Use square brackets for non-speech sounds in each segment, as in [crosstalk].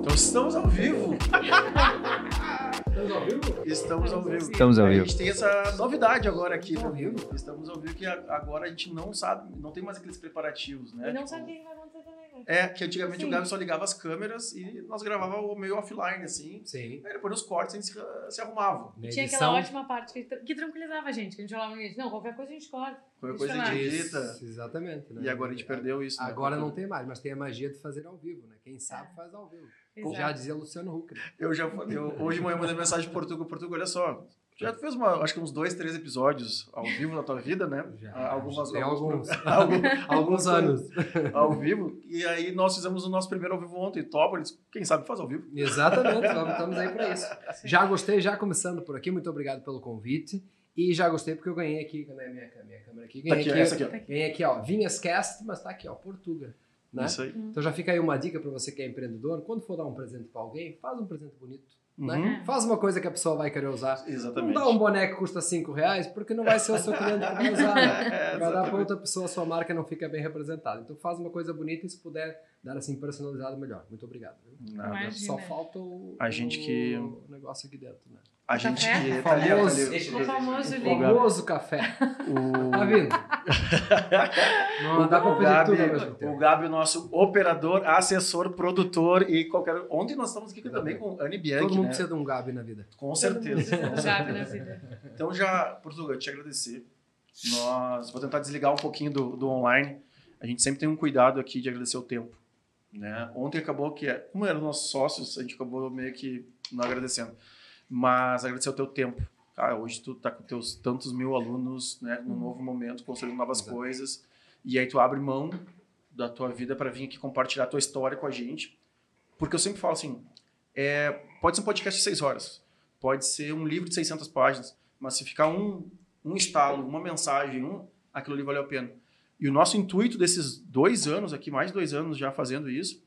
Então estamos ao vivo. Estamos ao vivo? Estamos ao vivo. Estamos ao A vivo. gente tem essa novidade agora aqui. Ao vivo? Estamos ao vivo que a- agora a gente não sabe, não tem mais aqueles preparativos, né? E não Tipo, sabe o que vai né? É, que antigamente Sim. o Gabi só ligava as câmeras e nós gravávamos meio offline, assim. Sim. Aí depois nos cortes a gente se, se arrumava. Na Tinha edição, aquela ótima parte que, que tranquilizava a gente, que a gente falava no início, não, qualquer coisa a gente corta. Qualquer coisa a gente edita. Exatamente. né? E agora a gente perdeu isso. né? Agora não tem mais, mas tem a magia de fazer ao vivo, né? Quem sabe faz ao vivo. Exato. Já dizia Luciano Huck. né? Eu já falei, eu- hoje de manhã eu mandei mensagem pro Portugal, Portugal, olha só. Já fez uma, acho que uns dois, três episódios ao vivo na tua vida, né? Já. Ah, Algumas, Tem [laughs] alguns, alguns. alguns, anos. ao vivo. E aí nós fizemos o nosso primeiro ao vivo ontem. Top, eles, quem sabe faz ao vivo. Exatamente, [laughs] estamos aí para isso. Já gostei, já começando por aqui, muito obrigado pelo convite. E já gostei porque eu ganhei aqui, cadê a minha, minha câmera aqui? Tá Ganhei aqui, aqui, essa aqui, ó. ganhei aqui, ó, Vinhas Cast, mas tá aqui, ó, Portuga. Né? Isso aí. Então já fica aí uma dica para você que é empreendedor, quando for dar um presente para alguém, faz um presente bonito. Né? Uhum. Faz uma coisa que a pessoa vai querer usar. Não Exatamente. dá um boné que custa 5 reais, porque não vai ser o seu cliente que vai [laughs] usar. Né? É, Vai dar para outra pessoa, a sua marca não fica bem representada. Então faz uma coisa bonita e se puder dar assim personalizado, melhor. Muito obrigado. viu? Nada. Imagina. Só falta o, A gente que- o negócio aqui dentro, né? A gente Café? que tá ali, ó, tá ali. Famoso. O famoso O famoso café. O, [laughs] Tá vindo? [laughs] Não dá pra o, pedir Gabi, tudo ao mesmo o tempo. Gabi, o nosso operador, assessor, produtor e qualquer. Ontem nós estamos aqui também com Anne Bianchi. Todo mundo né? precisa de um Gabi na vida. Com certeza. com O certeza. Gabi na vida. Então já, Portugal, te agradecer. Nós vou tentar desligar um pouquinho do, do online. A gente sempre tem um cuidado aqui de agradecer o tempo. Né? Ontem acabou que, como eram nossos sócios, a gente acabou meio que não agradecendo. Mas agradecer o teu tempo. Cara, hoje tu tá com teus tantos mil alunos, né, num novo momento, construindo novas Exato. coisas. E aí tu abre mão da tua vida para vir aqui compartilhar a tua história com a gente. Porque eu sempre falo assim, é, pode ser um podcast de seis horas, pode ser um livro de 600 páginas, mas se ficar um, um estalo, uma mensagem, um, aquilo ali valeu a pena. E o nosso intuito desses dois anos aqui, mais dois anos já fazendo isso,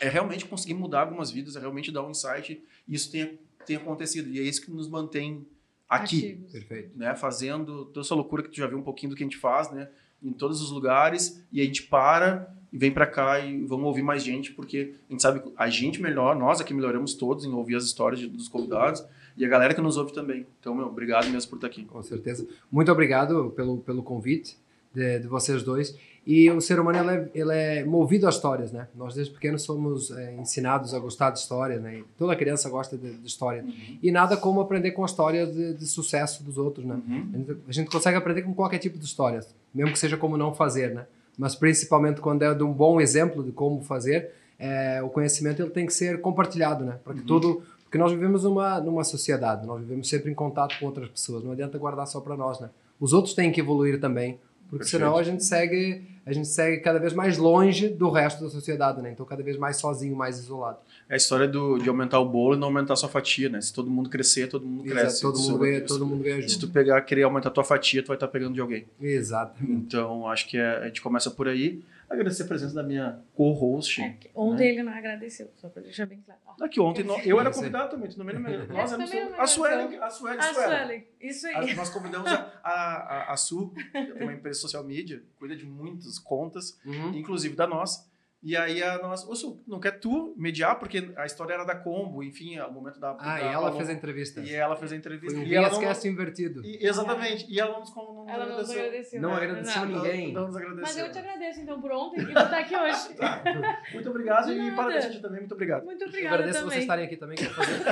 é realmente conseguir mudar algumas vidas, é realmente dar um insight. E isso tem, tem acontecido. E é isso que nos mantém aqui, Ativos. Perfeito. né? Fazendo toda essa loucura que tu já viu um pouquinho do que a gente faz, né? Em todos os lugares. E a gente para e vem para cá e vamos ouvir mais gente, porque a gente sabe que a gente melhor, nós aqui melhoramos todos em ouvir as histórias de- dos convidados e a galera que nos ouve também. Então, meu, obrigado mesmo por estar aqui. Com certeza. Muito obrigado pelo, pelo convite de, de vocês dois. E o ser humano ele é, ele é movido a histórias, né? Nós desde pequenos somos é, ensinados a gostar de história, né? E Toda criança gosta de, de história. E nada como aprender com a história de, de sucesso dos outros, né? Uhum. A gente, a gente consegue aprender com qualquer tipo de história, mesmo que seja como não fazer, né? Mas principalmente quando é de um bom exemplo de como fazer, é, o conhecimento ele tem que ser compartilhado, né? Para que Uhum. tudo, porque nós vivemos numa numa sociedade, nós vivemos sempre em contato com outras pessoas. Não adianta guardar só para nós, né? Os outros têm que evoluir também, porque Perfeito. senão a gente segue a gente segue cada vez mais longe do resto da sociedade, né? Então cada vez mais sozinho, mais isolado. É a história do, de aumentar o bolo e não aumentar a sua fatia, né? Se todo mundo crescer, todo mundo Exato, cresce. todo Se- mundo ganha, todo mundo ganha Se junto. tu pegar, querer aumentar a tua fatia, tu vai estar pegando de alguém. Exato. Então, acho que é- a gente começa por aí. Agradecer a presença da minha co-host. É, que ontem ele não agradeceu, só pra deixar bem claro. Ó, Aqui ontem, nó- eu era convidado também, tu também não me Nós éramos a Sueli, a Sueli, A Sueli. Isso aí. A- Nós convidamos a, a, a, a Su, que tem uma empresa de social media, cuida de muitas contas, Uhum. inclusive da nossa. E aí a nossa, Su, não quer tu mediar? Porque a história era da Combo, enfim, o momento da. Ah, da e ela Paloma. fez a entrevista. E ela fez a entrevista. Foi um e ela não, Viascast invertido. e- Exatamente. E ela não nos, não nos Ela não agradeceu. agradeceu. Não né? agradeceu Nada. ninguém. Não, não nos agradeceu. Mas eu te agradeço então por ontem e por estar aqui hoje. [laughs] Muito obrigado e parabéns a ti também, muito obrigado. Muito Eu obrigada agradeço também. vocês estarem aqui também, que fazer,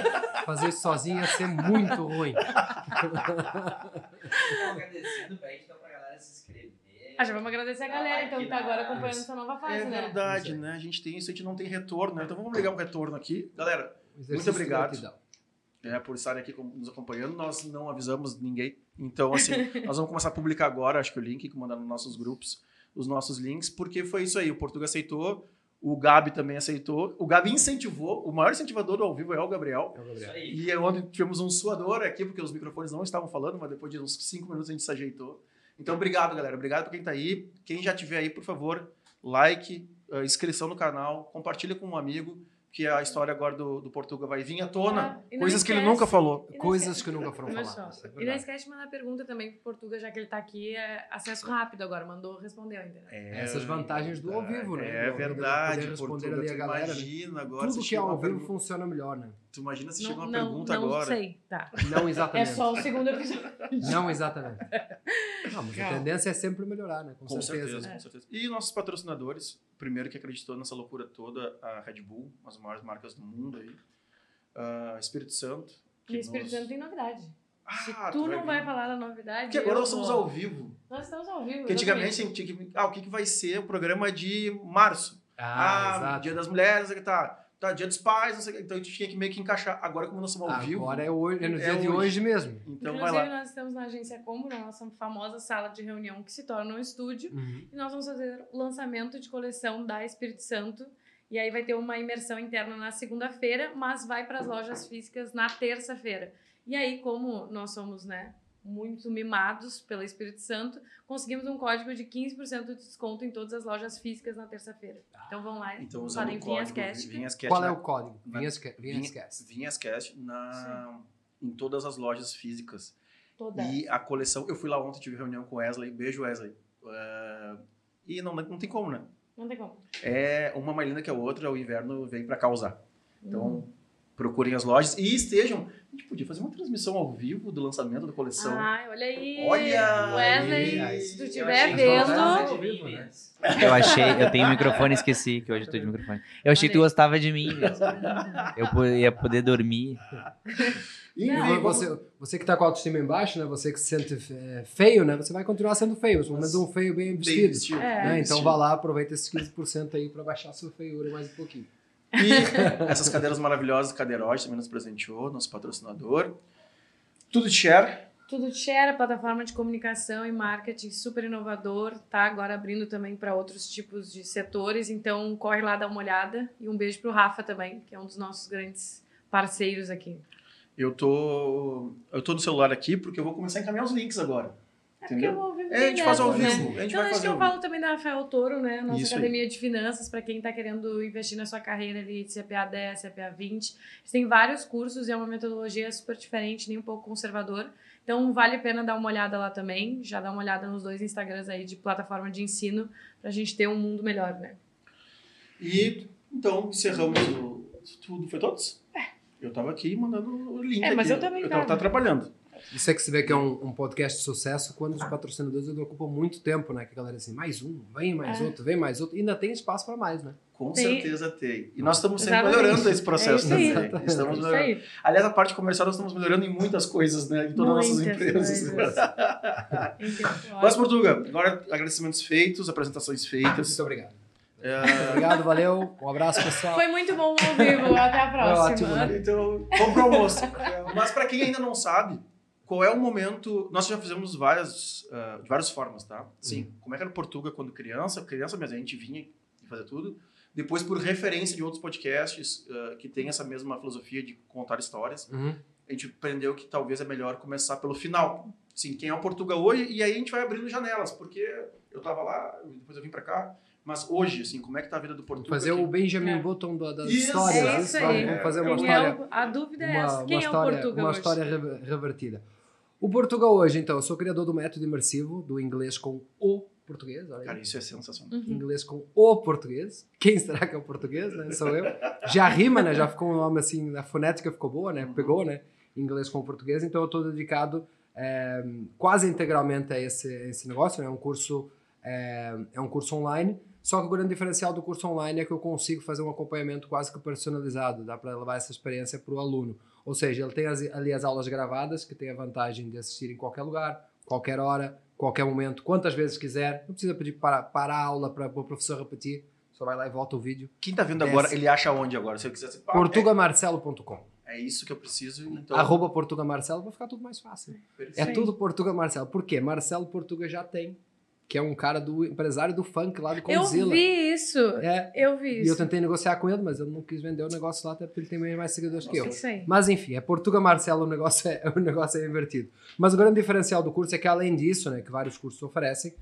fazer isso sozinho ia ser muito ruim. [laughs] agradecido, pede então pra galera se inscrever. Ah, já vamos agradecer a galera então que tá agora acompanhando essa nova fase, É né? verdade, né? A gente tem isso, a gente não tem retorno, né? Então vamos ligar um retorno aqui. Galera, Muito obrigado. é, por estarem aqui nos acompanhando. Nós não avisamos ninguém. Então, assim, [laughs] nós vamos começar a publicar agora, acho que o link, que mandar nos nossos grupos, os nossos links, porque foi isso aí. O Portugal aceitou, o Gabi também aceitou. O Gabi incentivou, o maior incentivador do ao vivo é o Gabriel. É o Gabriel. E é onde tivemos um suador aqui, porque os microfones não estavam falando, mas depois de uns cinco minutos a gente se ajeitou. Então, obrigado, galera. Obrigado por quem tá aí. Quem já tiver aí, por favor, like, eh, inscrição no canal, compartilha com um amigo, que a história agora do, do Portuga vai vir à tona. Não coisas que ele esquece- nunca falou. Coisas esquece- que nunca foram faladas. é E não esquece de mandar pergunta também pro Portuga, já que ele tá aqui, é acesso rápido agora, mandou, respondeu, entendeu? É, Essas vantagens do ao vivo, né? É de verdade, responder Portuga, ali a galera, né? imagina agora. Tudo que é ao vivo pergunta- funciona melhor, né? Tu imagina se Não, chega uma não, pergunta não agora. sei, tá. Não É exatamente. só o segundo episódio. Não exatamente. Não, mas a tendência é sempre melhorar, né? Com, Com certeza. certeza, com certeza. E nossos patrocinadores, o primeiro que acreditou nessa loucura toda, a Red Bull, uma das maiores marcas do mundo aí. A Espírito Santo. que E o Espírito nos- Santo tem novidade. Se Ah, tu não vai falar da novidade. Porque agora nós estamos vou. ao vivo. Nós estamos ao vivo. Porque antigamente a exatamente. gente tinha que. Ah, o que, que vai ser o programa de março? Ah, Ah, exato. Dia das Mulheres, não que tá. Tá, Dia dos Pais, não sei o que. Então a gente tinha que meio que encaixar. Agora, como nós estamos ao vivo. Agora é, hoje, é no É dia de hoje. hoje mesmo. Então vai Inclusive, lá. nós estamos na agência Combo, na nossa famosa sala de reunião que se torna um estúdio. Uhum. E nós vamos fazer o lançamento de coleção da Espírito Santo. E aí vai ter uma imersão interna na segunda-feira, mas vai para as lojas físicas na terça-feira. E aí, como nós somos, né, muito mimados pelo Espírito Santo, conseguimos um código de 15% de desconto em todas as lojas físicas na terça-feira. Então vão lá, Então usando podem o código Vinhascast. Vinhascast Qual é na- o código? na- Vinhas, Vinhas Vinha- Cast. Vinhascast na, em todas as lojas físicas. Todas. E a coleção, eu fui lá ontem, tive reunião com o Wesley, beijo Wesley. Eh, e não, não tem como, né? Não tem como. É uma mais linda que a outra, o inverno vem pra causar. Então, Uhum. Procurem as lojas e estejam. A gente podia fazer uma transmissão ao vivo do lançamento da coleção. Ai, olha aí. Olha Wesley, aí. se tu Eu estiver vendo. vivo, né? Eu achei, eu tenho o microfone, esqueci que hoje eu tô de microfone. Eu achei que tu gostava de mim mesmo. Eu ia poder dormir. Enfim, E vamos- você, você que tá com a autoestima embaixo, né? Você que se sente é, feio, né? Você vai continuar sendo feio, pelo menos um feio bem bem vestido. É. né? Então vestido. vá lá, aproveita esses 15% aí pra baixar a sua feiura mais um pouquinho. E essas cadeiras maravilhosas, Cadeirote também nos presenteou, nosso patrocinador. Tudo share. Tudo Share, plataforma de comunicação e marketing super inovador, tá agora abrindo também para outros tipos de setores, então corre lá dar uma olhada e um beijo pro Rafa também, que é um dos nossos grandes parceiros aqui. Eu tô, eu tô no celular aqui porque eu vou começar a encaminhar os links agora. É porque Entendeu? eu vou ouvir É, a gente faz ao né? vivo. A gente Então, vai acho que eu falo também da Rafael Toro, né? Nossa Isso aí. academia de finanças, para quem está querendo investir na sua carreira ali, de CPA 10, CPA 20. Eles têm vários cursos e é uma metodologia super diferente, nem um pouco conservador. Então, vale a pena dar uma olhada lá também. Já dá uma olhada nos dois Instagrams aí de plataforma de ensino, para a gente ter um mundo melhor, né? E então encerramos o. Tudo foi todos? É. Eu tava aqui mandando o link. É, mas aqui. eu também Eu tava, tava. tava trabalhando. Isso é que se vê que é um, um podcast de sucesso quando os patrocinadores ocupam muito tempo, né? Que a galera assim, mais um, vem mais É. outro, vem mais outro. E ainda tem espaço para mais, né? Com Tem. certeza tem. E nós estamos sempre Exatamente. melhorando esse processo É isso aí. também. Estamos Isso melhorando. aí. Aliás, a parte comercial nós estamos melhorando em muitas coisas, né? Em todas as nossas empresas. [laughs] Mas. Portuga, agora agradecimentos feitos, apresentações feitas. Muito obrigado. É, Obrigado, valeu. Um abraço, pessoal. Foi muito bom ao vivo. Até a próxima. ótimo, né? Então, vamos pro almoço. É, Mas para quem ainda não sabe, qual é o momento. Nós já fizemos várias, ah, de várias formas, tá? Sim. Como é que era Portuga quando criança? Criança mesmo, a gente vinha e fazia tudo. Depois, por referência de outros podcasts ah, que tem essa mesma filosofia de contar histórias, Uhum. a gente aprendeu que talvez é melhor começar pelo final. Sim, quem é o Portuga hoje? E aí a gente vai abrindo janelas, porque eu tava lá, depois eu vim para cá. Mas hoje, assim, como é que tá a vida do Portuga? Fazer o aqui? Benjamin É. Button da- das Isso, histórias. É isso Vamos- aí. Vamos fazer uma Quem história. é o- a dúvida é uma, essa. uma Quem história, é o Portuga uma hoje? história rever- revertida. O Portugal hoje, então, eu sou criador do método imersivo, do inglês com o português. Olha aí. Cara, isso é sensacional. Uhum. Inglês com o português. Quem será que é o português, né? Sou eu. Já rima, né? Já ficou um nome assim, a fonética ficou boa, né? Pegou, né? Inglês com português. Então eu estou dedicado é, quase integralmente a esse, a esse negócio. né? É um curso é, é um curso online. Só que o grande diferencial do curso online é que eu consigo fazer um acompanhamento quase que personalizado. Dá para levar essa experiência para o aluno. Ou seja, ele tem ali as aulas gravadas, que tem a vantagem de assistir em qualquer lugar, qualquer hora, qualquer momento, quantas vezes quiser. Não precisa pedir para parar a aula para o professor repetir. Só vai lá e volta o vídeo. Quem tá vendo Desce. agora, ele acha onde agora? Se eu quiser... Ah, Portugamarcelo.com. É, é isso que eu preciso, então... Arroba Portugamarcelo vai ficar tudo mais fácil. Perfeito. É tudo Portuga Marcelo. Por quê? Marcelo Portuga já tem. Que é um cara do empresário do funk lá do Eu Condzilla. vi isso. É. Eu E vi eu isso. tentei negociar com ele, mas ele não quis vender o negócio lá, até porque ele tem mais seguidores que eu. Isso aí. Mas enfim, é Portuga Marcelo, o negócio é, [laughs] o negócio é invertido. Mas o grande diferencial do curso é que, além disso, né, que vários cursos oferecem,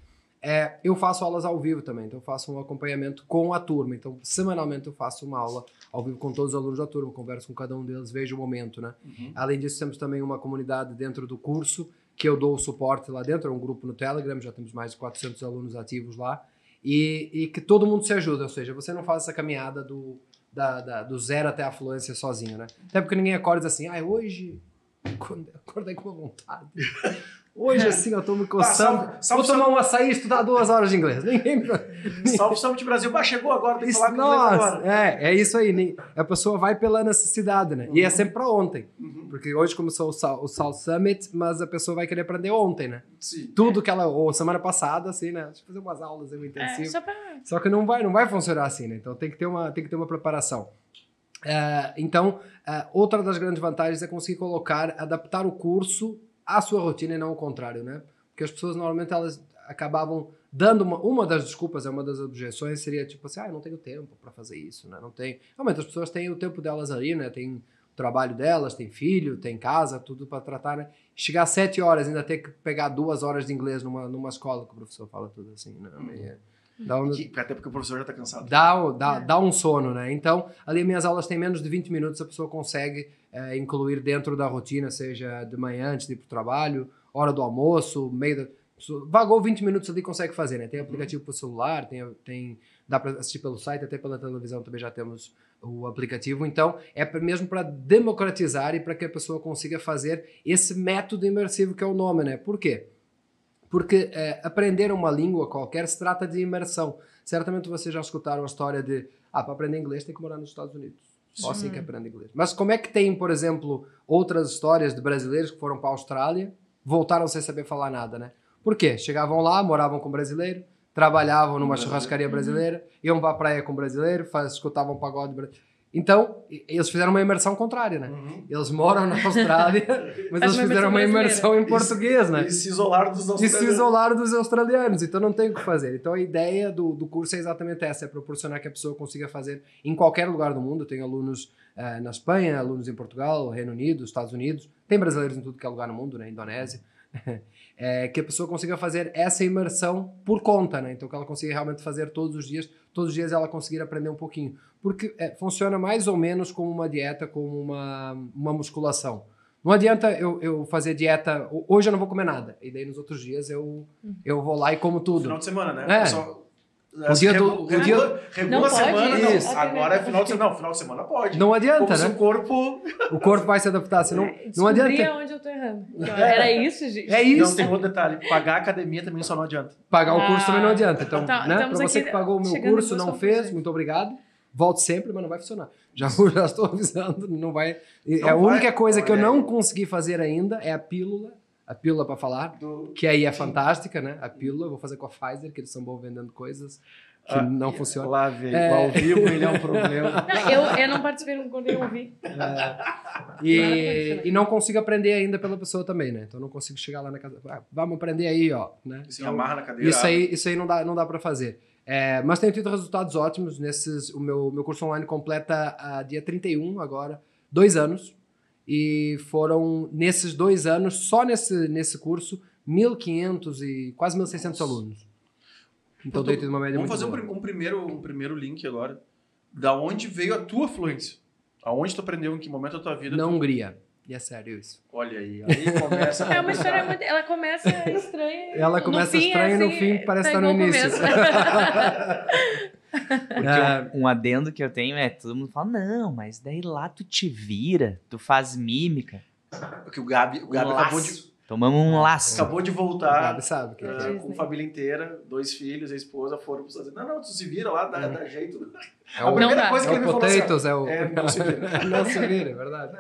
É, eu faço aulas ao vivo também, então eu faço um acompanhamento com a turma. Então, semanalmente eu faço uma aula ao vivo com todos os alunos da turma, converso com cada um deles, vejo o momento, né? Uhum. Além disso, temos também uma comunidade dentro do curso que eu dou o suporte lá dentro, é um grupo no Telegram, já temos mais de 400 alunos ativos lá, e, e que todo mundo se ajuda, ou seja, você não faz essa caminhada do, da, da- do zero até a fluência sozinho, né? Até porque ninguém acorda assim, ah, hoje acordei com uma vontade. [laughs] Hoje, assim, eu tô me coçando. salve- salve- Vou tomar um açaí e estudar duas horas de inglês. Ninguém. [laughs] Salve Summit Brasil. Bah, chegou agora, tem que Isso, falar com inglês nossa, agora. é, é isso aí. nem- A pessoa vai pela necessidade, né? E é sempre pra ontem. Uhum. Porque hoje começou o, Sal- o South Summit, mas a pessoa vai querer aprender ontem, né? Sim. Tudo que ela... Ou semana passada, assim, né? Deixa eu fazer umas aulas aí, um É, intensivo. só pra. Só que não vai, não vai funcionar assim, né? Então tem que ter uma, tem que ter uma preparação. É, então, é, outra das grandes vantagens é conseguir colocar, adaptar o curso à sua rotina e não o contrário, né? Porque as pessoas normalmente elas acabavam dando uma, uma das desculpas, é uma das objeções seria tipo assim, ah, eu não tenho tempo para fazer isso, né? Não tem. Realmente as pessoas têm o tempo delas ali, né? Tem o trabalho delas, tem filho, tem casa, tudo para tratar, né? Chegar às sete horas, ainda ter que pegar duas horas de inglês numa, numa escola que o professor fala tudo assim, né? Meio- Dá um, Que- até porque o professor já tá cansado. dá, dá, É. dá um sono, né? Então, ali minhas aulas têm menos de 20 minutos, a pessoa consegue eh, incluir dentro da rotina, seja de manhã antes de ir para o trabalho, hora do almoço, meio da. Vagou 20 minutos ali, consegue fazer, né? Tem aplicativo para o celular, tem, tem, dá para assistir pelo site, até pela televisão também já temos o aplicativo. Então, é mesmo para democratizar e para que a pessoa consiga fazer esse método imersivo que é o nome, né? Por quê? Porque é, aprender uma língua qualquer se trata de imersão. Certamente vocês já escutaram a história de, ah, para aprender inglês tem que morar nos Estados Unidos. Só assim que aprende inglês. Mas como é que tem, por exemplo, outras histórias de brasileiros que foram para a Austrália, voltaram sem saber falar nada, né? Por quê? Chegavam lá, moravam com brasileiro, trabalhavam numa Brasileiro. churrascaria brasileira, iam para a praia com brasileiro, faz, escutavam pagode brasileiro. Então, e- eles fizeram uma imersão contrária, né? Uhum. Eles moram na Austrália, [laughs] mas eles fizeram uma imersão em português, né? E se isolaram dos e se australianos. isolaram dos australianos, então não tem o que fazer. Então a ideia do, do curso é exatamente essa, é proporcionar que a pessoa consiga fazer em qualquer lugar do mundo. Tenho alunos eh, na Espanha, alunos em Portugal, Reino Unido, Estados Unidos, tem brasileiros em tudo que é lugar no mundo, né? Indonésia. É, [laughs] que a pessoa consiga fazer essa imersão por conta, né? Então que ela consiga realmente fazer todos os dias, todos os dias ela conseguir aprender um pouquinho. Porque é, funciona mais ou menos como uma dieta, como uma, uma musculação. Não adianta eu, eu fazer dieta, ho- hoje eu não vou comer nada, e daí nos outros dias eu, eu vou lá e como tudo. Final de semana, né? É. Pessoal, O dia do- regu- o regula, dia- regula Não a pode semana, não. isso. Agora é final de semana. Não, final de semana pode. Não adianta, Como se né? o corpo. O corpo vai se adaptar, senão não Descobri adianta onde eu tô errando. Então, Era isso, gente? É isso. Não, tem outro detalhe. Pagar a academia também só não adianta. pagar o curso Ah, também não adianta. Então, tá, né, para estamos você que pagou o meu curso, não fez, muito obrigado. Volte sempre, mas não vai funcionar. [laughs] Já, já estou avisando, não vai. Não é a vai. única coisa que eu não consegui fazer ainda é a pílula, a pílula para falar, Do... que aí é fantástica, né? A pílula, eu vou fazer com a Pfizer, que eles são bons vendendo coisas que Ah, não funcionam. Lá, velho. É. Ao vivo ele é um problema. [laughs] Não, eu, eu não participei, não contei, eu ouvi. E, e não consigo aprender ainda pela pessoa também, né? Então não consigo chegar lá na casa. Ah, vamos aprender aí, ó. Né? Se Então, amarra na cadeira. isso aí, isso aí não dá, não dá para fazer. É, mas tenho tido resultados ótimos nesses. O meu, meu curso online completa a dia 31 agora, dois anos. E foram nesses dois anos, só nesse, nesse curso, 1.500 e quase 1.600 alunos. Então tenho tido uma média Vamos muito fazer um, um primeiro, um primeiro link agora. Da onde veio a tua fluência? Aonde tu aprendeu, em que momento da tua vida? Na tu... Hungria. E é sério isso. Olha aí, aí começa [laughs] É uma história muito. Ela começa estranha. Ela no começa estranha e no assim, fim parece tá estar no igual o início. [laughs] Porque É. um, um adendo que eu tenho é, todo mundo fala, não, mas daí lá tu te vira, tu faz mímica. Porque o Gabi, o Gabi Um acabou, laço. de, Tomamos um laço. acabou de O voltar Gabi sabe que eh, Disney. com família inteira, dois filhos, a esposa, foram para os Estados Unidos. Não, não, tu se vira lá, dá, dá jeito. é a o, primeira dá. coisa é que o ele me falou assim, potatoes, é o. é, não se vira. [laughs] não se vira, é verdade.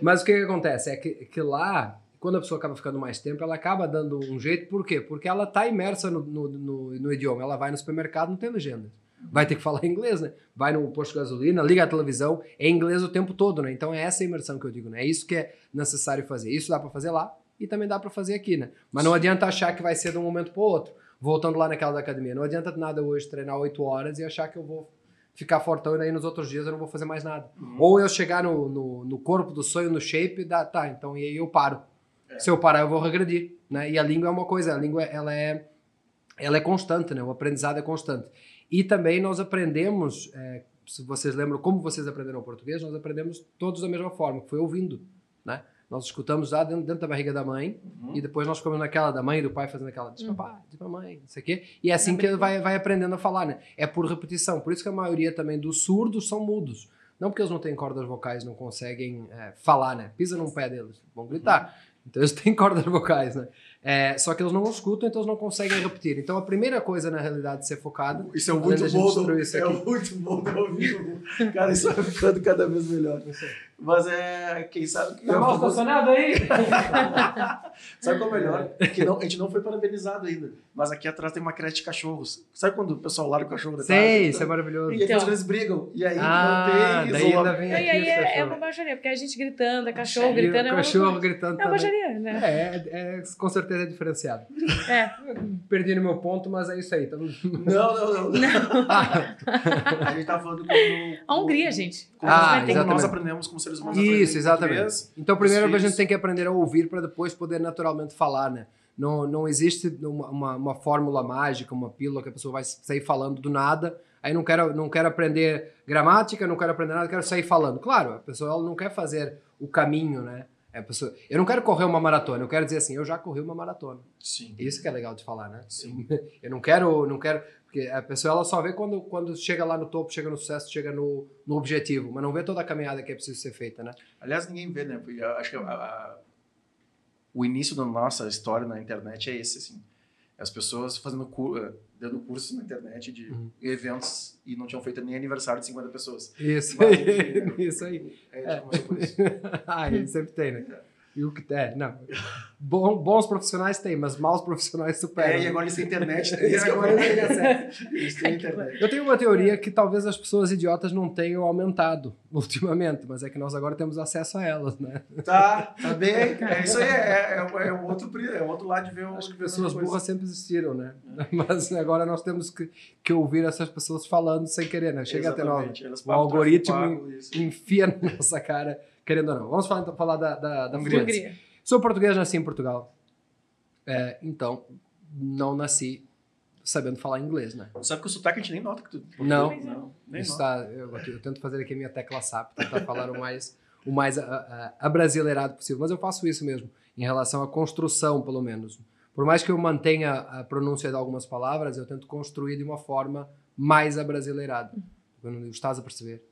Mas o que, que acontece? É que, que lá, quando a pessoa acaba ficando mais tempo, ela acaba dando um jeito. Por quê? Porque ela tá imersa no, no, no- no idioma. Ela vai no supermercado, não tem legenda. Vai ter que falar [laughs] inglês, né? Vai no posto de gasolina, liga a televisão, é inglês o tempo todo, né? Então é essa imersão que eu digo, né? É isso que é necessário fazer. Isso dá para fazer lá e também dá para fazer aqui, né? Mas não adianta achar que vai ser de um momento para outro. Voltando lá naquela da academia, não adianta nada hoje treinar 8 horas e achar que eu vou ficar fortão e daí nos outros dias eu não vou fazer mais nada. Ou eu chegar no, no, no corpo do sonho, no shape, dá, tá, então e aí eu paro. É. Se eu parar, eu vou regredir, né? E a língua é uma coisa, a língua ela é ela é constante, né? O aprendizado é constante. E também nós aprendemos, é, se vocês lembram como vocês aprenderam português, nós aprendemos todos da mesma forma, que foi ouvindo, né? Nós escutamos lá dentro, dentro da barriga da mãe Uhum. e depois nós ficamos naquela da mãe e do pai fazendo aquela, diz Uhum. papai, diz mamãe, não sei o quê. E é assim que ele vai, vai aprendendo a falar, né? É por repetição. Por isso que a maioria também dos surdos são mudos. Não porque eles não têm cordas vocais, não conseguem é, falar, né? Pisa num pé deles, vão gritar. Então eles têm [laughs] cordas vocais, né? É, só que eles não escutam, então eles não conseguem repetir. Então a primeira coisa, na realidade, de ser focado Isso é muito bom, do, isso é muito bom do ao vivo. Cara, isso vai ficando cada vez melhor. Mas é, quem sabe que... Tá mal estacionado aí? [laughs] Sabe qual é o melhor? Que não, a gente não foi parabenizado ainda. Mas aqui atrás tem uma creche de cachorros. Sabe quando o pessoal larga o cachorro da Sei, casa? isso é maravilhoso. E aí Então. eles brigam. E aí Ah, não tem daí ainda vem E aqui aí os é, é uma baixaria, porque a gente gritando, é cachorro E o gritando, é uma cachorro loucura. gritando É uma baixaria, né? É, é, é, com certeza é diferenciado. É. Perdi no meu ponto, mas é isso aí. Então... Não, não, não. [laughs] a gente tá falando como... A Hungria, gente. Como, Ah, nós exatamente. aprendemos como seres humanos. Isso, exatamente. Então, primeiro a gente tem que aprender a ouvir para depois poder naturalmente falar, né? Não, não existe uma, uma, uma fórmula mágica, uma pílula que a pessoa vai sair falando do nada. Aí não quero, não quero aprender gramática, não quero aprender nada, quero sair falando. Claro, a pessoa ela não quer fazer o caminho, né? É A pessoa, eu não quero correr uma maratona, eu quero dizer assim, eu já corri uma maratona. Sim. Isso que é legal de falar, né? Sim. [laughs] Eu não quero, não quero, porque a pessoa ela só vê quando, quando chega lá no topo, chega no sucesso, chega no, no objetivo, mas não vê toda a caminhada que é preciso ser feita, né? Aliás, ninguém vê, né? Porque eu acho que a- a- o início da nossa história na internet é esse, assim. As pessoas fazendo eh, dando cursos na internet de Uhum. eventos e não tinham feito nem aniversário de 50 pessoas. Isso Mas, aí, enfim, [laughs] isso aí. É, a gente começou por isso. [laughs] ah, sempre tem, né? E o que é, não. Bom, bons profissionais tem, mas maus profissionais superam. É, e [laughs] né? agora eles têm internet. E agora eles ele acesso. eles têm internet. Eu tenho uma teoria que talvez as pessoas idiotas não tenham aumentado [laughs] ultimamente, mas é que nós agora temos acesso a elas, né? Tá, tá bem. É isso aí, é, é, é, o outro, pri- é o outro lado de ver o. Acho que pessoas burras sempre existiram, né? [laughs] Mas agora nós temos que, que ouvir essas pessoas falando sem querer, né? Chega até nós. Exatamente. O algoritmo enfia na nossa cara, querendo ou não. Vamos falar, então, falar da, da, da Hungria. Sou português, nasci em Portugal. É, então, não nasci sabendo falar inglês, né? Sabe que o sotaque a gente nem nota que tu. Não. não nem Isso nota. tá, eu, eu tento fazer aqui a minha tecla SAP, tentar falar o mais, o mais a- a- abrasileirado possível. Mas eu faço isso mesmo, em relação à construção, pelo menos. Por mais que eu mantenha a pronúncia de algumas palavras, eu tento construir de uma forma mais abrasileirada. Estás a perceber.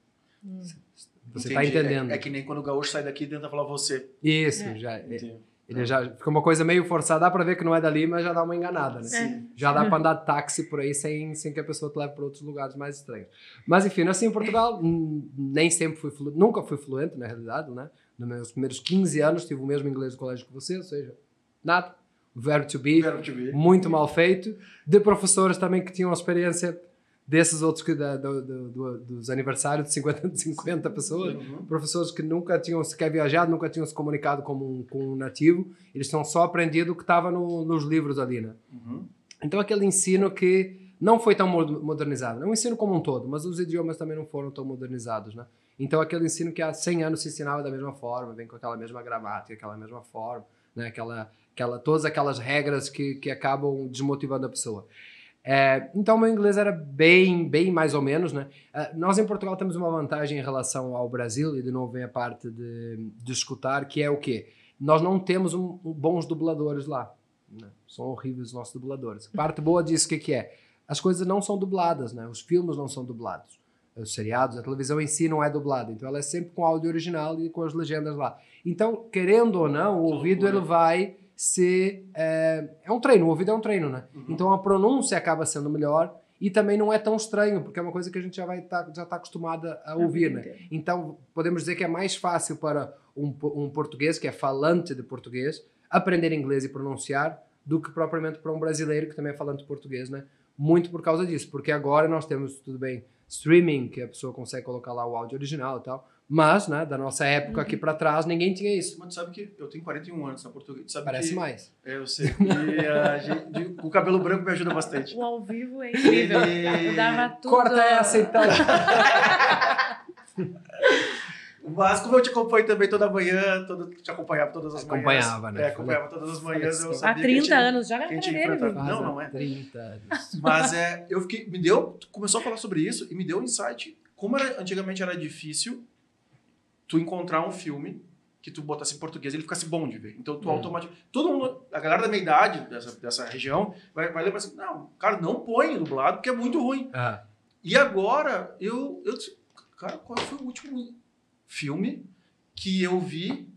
Você está Entendi. entendendo. É, é que nem quando o gaúcho sai daqui e tenta falar você. Isso, É. já. Entendi. Ele já fica uma coisa meio forçada, dá pra ver que não é dali, mas já dá uma enganada, né? Sim. Já dá pra andar de táxi por aí sem, sem que a pessoa te leve para outros lugares mais estranhos. Mas enfim, nasci em Portugal, [laughs] nem sempre fui flu... nunca fui fluente, na realidade, né? Nos meus primeiros 15 anos tive o mesmo inglês do colégio que você, ou seja, nada. Verbo to be, Quero te ver. muito mal feito. De professores também que tinham experiência desses outros que da, do- do- do- dos aniversários de 50, de 50 pessoas Uhum. professores que nunca tinham sequer viajado, nunca tinham se comunicado como um, com um nativo, eles tinham só aprendido o que estava no- nos livros ali, né? Uhum. Então aquele ensino que não foi tão mo- modernizado, não o ensino como um todo, mas os idiomas também não foram tão modernizados, né? Então aquele ensino que há 100 anos se ensinava da mesma forma, vem com aquela mesma gramática, aquela mesma forma, né? Aquela, aquela, todas aquelas regras que, que acabam desmotivando a pessoa. É, então meu inglês era bem, bem mais ou menos, né? Ah, nós em Portugal temos uma vantagem em relação ao Brasil, e de novo vem a parte de, de escutar, que é o quê? Nós não temos um- um bons dubladores lá. né? São horríveis os nossos dubladores. Parte boa disso, o que, que é? As coisas não são dubladas, né? Os filmes não são dublados. Os seriados, a televisão em si não é dublada. Então ela é sempre com áudio original e com as legendas lá. Então, querendo ou não, o ouvido ele vai ser... É, é um treino, o ouvido é um treino, né? Uhum. Então a pronúncia acaba sendo melhor e também não é tão estranho, porque é uma coisa que a gente já vai tá, já está acostumada a ouvir, né? Então podemos dizer que é mais fácil para um, um português que é falante de português aprender inglês e pronunciar do que propriamente para um brasileiro que também é falante de português, né? Muito por causa disso, porque agora nós temos tudo bem streaming que a pessoa consegue colocar lá o áudio original e tal, mas, né, da nossa época aqui para trás ninguém tinha isso. Mas tu sabe que eu tenho 41 anos na português. Tu sabe Parece que, mais. É, eu sei. E a gente, o cabelo branco me ajuda bastante. O ao vivo é incrível. Ele- Dava tudo. Corta essa então. [laughs] Mas como eu te acompanho também toda manhã, todo, te acompanhava todas as manhãs. Acompanhava, né? É, acompanhava todas as manhãs. Eu sabia Há que 30 tinha- anos, na quem tinha dele. enfrentado. Não, não há é. 30 anos. Mas é, eu fiquei, me deu, começou a falar sobre isso e me deu um insight. Como era, antigamente era difícil tu encontrar um filme que tu botasse em português ele ficasse bom de ver. Então tu Hum. automaticamente, todo mundo, a galera da minha idade dessa, dessa região vai, vai lembrar assim, não, cara, não põe dublado porque é muito ruim. Ah, E agora eu, eu disse, cara, qual foi o último filme que eu vi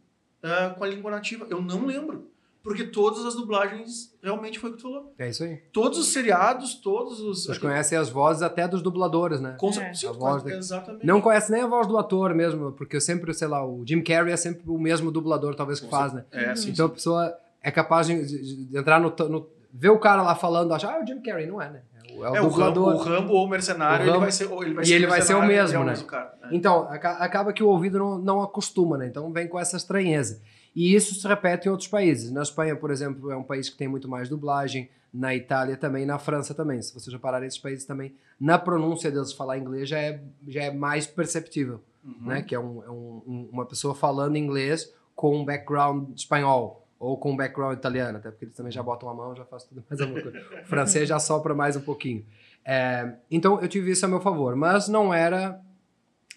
ah, com a língua nativa? Eu não lembro. Porque todas as dublagens realmente foi o que tu falou. é isso aí. Todos os seriados, todos os. Vocês conhecem as vozes até dos dubladores, né? Com É. A voz da- exatamente. Não conhece nem a voz do ator mesmo, porque eu sempre, sei lá, o Jim Carrey é sempre o mesmo dublador, talvez, que Com faz, né? É, sim. Então a pessoa é capaz de, de- de entrar no, no. ver o cara lá falando, achar, ah, é o Jim Carrey, não é, né? É o, é o é, o Rambo, dublador. o Rambo ou o Mercenário, O ele Rambo- vai ser, ou ele vai e ser ele vai ser o mercenário, mesmo, ele é né? mesmo cara, né? Então, aca- acaba que o ouvido não, não acostuma, né? Então vem com essa estranheza. E isso se repete em outros países. Na Espanha, por exemplo, é um país que tem muito mais dublagem. Na Itália também, na França também. Se vocês repararem, esses países também, na pronúncia deles falar inglês já é, já é mais perceptível, Uhum. né? Que é, um- é um- um- uma pessoa falando inglês com um background espanhol ou com um background italiano, até porque eles também já botam a mão, já faz tudo mais alguma coisa. O francês já sopra mais um pouquinho. É, então eu tive isso a meu favor, mas não era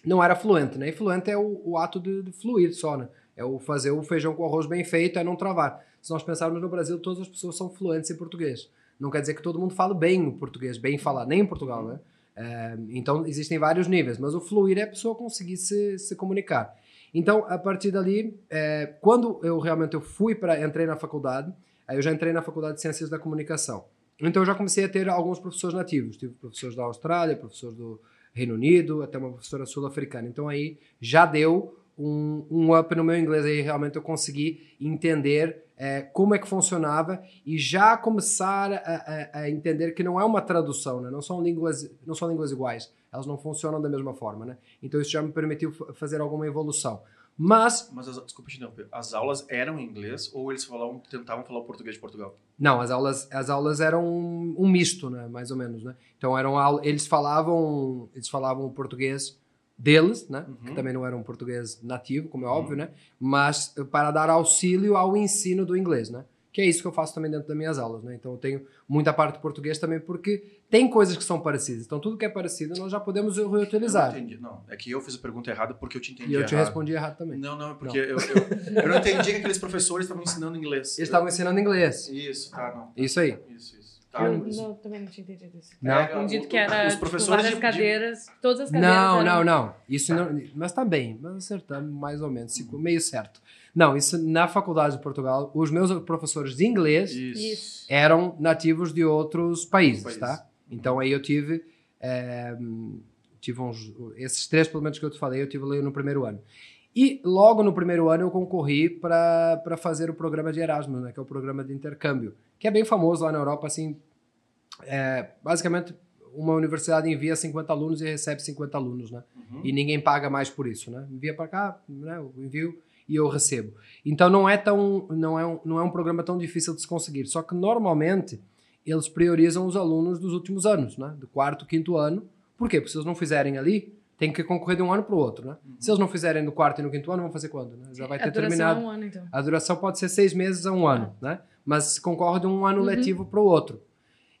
não era fluente, né? E fluente é o, o ato de, de fluir só, né? É o fazer o feijão com arroz bem feito, é não travar. Se nós pensarmos no Brasil, todas as pessoas são fluentes em português. Não quer dizer que todo mundo fala bem o português, bem falar, nem em Portugal, né? É, então existem vários níveis, mas o fluir é a pessoa conseguir se, se comunicar. Então, a partir dali, é, quando eu realmente eu fui para entrei na faculdade, aí eu já entrei na faculdade de Ciências da Comunicação. Então eu já comecei a ter alguns professores nativos. Tive professores da Austrália, professores do Reino Unido, até uma professora sul-africana. Então aí já deu um, um up no meu inglês. Aí realmente eu consegui entender é, como é que funcionava e já começar a, a- a entender que não é uma tradução, né? não, são línguas, não são línguas iguais. Elas não funcionam da mesma forma. Né? Então isso já me permitiu fa- fazer alguma evolução. Mas Mas, as, desculpa te interromper, as aulas eram em inglês ou eles falavam, tentavam falar o português de Portugal? Não, as aulas, as aulas eram um, um misto, né, mais ou menos, né? Então eram eles falavam, eles falavam o português deles, né? Uhum. Que também não era um português nativo, como é óbvio, né? Mas eh, para dar auxílio ao ensino do inglês, né? Que é isso que eu faço também dentro das minhas aulas, né? Então eu tenho muita parte de português também porque tem coisas que são parecidas. Então tudo que é parecido nós já podemos Eu reutilizar. não entendi. Não, é que eu fiz a pergunta errada porque eu te entendi E eu te errado. respondi errado também. Não, não, é porque Eu, eu, eu não entendi que aqueles professores estavam ensinando inglês. Eles estavam ensinando inglês. Isso, tá, não. Isso aí. Isso, isso. Tá, Eu mas- não, também não tinha entendido isso. Não? O- que era os tipo, professores de- de- cadeiras, todas as cadeiras Não, eram... não, não. Isso não. Mas tá bem, mas acertamos mais ou menos, meio certo. Não, isso na faculdade de Portugal, os meus professores de inglês Isso. Eram nativos de outros países, Países. tá? Então aí eu tive. eh, tive uns. Esses três, pelo menos que eu te falei, eu tive ali no primeiro ano. E logo no primeiro ano eu concorri para fazer o programa de Erasmus, né, que é o programa de intercâmbio, que é bem famoso lá na Europa, assim. é, basicamente, uma universidade envia 50 alunos e recebe 50 alunos, né? Uhum. e ninguém paga mais por isso, né? Envia para cá, né? Eu envio e eu recebo. Então não é tão, não é um, não é um programa tão difícil de se conseguir. Só que normalmente eles priorizam os alunos dos últimos anos, né? Do quarto, quinto ano. Por quê? Porque se eles não fizerem ali, tem que concorrer de um ano para o outro, né? Se eles não fizerem no quarto e no quinto ano, vão fazer quando? Né? Já vai A ter duração terminado. é um ano, então. A duração pode ser seis meses a um ano, né? Mas concorre de um ano Uhum. letivo para o outro.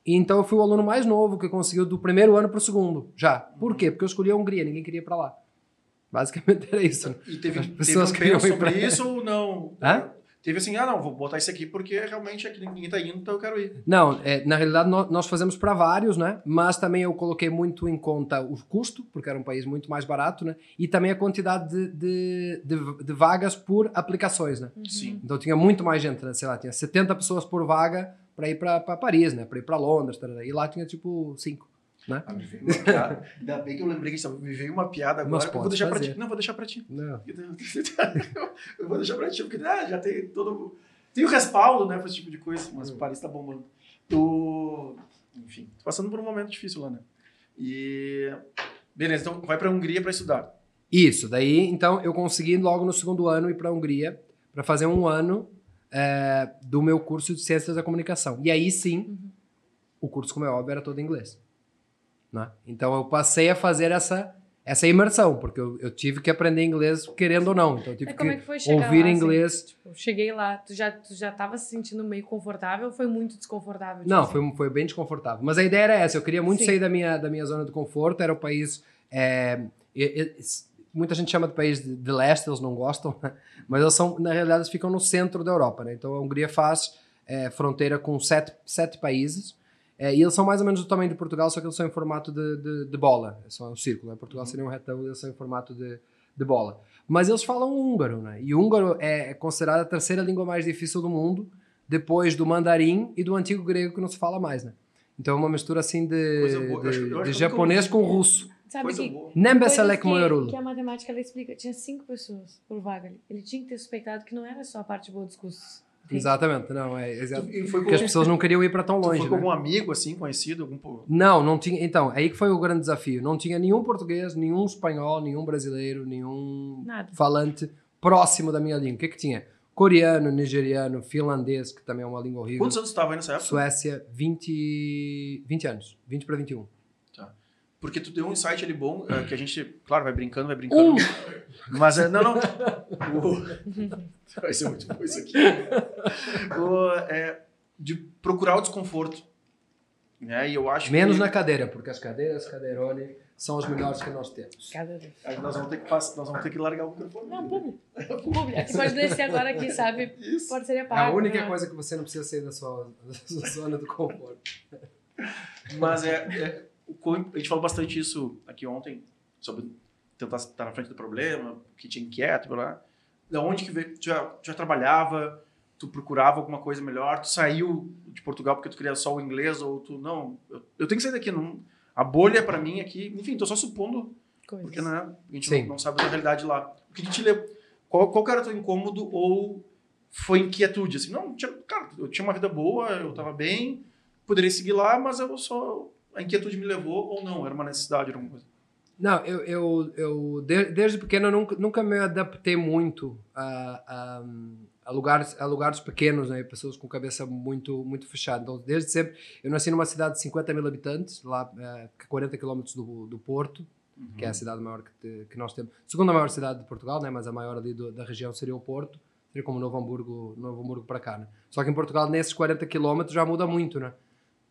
E Então eu fui o aluno mais novo que conseguiu do primeiro ano para o segundo, já. Por quê? Porque eu escolhi a Hungria, ninguém queria ir para lá. Basicamente [laughs] era isso. né? E teve, As teve pessoas um queriam penso ir sobre isso ou não? Hã? Teve assim, ah não, vou botar isso aqui porque realmente aqui ninguém tá indo, então eu quero ir. Não, é, na realidade nó- nós fazemos para vários, né? Mas também eu coloquei muito em conta o custo, porque era um país muito mais barato, né? E também a quantidade de, de, de- de vagas por aplicações, né? Sim. Então tinha muito mais gente, né? sei lá, tinha 70 pessoas por vaga para ir para Paris, né? Para ir para Londres, e lá tinha tipo 5, né? Ah, me veio uma piada. Ainda bem que eu lembrei que isso me veio uma piada agora Mas eu vou deixar pra fazer. ti. Não, vou deixar pra ti. Não. eu [laughs] vou deixar pra ti, porque ah, já tem todo. Tem o respaldo, né, pra esse tipo de coisa, mas Hum. o Paris tá bombando. Tu... Enfim, tô passando por um momento difícil lá, né? E. Beleza, então vai pra Hungria pra estudar. Isso, daí então eu consegui logo no segundo ano ir para a Hungria para fazer um ano é, do meu curso de Ciências da Comunicação. E aí sim, o curso, como é óbvio, era todo em inglês. Né? Então eu passei a fazer essa, essa imersão, porque eu, eu tive que aprender inglês querendo ou não. Então eu tive É, que é ouvir lá, assim? inglês. Tipo, cheguei lá, tu já, tu já tava se sentindo meio confortável ou foi muito desconfortável? tipo Não, assim? foi, foi bem desconfortável. Mas a ideia era essa. Eu queria muito Sim. sair da minha, da minha zona de conforto. Era o país. é, muita gente chama de país de, de leste, eles não gostam, né? mas eles são, na realidade, eles ficam no centro da Europa. Né? Então a Hungria faz é, fronteira com sete, sete países. É, e eles são mais ou menos do tamanho de Portugal, só que eles são em formato de, de, de bola. São um círculo. Né? Portugal seria um retângulo, eles são em formato de, de bola. Mas eles falam húngaro, né? E húngaro é considerada a terceira língua mais difícil do mundo, depois do mandarim e do antigo grego que não se fala mais, né? Então é uma mistura assim de, Coisa boa. Eu acho- eu de, acho de que japonês eu com russo. Sabe Coisa que, boa. Coisas que, que a matemática ela explica. Tinha cinco pessoas por vaga ali. Ele tinha que ter suspeitado que não era só a parte boa dos custos. Exatamente, não, é exato. E foi com, Porque as pessoas não queriam ir para tão tu longe, foi com né? algum amigo, assim, conhecido? Algum... Não, não tinha. Então, aí que foi o grande desafio. Não tinha nenhum português, nenhum espanhol, nenhum brasileiro, nenhum Nada. falante próximo da minha língua. O que que tinha? Coreano, nigeriano, finlandês, que também é uma língua horrível. Quantos anos estava aí nessa época? Suécia, 20, 20 anos. 20 para 21. Porque tu deu um insight ali bom, é, que a gente, claro, vai brincando, vai brincando. Mas, é, não, não. O- [laughs] [laughs] vai ser muito bom isso aqui. É, de procurar o desconforto. Né? E eu acho Menos que na cadeira, porque as cadeiras Cadeirone são as melhores que nós temos. Cada vez. aí nós vamos ter que, pass- nós vamos ter que largar o microfone. Não, público. Público. Aqui pode descer agora aqui, sabe? Isso. Pode ser a É parte. a única né? coisa que você não precisa sair da sua, [laughs] da sua zona de conforto. Mas é, é, a gente falou bastante isso aqui ontem, sobre tentar estar na frente do problema, o que te inquieta, blá, blá. Da onde que veio? Tu já, tu já trabalhava, tu procurava alguma coisa melhor, tu saiu de Portugal porque tu queria só o inglês, ou tu, não, eu, eu tenho que sair daqui, não, a bolha pra mim aqui, enfim, tô só supondo, Coisas. porque né, a gente não, não sabe da realidade lá. O que te levou? Qual, qual era o teu incômodo ou foi inquietude? Assim, não, tinha, cara, eu tinha uma vida boa, eu tava bem, poderia seguir lá, mas eu só. A inquietude me levou ou não? Era uma necessidade, era alguma coisa. Não, eu, eu, eu de- desde pequeno eu nunca, nunca me adaptei muito a, a, a lugares, a lugares pequenos, né? Pessoas com cabeça muito, muito fechada. Então, desde sempre, eu nasci numa cidade de 50 mil habitantes, lá eh, a 40 quilómetros do, do Porto, que é a cidade maior que, que nós temos. Segunda maior cidade de Portugal, né? Mas a maior ali do- da região seria o Porto. Seria como Novo Hamburgo, Novo Hamburgo para cá, né? Só que em Portugal, nesses 40 quilómetros já muda muito, né?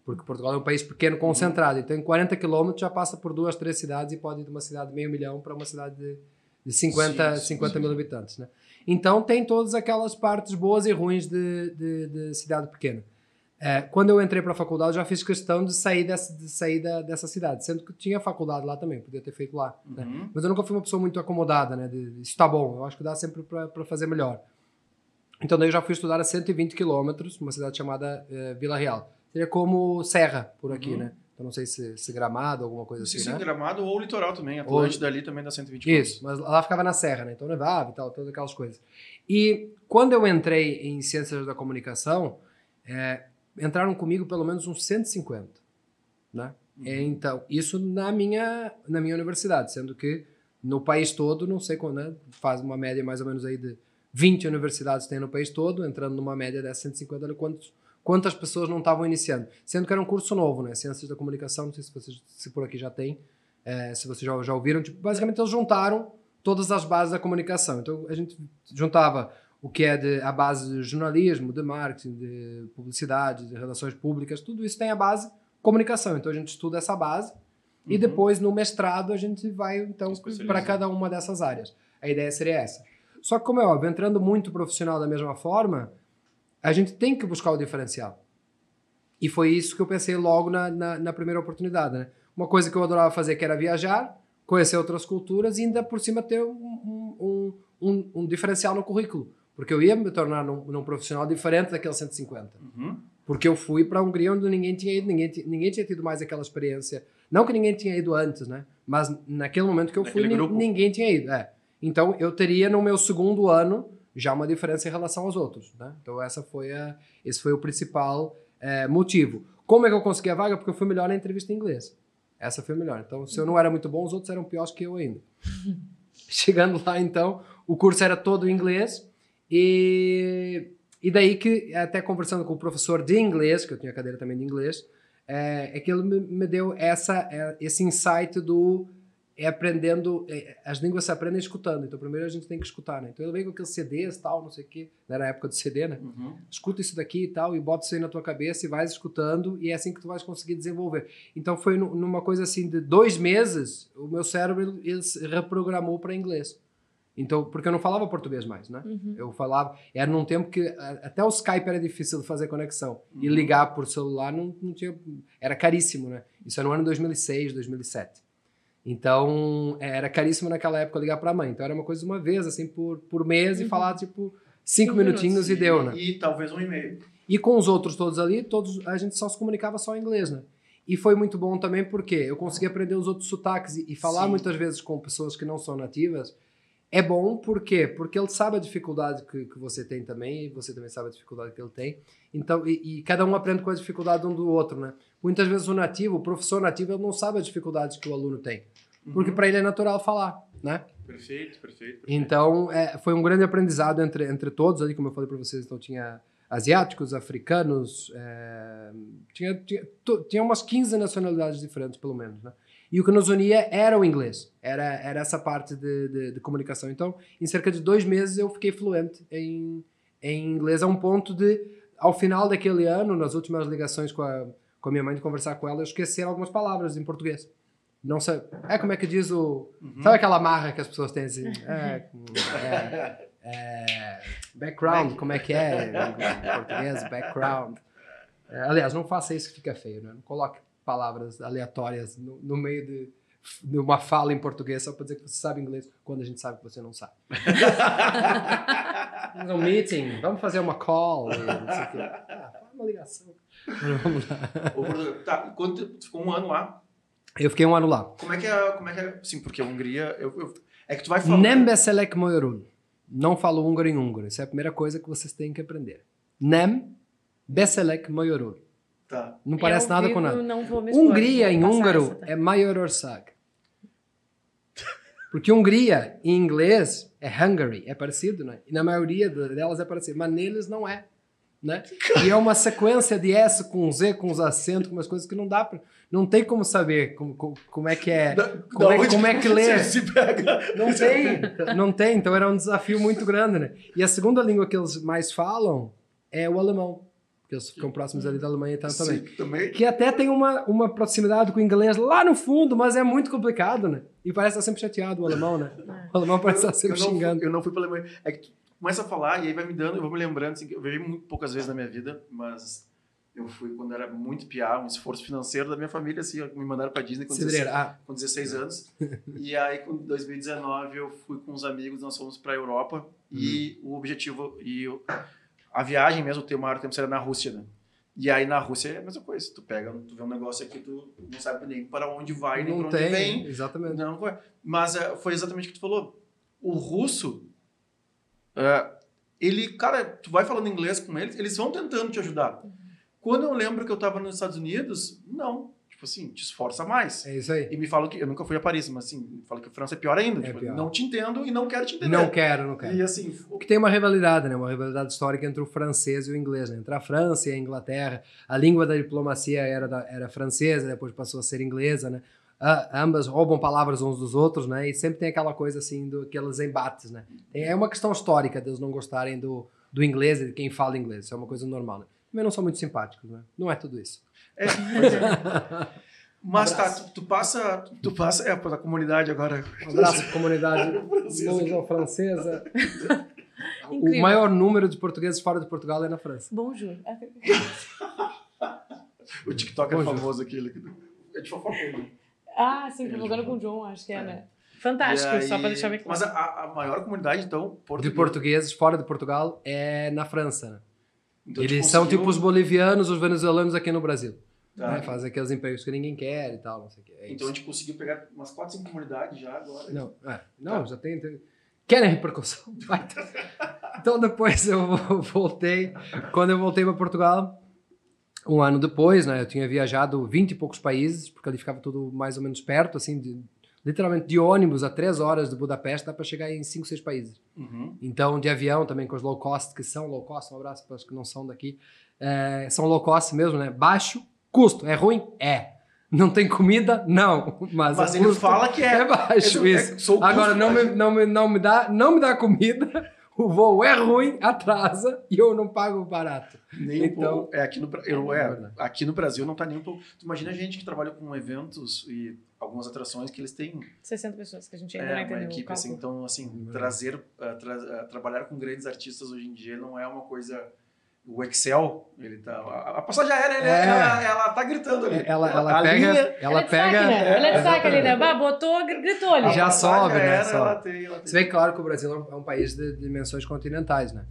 Porque Portugal é um país pequeno, concentrado. Então, em 40 quilómetros já passa por duas, três cidades e pode ir de uma cidade de meio milhão para uma cidade de, de 50, Sim, sim, 50 sim. mil habitantes, né? Então, tem todas aquelas partes boas e ruins de, de, de cidade pequena. É, quando eu entrei para a faculdade, já fiz questão de sair, dessa, de sair da, dessa cidade, sendo que tinha faculdade lá também, podia ter feito lá. né? Uhum. Mas eu nunca fui uma pessoa muito acomodada, né? De, de, isso tá bom, eu acho que dá sempre para fazer melhor. Então daí eu já fui estudar a 120 quilômetros, uma cidade chamada eh, Vila Real. Seria como Serra, por aqui, Uhum. né? Eu não sei se, se Gramado, alguma coisa assim, se né? em Gramado ou Litoral também. Atlântida ali também dá 120 Isso, mas lá ficava na serra, né? Então nevava e tal, todas aquelas coisas. E quando eu entrei em Ciências da Comunicação, é, entraram comigo pelo menos uns 150, né? É, Então, isso na minha, na minha universidade, sendo que no país todo, não sei quando, né? Faz uma média mais ou menos aí de 20 universidades tem no país todo, entrando numa média de 150, olha quantos, quantas pessoas não estavam iniciando. Sendo que era um curso novo, né? Ciências da Comunicação, não sei se, vocês, se por aqui já tem, é, se vocês já, já ouviram, tipo, basicamente eles juntaram todas as bases da comunicação. Então a gente juntava o que é de, a base de jornalismo, de marketing, de publicidade, de relações públicas, tudo isso tem a base comunicação. Então a gente estuda essa base e Uhum. depois no mestrado a gente vai então para cada uma dessas áreas. A ideia seria essa. Só que como é óbvio, entrando muito profissional da mesma forma, a gente tem que buscar o diferencial. E foi isso que eu pensei logo na, na, na primeira oportunidade. Né? Uma coisa que eu adorava fazer que era viajar, conhecer outras culturas e ainda por cima ter um, um, um, um diferencial no currículo. Porque eu ia me tornar num, num profissional diferente daqueles 150. Uhum. Porque eu fui para a Hungria onde ninguém tinha ido, ninguém, ninguém tinha tido mais aquela experiência. Não que ninguém tinha ido antes, né? Mas naquele momento que eu fui, Naquele nin- grupo. ninguém tinha ido. É. Então eu teria no meu segundo ano já uma diferença em relação aos outros, né? Então essa foi a, esse foi o principal eh, motivo. Como é que eu consegui a vaga? Porque eu fui melhor na entrevista em inglês. Essa foi melhor. Então, se eu não era muito bom, os outros eram piores que eu ainda. [laughs] Chegando lá, então, o curso era todo em inglês e, e daí que, até conversando com o professor de inglês, que eu tinha cadeira também de inglês, é, é que ele me, me deu essa, é, esse insight do é aprendendo, é, as línguas se aprendem escutando, então primeiro a gente tem que escutar, né? Então eu venho com aqueles CDs tal, não sei o quê, era a época do CD, né? Uhum. Escuta isso daqui e tal, e bota isso aí na tua cabeça e vais escutando, e é assim que tu vais conseguir desenvolver. Então foi nu- numa coisa assim de dois meses, o meu cérebro ele, ele se reprogramou para inglês. Então, porque eu não falava português mais, né? Uhum. Eu falava, era num tempo que a- até o Skype era difícil de fazer conexão. E ligar por celular não, não tinha. Era caríssimo, né? Isso era no ano 2006, 2007. Então, era caríssimo naquela época ligar pra mãe. Então, era uma coisa de uma vez, assim, por, por mês e Uhum. falar, tipo, Cinco cinco minutinhos e deu, né? E talvez um e-mail. E com os outros todos ali, todos a gente só se comunicava só em inglês, né? E foi muito bom também porque eu consegui aprender os outros sotaques e, e falar Sim. muitas vezes com pessoas que não são nativas. É bom por quê? Porque ele sabe a dificuldade que, que você tem também e você também sabe a dificuldade que ele tem. Então, e, e cada um aprende com a dificuldade um do outro, né? Muitas vezes o nativo, o professor nativo, ele não sabe as dificuldades que o aluno tem. Porque Uhum. para ele é natural falar, né? Perfeito, perfeito. perfeito. Então, é, foi um grande aprendizado entre, entre todos ali, como eu falei para vocês. Então, tinha asiáticos, africanos, é, tinha, tinha, to- tinha umas 15 nacionalidades diferentes, pelo menos, né? E o que nos unia era o inglês, era, era essa parte de, de, de comunicação. Então, em cerca de dois meses, eu fiquei fluente em, em inglês, a um ponto de, ao final daquele ano, nas últimas ligações com a, com a minha mãe, de conversar com ela, eu esqueci algumas palavras em português. Não sei. É como é que diz o. Uhum. Sabe aquela marra que as pessoas têm assim? [laughs] É, é, é, background, como é que é em português? Background. É, aliás, não faça isso que fica feio, né? Não coloque palavras aleatórias no, no meio de, de uma fala em português só para dizer que você sabe inglês quando a gente sabe que você não sabe. [laughs] Um meeting, vamos fazer uma call. E não sei o quê. Ah, faz uma ligação. Vamos lá. Tá, quando tu ficou um ano lá, Eu fiquei um ano lá. como é que é, como é que é, sim, porque a Hungria, eu, eu- é que tu vai falando... Nem beselek moyorul. Não falo húngaro em húngaro. Isso é a primeira coisa que vocês têm que aprender. Nem beselek moyorul. Tá. Não parece Eu nada com nada. Não vou me expor, Hungria em húngaro essa, tá? é Majorország. Porque Hungria em inglês é Hungary, é parecido, né? E na maioria delas é parecido, mas neles não é. Né? E é uma sequência de S com Z, com os acentos, com umas coisas que não dá pra. Não tem como saber como, como, como é que é. Da- Como, da é, onde como é que [laughs] lê. você Se pega. Não tem, não tem, então era um desafio muito grande, né? E a segunda língua que eles mais falam é o alemão, porque eles ficam próximos ali da Alemanha e tal também. Sim, também. Que até tem uma, uma proximidade com o inglês lá no fundo, mas é muito complicado, né? E parece estar sempre chateado o alemão, né? O alemão parece estar Eu sempre não, fui, xingando. eu não fui pra Alemanha. É que começa a falar e aí vai me dando, eu vou me lembrando, assim, eu vejo muito poucas vezes na minha vida, mas eu fui quando era muito piá, um esforço financeiro da minha família, assim, me mandaram pra Disney com 16, Cidreira. Ah, com 16 anos. [laughs] e aí, com 2019, eu fui com uns amigos, nós fomos pra Europa e o objetivo, e o- a viagem mesmo, o maior tempo seria na Rússia, né? E aí na Rússia é a mesma coisa, tu pega, tu vê um negócio aqui, tu não sabe nem para onde vai, nem para onde tem, vem. exatamente. Não. Mas é, foi exatamente o que tu falou. O russo, é, ele, cara, tu vai falando inglês com eles, eles vão tentando te ajudar. Quando eu lembro que eu tava nos Estados Unidos, não. Tipo assim, te esforça mais. É isso aí. E me falam que, eu nunca fui a Paris, mas assim, falam que a França é pior ainda. É tipo, pior. Não te entendo e não quero te entender. Não quero, não quero. E assim, O que tem uma rivalidade, né? Uma rivalidade histórica entre o francês e o inglês, né? Entre a França e a Inglaterra. A língua da diplomacia era, da- era francesa, depois passou a ser inglesa, né? Ah, ambas roubam palavras uns dos outros, né? E sempre tem aquela coisa assim, do, aqueles embates, né? É uma questão histórica deles não gostarem do, do inglês e de quem fala inglês. Isso é uma coisa normal, né? Também não são muito simpáticos, né? Não é tudo isso. é, é. [laughs] Mas tá, abraço. tu, tu passa, tu passa, é, pra comunidade agora. Um abraço para a comunidade [laughs] luso-francesa. [laughs] O maior número de portugueses fora de Portugal é na França. Bonjour. O TikTok é Bonjour. famoso aquele. que- É de fofoca. né? Ah, sim, provocando com o John, acho que é, né? Fantástico, aí- só pra deixar bem Mas claro. a, a maior comunidade, então, De português. portugueses fora de Portugal é na França, né? Então, Eles são conseguiu- tipo os bolivianos, os venezuelanos aqui no Brasil. Tá. Né? Fazem aqueles empregos que ninguém quer e tal, não sei o quê. É Então a gente conseguiu pegar umas 4, 5 comunidades já agora. Não, é, não já tem, tem- Querem repercussão? [laughs] Vai. Então depois eu [laughs] voltei. Quando eu voltei para Portugal, um ano depois, né? Eu tinha viajado 20 e poucos países, porque ali ficava tudo mais ou menos perto, assim, de- literalmente de ônibus a três horas de Budapeste, dá para chegar em 5, 6 países. Uhum. Então, de avião também com os low cost, que são low cost, um abraço para os que não são daqui, é, são low cost mesmo, né? Baixo custo, é ruim? É. Não tem comida? Não. [laughs] Mas, Mas ele fala que é. é baixo é- isso. sou o Agora, não me, não, me, não, me dá, não me dá comida, o voo é ruim, atrasa e eu não pago barato. Nem um Então- pouco. É, aqui no, eu- É é, aqui no Brasil não tá nem um pouco. Tu imagina a gente que trabalha com eventos e algumas atrações que eles têm 60 pessoas, que a gente ainda é, não uma entendeu o equipe assim. Então, assim, Verdade. trazer, ah, tra- ah, trabalhar com grandes artistas hoje em dia não é uma coisa. O Excel, ele tá. A, passagem aérea, ele- É. ela, ela tá gritando ali. Ela, ela A pega. linha- Ela Ela é pega. destaque, né? Ela é ali, né? Bah, botou, gr- gritou ali. Já sobe, né? Sobe. Ela tem, ela tem. Se bem claro que o Brasil é um país de dimensões continentais, né?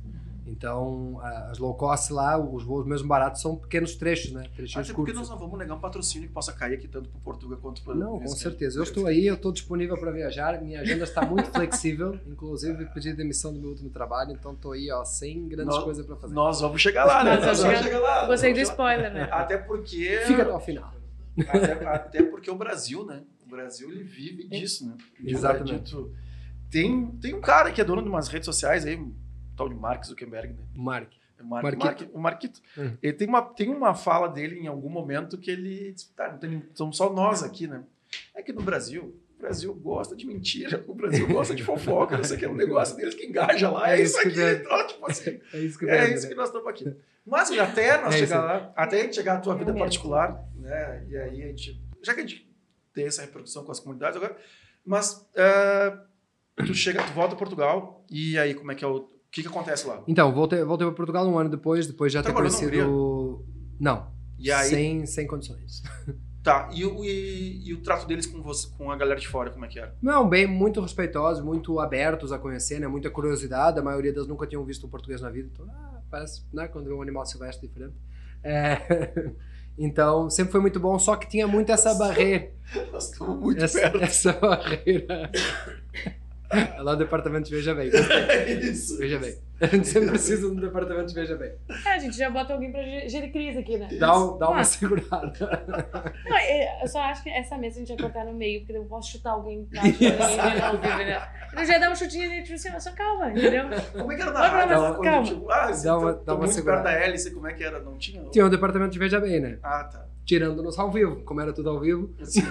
Então, as low cost lá, os voos mesmo baratos são pequenos trechos, né? Trechinhos Até porque curtos. nós não vamos negar um patrocínio que possa cair aqui tanto para Portugal quanto para Não, com certeza. Eu estou aí, eu estou disponível para viajar. Minha agenda está muito flexível. [laughs] Inclusive, pedi demissão do meu último trabalho, então estou aí, ó, sem grandes Nós- coisas para fazer. Nós vamos chegar lá, né? Nós Nós vamos chegar- lá. Gostei do spoiler, né? Até porque. Fica até o final. Até, até porque o Brasil, né? O Brasil ele vive disso, né? De um Exatamente. Tem, tem um cara que é dono de umas redes sociais aí, tal de Mark Zuckerberg, né? Mark. Mar Marquito. Mark- o Marquito. Hum. Ele tem uma, tem uma fala dele em algum momento que ele diz, tá, não tem, somos só nós aqui, né? É que no Brasil, o Brasil gosta de mentira, [laughs] o Brasil gosta de fofoca, não sei o que, é um negócio deles que engaja lá, é, É isso aqui, que [laughs] é. então, tipo assim, É isso que é isso né? que nós estamos aqui. Mas até nós É chegar lá, até a gente chegar à tua É vida particular, né? E aí a gente, já que a gente tem essa repercussão com as comunidades agora, mas eh, tu chega, tu volta a Portugal e aí como é que é o, o que que acontece lá? Então, voltei, voltei para Portugal um ano depois, depois já ter conhecido. Não, E aí sem, sem condições. [laughs] Tá, e, o- e, e o trato deles com você, com a galera de fora, como é que era? Não, bem, muito respeitosos, muito abertos a conhecer, né? Muita curiosidade. A maioria delas nunca tinham visto um português na vida. Então, ah, parece, né? Quando vê um animal silvestre diferente. É, [laughs] Então, sempre foi muito bom, só que tinha muito essa barreira. Nós estamos muito essa, perto. essa barreira. [laughs] [laughs] Lá no departamento de Veja Bem. [laughs] É isso. Veja Bem. A [laughs] gente sempre precisa do departamento de Veja Bem. É, a gente já bota alguém pra ge- gerir crise aqui, né? Dá, um- dá uma Ah. segurada. Não, é, eu só acho que essa mesa a gente vai cortar no meio, porque eu posso chutar alguém vai ouvir, entendeu? Eu já dá um chutinho ali, tipo assim, ó, só calma, entendeu? Como é que era na rádio? mas quando, calma. tipo, ah, Dá uma- tô- dá tô uma muito segurada. perto da hélice, como é que era? Não tinha? Tinha um departamento de Veja Bem, né? Ah, tá. Tirando-nos ao vivo. Como era tudo ao vivo, Assim,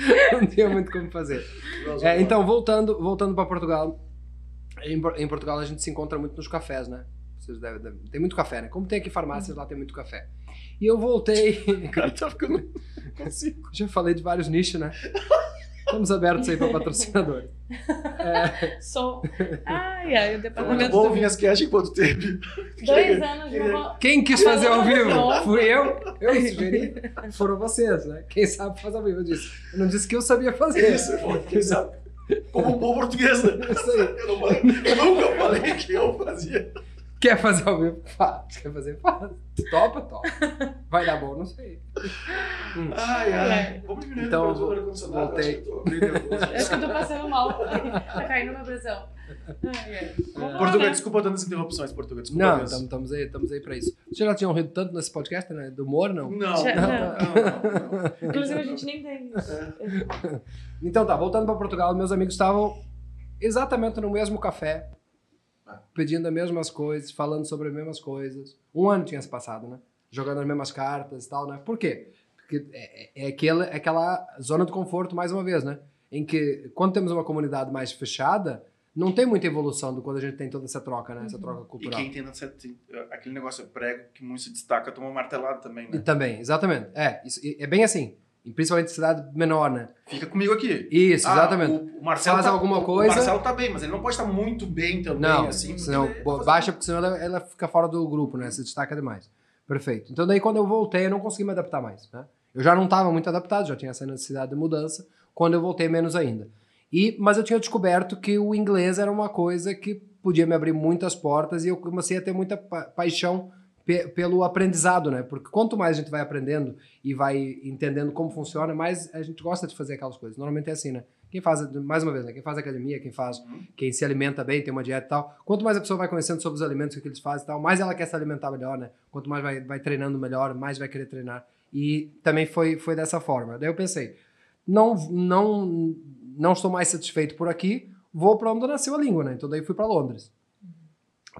[laughs] não tinha muito como fazer. É, então, voltando, voltando para Portugal. Em, em Portugal a gente se encontra muito nos cafés, né? Vocês devem, devem- tem muito café, né? Como tem aqui farmácias, lá tem muito café. E eu voltei. [laughs] Cara, tá ficando... [laughs] Já falei de vários nichos, né? Estamos abertos aí para patrocinador. [laughs] Sou. Ai, ai, o Muito departamento bom do... vir as cash enquanto teve. [laughs] Dois anos de uma... Quem quis fazer ao vivo? Fui eu. Eu sugeri. Foram vocês, né? Quem sabe fazer ao vivo. Eu disse. Eu não disse que eu sabia fazer. Isso, pô, quem sabe? Como um bom português, né? Isso aí. Eu, não, eu nunca falei que eu fazia. Quer fazer ao vivo? Faz. Quer fazer? Faz. Topa? Topa. Vai dar bom? Não sei. Hum. Ai, ai. Vamos diminuir Então, ar-condicionado. voltei. Acho que eu tô passando mal. Tá caindo minha pressão. Ai, Portugal, né? desculpa tantas interrupções, Portugal. Desculpa Não, mesmo. estamos aí, estamos aí para isso. Vocês já tinham rido tanto nesse podcast, né? Do humor, não? Não, Já- não, não. não, não. Inclusive, a gente nem tem. Então tá, voltando para Portugal, meus amigos estavam exatamente no mesmo café. Pedindo as mesmas coisas, falando sobre as mesmas coisas. Um ano tinha se passado, né? Jogando as mesmas cartas e tal, né? Por quê? Porque é, é, aquela, é aquela zona de conforto, mais uma vez, né? Em que, quando temos uma comunidade mais fechada, não tem muita evolução do quando a gente tem toda essa troca, né? Essa troca E cultural. quem tem tem, aquele negócio prego que muito se destaca, toma martelado também, E né? também, exatamente. É, isso, é bem assim. Principalmente cidade menor, né? Fica comigo aqui. Isso, Ah, exatamente. o, o Marcelo Faz tá- alguma coisa- O Marcelo tá bem, mas ele não pode estar muito bem também, Não, assim. senão, porque tá baixa porque senão ela, ela fica fora do grupo, né? Se destaca demais. Perfeito. Então daí quando eu voltei eu não consegui me adaptar mais, né? Eu já não estava muito adaptado, já tinha essa necessidade de mudança. Quando eu voltei menos ainda. E mas eu tinha descoberto que o inglês era uma coisa que podia me abrir muitas portas e eu comecei a ter muita pa- paixão pe- pelo aprendizado, né? Porque quanto mais a gente vai aprendendo e vai entendendo como funciona, mais a gente gosta de fazer aquelas coisas. Normalmente é assim, né? Quem faz, mais uma vez, né? Quem faz academia, quem faz Uhum. quem se alimenta bem, tem uma dieta e tal. Quanto mais a pessoa vai conhecendo sobre os alimentos que eles fazem e tal, mais ela quer se alimentar melhor, né? Quanto mais vai, vai treinando melhor, mais vai querer treinar. E também foi, foi dessa forma. Daí eu pensei, não, não, não estou mais satisfeito por aqui, vou para onde nasceu a língua, né? Então daí fui para Londres.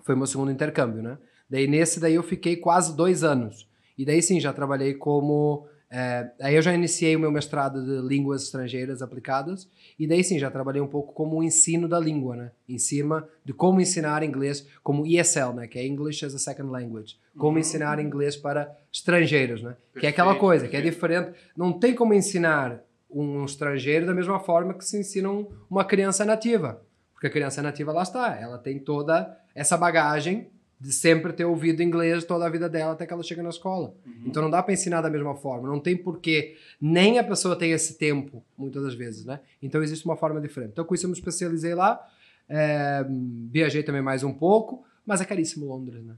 Foi meu segundo intercâmbio, né? Daí nesse daí eu fiquei quase dois anos. E daí sim, já trabalhei como. É, aí eu já iniciei o meu mestrado de línguas estrangeiras aplicadas, e daí sim, já trabalhei um pouco como o ensino da língua, né? Em cima de como ensinar inglês, como ESL, né? Que é English as a Second Language. Como Uhum. ensinar inglês para estrangeiros, né? que é aquela Perfeito, coisa, que é perfeito. diferente. Não tem como ensinar um estrangeiro da mesma forma que se ensina um- uma criança nativa. Porque a criança nativa, lá está, ela tem toda essa bagagem de sempre ter ouvido inglês toda a vida dela até que ela chega na escola. Uhum. Então não dá para ensinar da mesma forma, não tem porquê, nem a pessoa tem esse tempo, muitas das vezes, né? Então existe uma forma diferente. Então com isso eu me especializei lá, é, viajei também mais um pouco, mas é caríssimo Londres, né?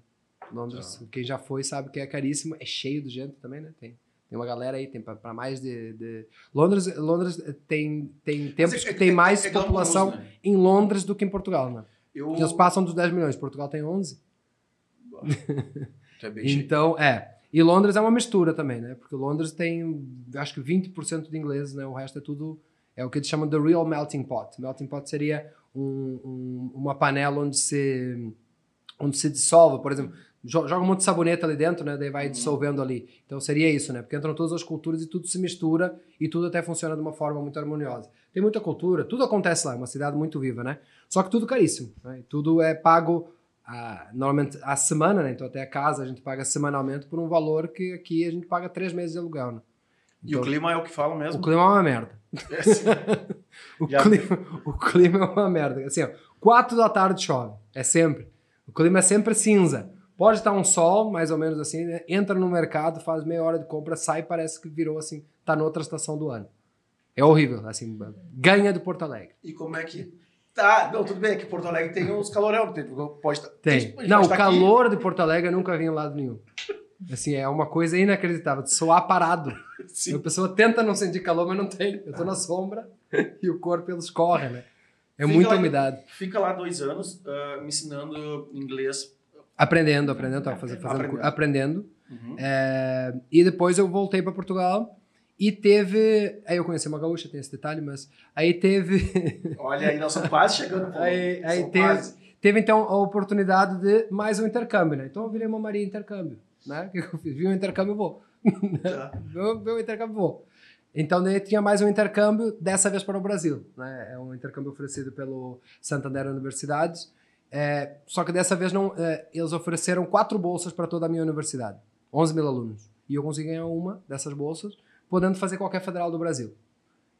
Londres, Tá. quem já foi sabe que é caríssimo, é cheio de gente também, né? Tem, tem uma galera aí, tem para mais de, de- Londres, Londres tem, tem tempos Mas é- que tem é- mais é população né? em Londres do que em Portugal, né? Eu... Porque eles passam dos 10 milhões, Portugal tem 11. É bem. Então, é. E Londres é uma mistura também, né? Porque Londres tem, acho que 20% de ingleses, né? O resto é tudo, é o que eles chamam de real melting pot. Melting pot seria um- um- uma panela onde se, onde se dissolve, por exemplo, jo- joga um monte de sabonete ali dentro, né? Daí vai Uhum. dissolvendo ali. Então seria isso, né? Porque entram todas as culturas e tudo se mistura e tudo até funciona de uma forma muito harmoniosa. Tem muita cultura, tudo acontece lá, é uma cidade muito viva, né? Só que tudo caríssimo, né? Tudo é pago a- normalmente a semana, né? Então até a casa a gente paga semanalmente por um valor que aqui a gente paga três meses de aluguel, né? E o clima é o que fala O mesmo? clima é uma merda. É. [laughs] O, clima, o clima é uma merda. Assim, ó, quatro da tarde chove. É sempre. O clima é sempre cinza. Pode estar um sol, mais ou menos assim, né? entra no mercado, faz meia hora de compra, sai parece que virou assim, tá noutra estação do ano. É horrível, assim, ganha do Porto Alegre. E como é que. Tá, não, tudo bem, é que Porto Alegre tem uns calorão. Tem, pode, Tem. gente Não, o calor de Porto Alegre eu nunca vi em lado nenhum. Assim, é uma coisa inacreditável, de soar parado. Aqui, sim. A pessoa tenta não sentir calor, mas não tem. Eu tô na sombra e o corpo ele escorre, né? É Fica muita lá- umidade. Fica lá dois anos ah, me ensinando inglês. Aprendendo, aprendendo, tava fazendo, fazendo, Aprendendo. aprendendo. Uhum. É, e depois eu voltei para Portugal e teve. Aí eu conheci uma gaúcha, tem esse detalhe, mas aí teve. [laughs] Olha aí, nós estamos quase chegando. [laughs] Aí- aí tem- quase. teve então a oportunidade de mais um intercâmbio, né? Então eu virei uma Maria intercâmbio, né? O que eu fiz? Vi um intercâmbio, vou. Tá. [laughs] Ver o intercâmbio, vou. Então daí tinha mais um intercâmbio, dessa vez para o Brasil. Né? É um intercâmbio oferecido pelo Santander Universidades. É, só que dessa vez não, é, eles ofereceram quatro bolsas para toda a minha universidade. 11 mil alunos. E eu consegui ganhar uma dessas bolsas, podendo fazer qualquer federal do Brasil.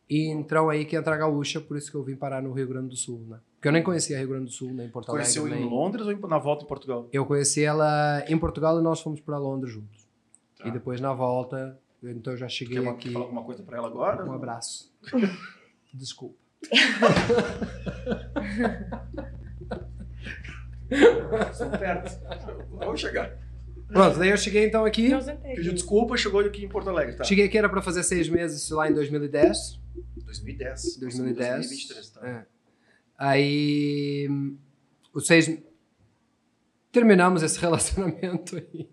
E então aí que entra a gaúcha, por isso que eu vim parar no Rio Grande do Sul, né? Porque eu nem conhecia Rio Grande do Sul, nem Porto Alegre. Conheceu nem... em Londres ou na volta em Portugal? Eu conheci ela em Portugal e nós fomos para Londres juntos. Tá. E depois na volta, então eu já cheguei Quer, aqui. quer falar alguma coisa pra ela agora? Um abraço. [laughs] Desculpa. Estamos perto. Vamos chegar. Pronto, daí eu cheguei então aqui. Pediu desculpa, chegou aqui em Porto Alegre, tá? Cheguei aqui era para fazer seis meses lá em 2010. 2010. 2010. 2023, tá? É. Aí os seis terminamos esse [laughs] relacionamento aí,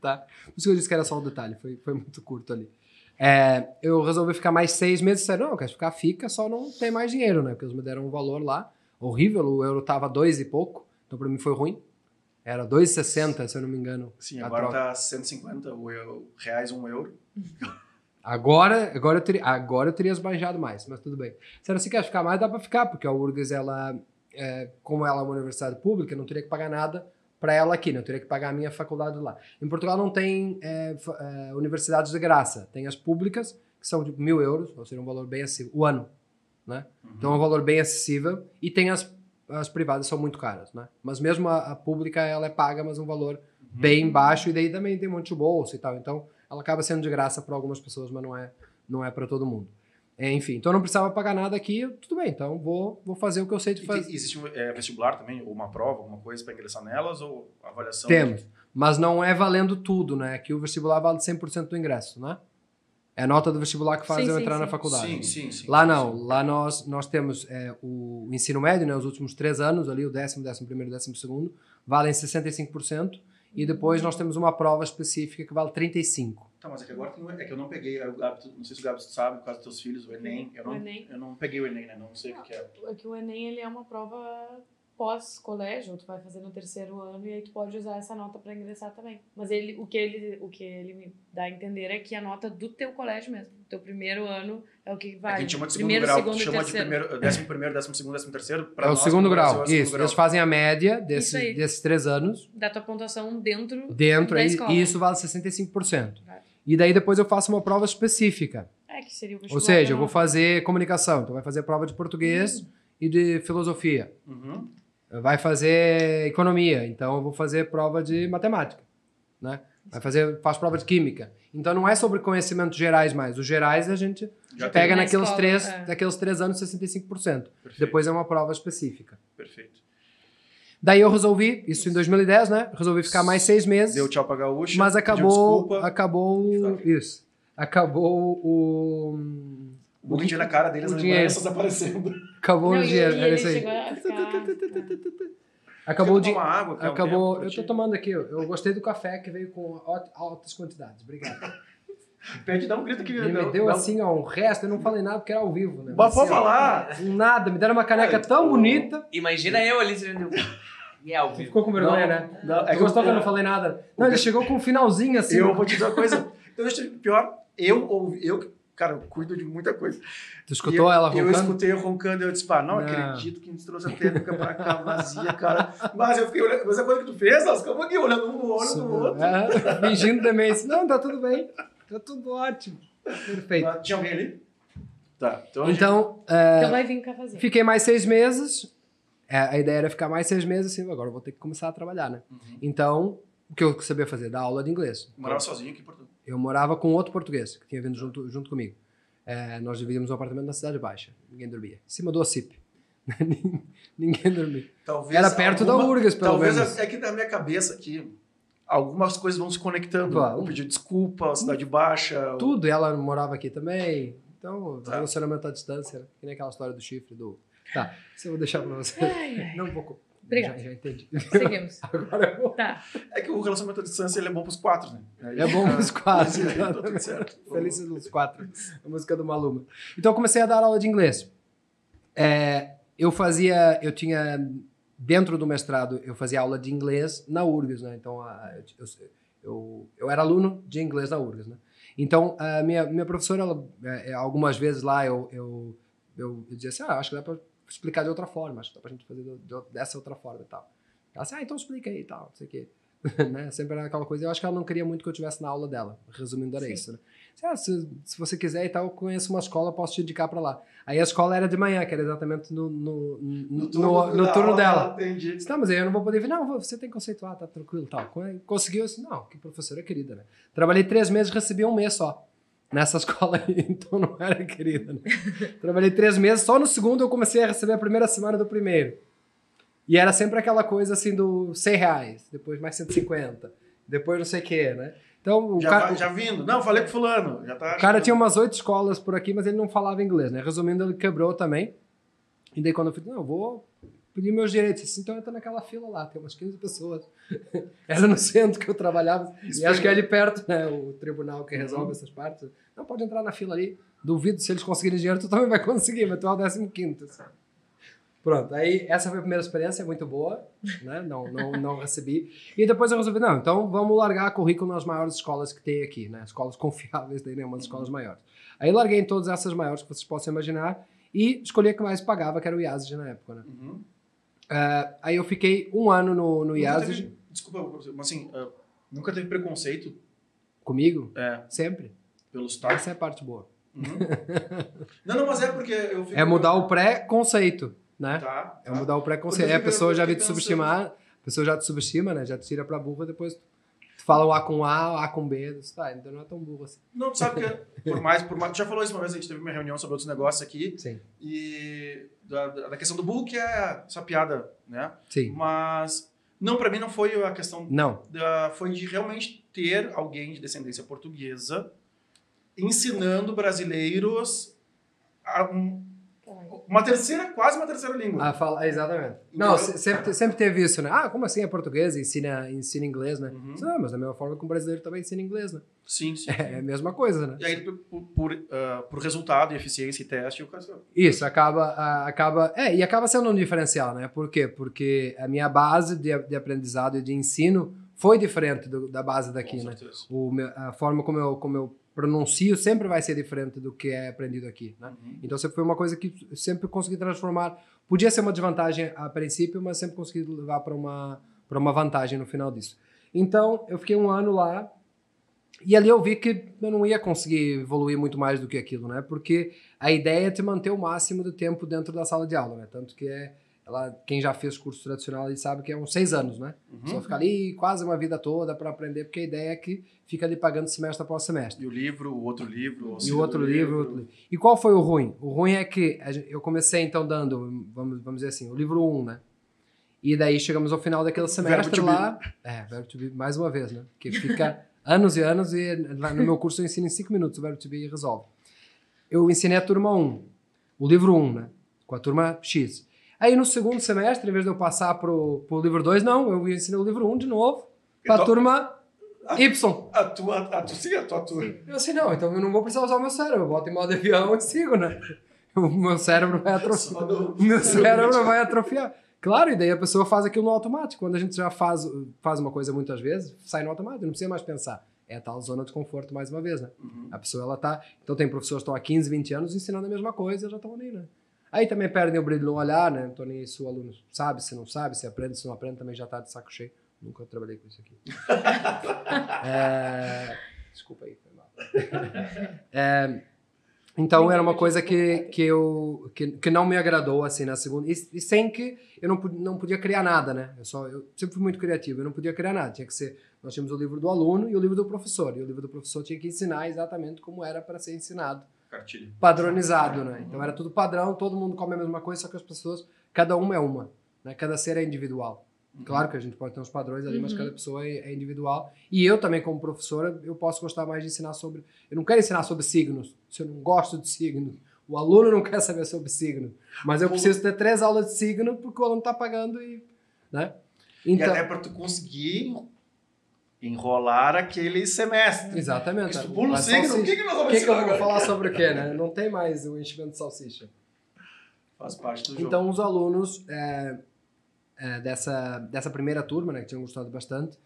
tá? Por isso que eu disse que era só um detalhe, foi, foi muito curto ali. É, eu resolvi ficar mais seis meses, disseram, não, quer ficar, fica, só não tem mais dinheiro, né? Porque eles me deram um valor lá, horrível, o euro tava dois e pouco, então para mim foi ruim. Era 2,60, se eu não me engano. Sim, agora troca. tá 150 o eu- reais um euro. [laughs] Agora, agora, eu teria, agora eu teria esbanjado mais, mas tudo bem. Se você quer ficar mais, dá para ficar, porque a URGS, ela, é, como ela é uma universidade pública, não teria que pagar nada para ela aqui, não teria que pagar a minha faculdade lá. Em Portugal não tem é, é, universidades de graça, tem as públicas, que são tipo mil euros, ou seja, um valor bem acessível, o ano, né? Então é um valor bem acessível, e tem as, as privadas são muito caras, né? Mas mesmo a, a pública, ela é paga, mas um valor bem baixo, e daí também tem um monte de bolsa e tal, então ela acaba sendo de graça para algumas pessoas, mas não é, não é para todo mundo. É, enfim, então eu não precisava pagar nada aqui, tudo bem, então vou, vou fazer o que eu sei de fazer. existe um é, vestibular também, ou uma prova, alguma coisa para ingressar nelas, ou avaliação? Temos, mas não é valendo tudo, né? Aqui o vestibular vale 100% do ingresso, né? É a nota do vestibular que faz Sim, eu sim, entrar na sim. faculdade. Sim, sim, sim. Lá não, sim. lá nós, nós temos é, o ensino médio, né, os últimos três anos ali, o décimo, décimo primeiro, décimo segundo, valem 65%, e depois nós temos uma prova específica que vale 35%. Tá, mas é que agora tem, é que eu não peguei, o Gabs- não sei se o Gabs sabe, por causa dos teus filhos, o Enem. Eu não, O Enem. Eu não peguei o Enem, né? Não sei o que que é. É que o Enem ele é uma prova pós-colégio, ou tu vai fazer no terceiro ano, e aí tu pode usar essa nota para ingressar também. Mas ele, o, que ele, o que ele me dá a entender é que a nota do teu colégio mesmo, do teu primeiro ano, é o que É vai. a gente chama de segundo primeiro, grau, segundo chama de terceiro. primeiro, décimo primeiro, décimo segundo, décimo terceiro. pra É o nós, segundo Brasil, grau. é o segundo Isso. grau. Eles fazem a média aí. desses três anos Da tua pontuação dentro. dentro Da aí, escola. e isso vale 65%. Vai. E daí depois eu faço uma prova específica. É, que seria o Ou seja, eu vou fazer comunicação. Então vai fazer prova de português e de filosofia. Uhum. Vai fazer economia. Então eu vou fazer prova de matemática. Né? Vai fazer, faz prova de química. Então não é sobre conhecimentos gerais mais. Os gerais a gente Já pega na naqueles, escola, três, é. naqueles três anos 65%. Perfeito. Depois é uma prova específica. Perfeito. Daí eu resolvi, isso em 2010, né? Resolvi ficar mais seis meses. Deu tchau pra gaúcha. Mas acabou, acabou isso. Acabou o O tinha na cara deles, o as dinheiro. lembranças aparecendo. acabou Não, o dinheiro, era isso aí. [laughs] Acabou o dinheiro. um Acabou, pra eu tô ti? tomando aqui, eu eu gostei do café que veio com al- altas quantidades. Obrigado. [laughs] Pede, dá um grito que Ele me dá- deu dá- assim, ó, um resto, eu não falei nada porque era ao vivo, né? Mas pode assim, ó, falar. Nada, me deram uma caneca É, tão bonita. Imagina eu ali dizendo. E é ao vivo. Ficou com vergonha, Não, né? não, É que gostou que eu não falei nada. Não, ele chegou com um finalzinho assim. Eu vou te dizer uma coisa. Então, [laughs] eu- pior, eu ouvi, eu, cara, eu cuido de muita coisa. Tu escutou E ela eu, eu roncando? escutei eu roncando e eu disse, pá, não, Não. acredito que nos trouxe a técnica pra cá vazia, cara. Mas eu fiquei olhando, mas a coisa que tu fez, nós ficamos aqui olhando um no olho do outro. É, fingindo demência. Não, tá tudo bem. Tá tudo ótimo. Perfeito. Tinha alguém ali? Tá, então, a gente- Então, é, Então vai vir um cafezinho. fiquei mais seis meses. É, a ideia era ficar mais seis meses, assim, agora eu vou ter que começar a trabalhar, né? Uhum. Então, o que eu sabia fazer? Dar aula de inglês. morava sozinho aqui em Portugal. Eu morava com outro português, que tinha vindo junto, junto comigo. É, nós dividimos um apartamento na Cidade Baixa. Ninguém dormia. Em cima do OCIP. [laughs] Ninguém dormia. Talvez Era perto da alguma- URGS, pelo Talvez menos. é que na minha cabeça aqui, algumas coisas vão se conectando. Claro. Eu pedi desculpa, a Cidade Baixa. Tudo, e ela morava aqui também. Então, Tá. relacionamento à distância, que nem aquela história do chifre do. Tá, isso eu vou deixar pra você. Ai, ai. Não um pouco. Obrigada. Já, já entendi. Seguimos. [laughs] Agora eu vou. Tá. É que o relacionamento à distância ele é bom pros quatro, né? Aí- É bom pros quatro. Aí [laughs] tá tudo certo. Felizes dos quatro. A música do Maluma. Então eu comecei a dar aula de inglês. É, eu fazia, eu tinha dentro do mestrado eu fazia aula de inglês na URGS, né? Então a- eu, eu, eu era aluno de inglês na URGS, né? Então a minha minha professora, ela, é, é, algumas vezes lá eu eu, eu, eu dizia assim, ah, acho que dá para explicar de outra forma, acho que dá pra gente fazer de- de- dessa outra forma e tal. Ela disse, ah, então explica aí e tal, não sei o quê. [laughs] né? Sempre era aquela coisa. Eu acho que ela não queria muito que eu tivesse na aula dela. Resumindo, era Sim. isso, né? Disse, Ah, se, se você quiser e tal, eu conheço uma escola, posso te indicar pra lá. Aí a escola era de manhã, que era exatamente no, no, no, no- no turno dela. Entendi. Disse, não, mas aí eu não vou poder vir. Não, você tem que conceituar, tá tranquilo tal. Conseguiu assim, não, que professora querida, né? Trabalhei três meses, recebi um mês só. Nessa [laughs] escola aí, então não era querida, né? Trabalhei três meses, só no segundo eu comecei a receber a primeira semana do primeiro. E era sempre aquela coisa assim do 100 reais, depois mais 150, depois não sei o que, né? Então o Já, cara, vai- já vindo. Não, falei com fulano. Já tá o cara tinha umas oito escolas por aqui, mas ele não falava inglês, né? Resumindo, ele quebrou também. E daí quando eu fui, não, eu vou pedir meus direitos. Disse, Então entra naquela fila lá, tem umas 15 pessoas. [laughs] Era no centro que eu trabalhava. E acho que é ali perto, né? O tribunal que resolve essas partes. Não, pode entrar na fila ali. Duvido, se eles conseguirem dinheiro, tu também vai conseguir, mas tu é o 15 quinto. assim. Pronto, aí essa foi a primeira experiência, muito boa, né? Não, não, não recebi. E depois eu resolvi, não, então vamos largar currículo nas maiores escolas que tem aqui, né? Escolas confiáveis, daí nenhuma das escolas maiores. Aí larguei em todas essas maiores que vocês possam imaginar e escolhi a que mais pagava, que era o IASG na época, né? Uhum. Eh, aí eu fiquei um ano no, no teve- Desculpa, mas assim, ah, nunca teve preconceito comigo, é, sempre. pelo sotaque? Essa é a parte boa. Uhum. [laughs] não, não, mas é porque eu fico... É mudar o pré-conceito, né? Tá, É tá. mudar o eu É, a pessoa já vem te subestimar, a pessoa já te subestima, né? Já te tira pra burra, depois tu fala o A com A, o A com B, tu tá, então não é tão burro assim. Não, tu sabe que por mais, por mais... Já falou isso uma vez, a gente teve uma reunião sobre outros negócios aqui, Sim, e da, da questão do burro, que é essa piada, né? sim. Mas, não, pra mim não foi a questão Não, da, foi de realmente ter alguém de descendência portuguesa ensinando brasileiros a um- Uma terceira, quase uma terceira língua. Ah, fala, exatamente. Entendeu? Não, se- sempre, sempre teve isso, né? Ah, como assim é português e ensina, ensina inglês, né? Uhum. Não, mas da mesma forma que um brasileiro também ensina inglês, né? Sim, sim. [laughs] É a mesma coisa, né? E aí, por, por, ah, por resultado, eficiência e teste, o cara... Isso, acaba, a- acaba, é, e acaba sendo um diferencial, né? Por quê? Porque a minha base de, de aprendizado e de ensino foi diferente do- da base daqui, né? O a forma como eu, como eu pronuncio sempre vai ser diferente do que é aprendido aqui, né? Uhum. Então sempre foi uma coisa que sempre consegui transformar. Podia ser uma desvantagem a princípio, mas sempre consegui levar para uma para uma vantagem no final disso. Então eu fiquei um ano lá e ali eu vi que eu não ia conseguir evoluir muito mais do que aquilo, né? Porque a ideia é te manter o máximo de tempo dentro da sala de aula, né? Tanto que é ela, quem já fez curso tradicional ali sabe que é uns seis anos, né? Só Uhum. ficar ali quase uma vida toda para aprender, porque a ideia é que fica ali pagando semestre após semestre. E o livro, o outro livro... E auxílio o outro livro, o outro livro. E qual foi o ruim? O ruim é que eu comecei então dando, vamos, vamos dizer assim, o livro 1, né? E daí chegamos ao final daquele semestre lá. É, verbo to be, mais uma vez, né? Que fica anos e anos e no meu curso eu ensino em 5 minutos o verbo to be e resolve. Eu ensinei a turma 1, o livro 1, né? Com a turma X. Aí no segundo semestre, em vez de eu passar pro, pro livro 2, não, eu ensinei o livro 1 de novo pra Então- turma Y. A tua, a tua, sim, a tua turma. Eu assim, não, então eu não vou precisar usar o meu cérebro, eu boto em modo avião e sigo, né? O meu cérebro vai atrofiar. No- meu cérebro vai atrofiar. Claro, e daí a pessoa faz aquilo no automático. Quando a gente já faz, faz uma coisa muitas vezes, sai no automático, não precisa mais pensar. É a tal zona de conforto mais uma vez, né? Uhum. A pessoa, ela tá... Então tem professores que estão há 15, 20 anos ensinando a mesma coisa e já estão ali, né? Aí também perdem o brilho no olhar, né? Tô nem se o aluno sabe, se não sabe, se aprende, se não aprende, também já tá de saco cheio. Nunca trabalhei com isso aqui. [laughs] É, Desculpa aí, foi mal. É, Então era uma coisa que, que eu que, que não me agradou assim na segunda e, e sem que eu não, não podia criar nada, né? Eu só eu sempre fui muito criativo, eu não podia criar nada, tinha que ser nós tínhamos o livro do aluno e o livro do professor, e o livro do professor tinha que ensinar exatamente como era para ser ensinado Cartilha. padronizado, né? Então era tudo padrão, todo mundo come a mesma coisa, só que as pessoas, cada uma é uma, né? Cada ser é individual. Claro que a gente pode ter uns padrões ali, mas Uhum. cada pessoa é, é individual. E eu também, como professora, eu posso gostar mais de ensinar sobre. Eu não quero ensinar sobre signos, se eu não gosto de signos. O aluno não [laughs] quer saber sobre signos. Mas eu preciso ter três aulas de signo porque o aluno está pagando e. Né? E Então, até para tu conseguir enrolar aquele semestre. exatamente. Tu pula o signo, o que, que nós O vamos que, que eu vou falar sobre o quê, né? Não tem mais o enchimento de salsicha. Faz parte do jogo. Então, os alunos é, é, dessa, dessa primeira turma, né, que tinham gostado bastante,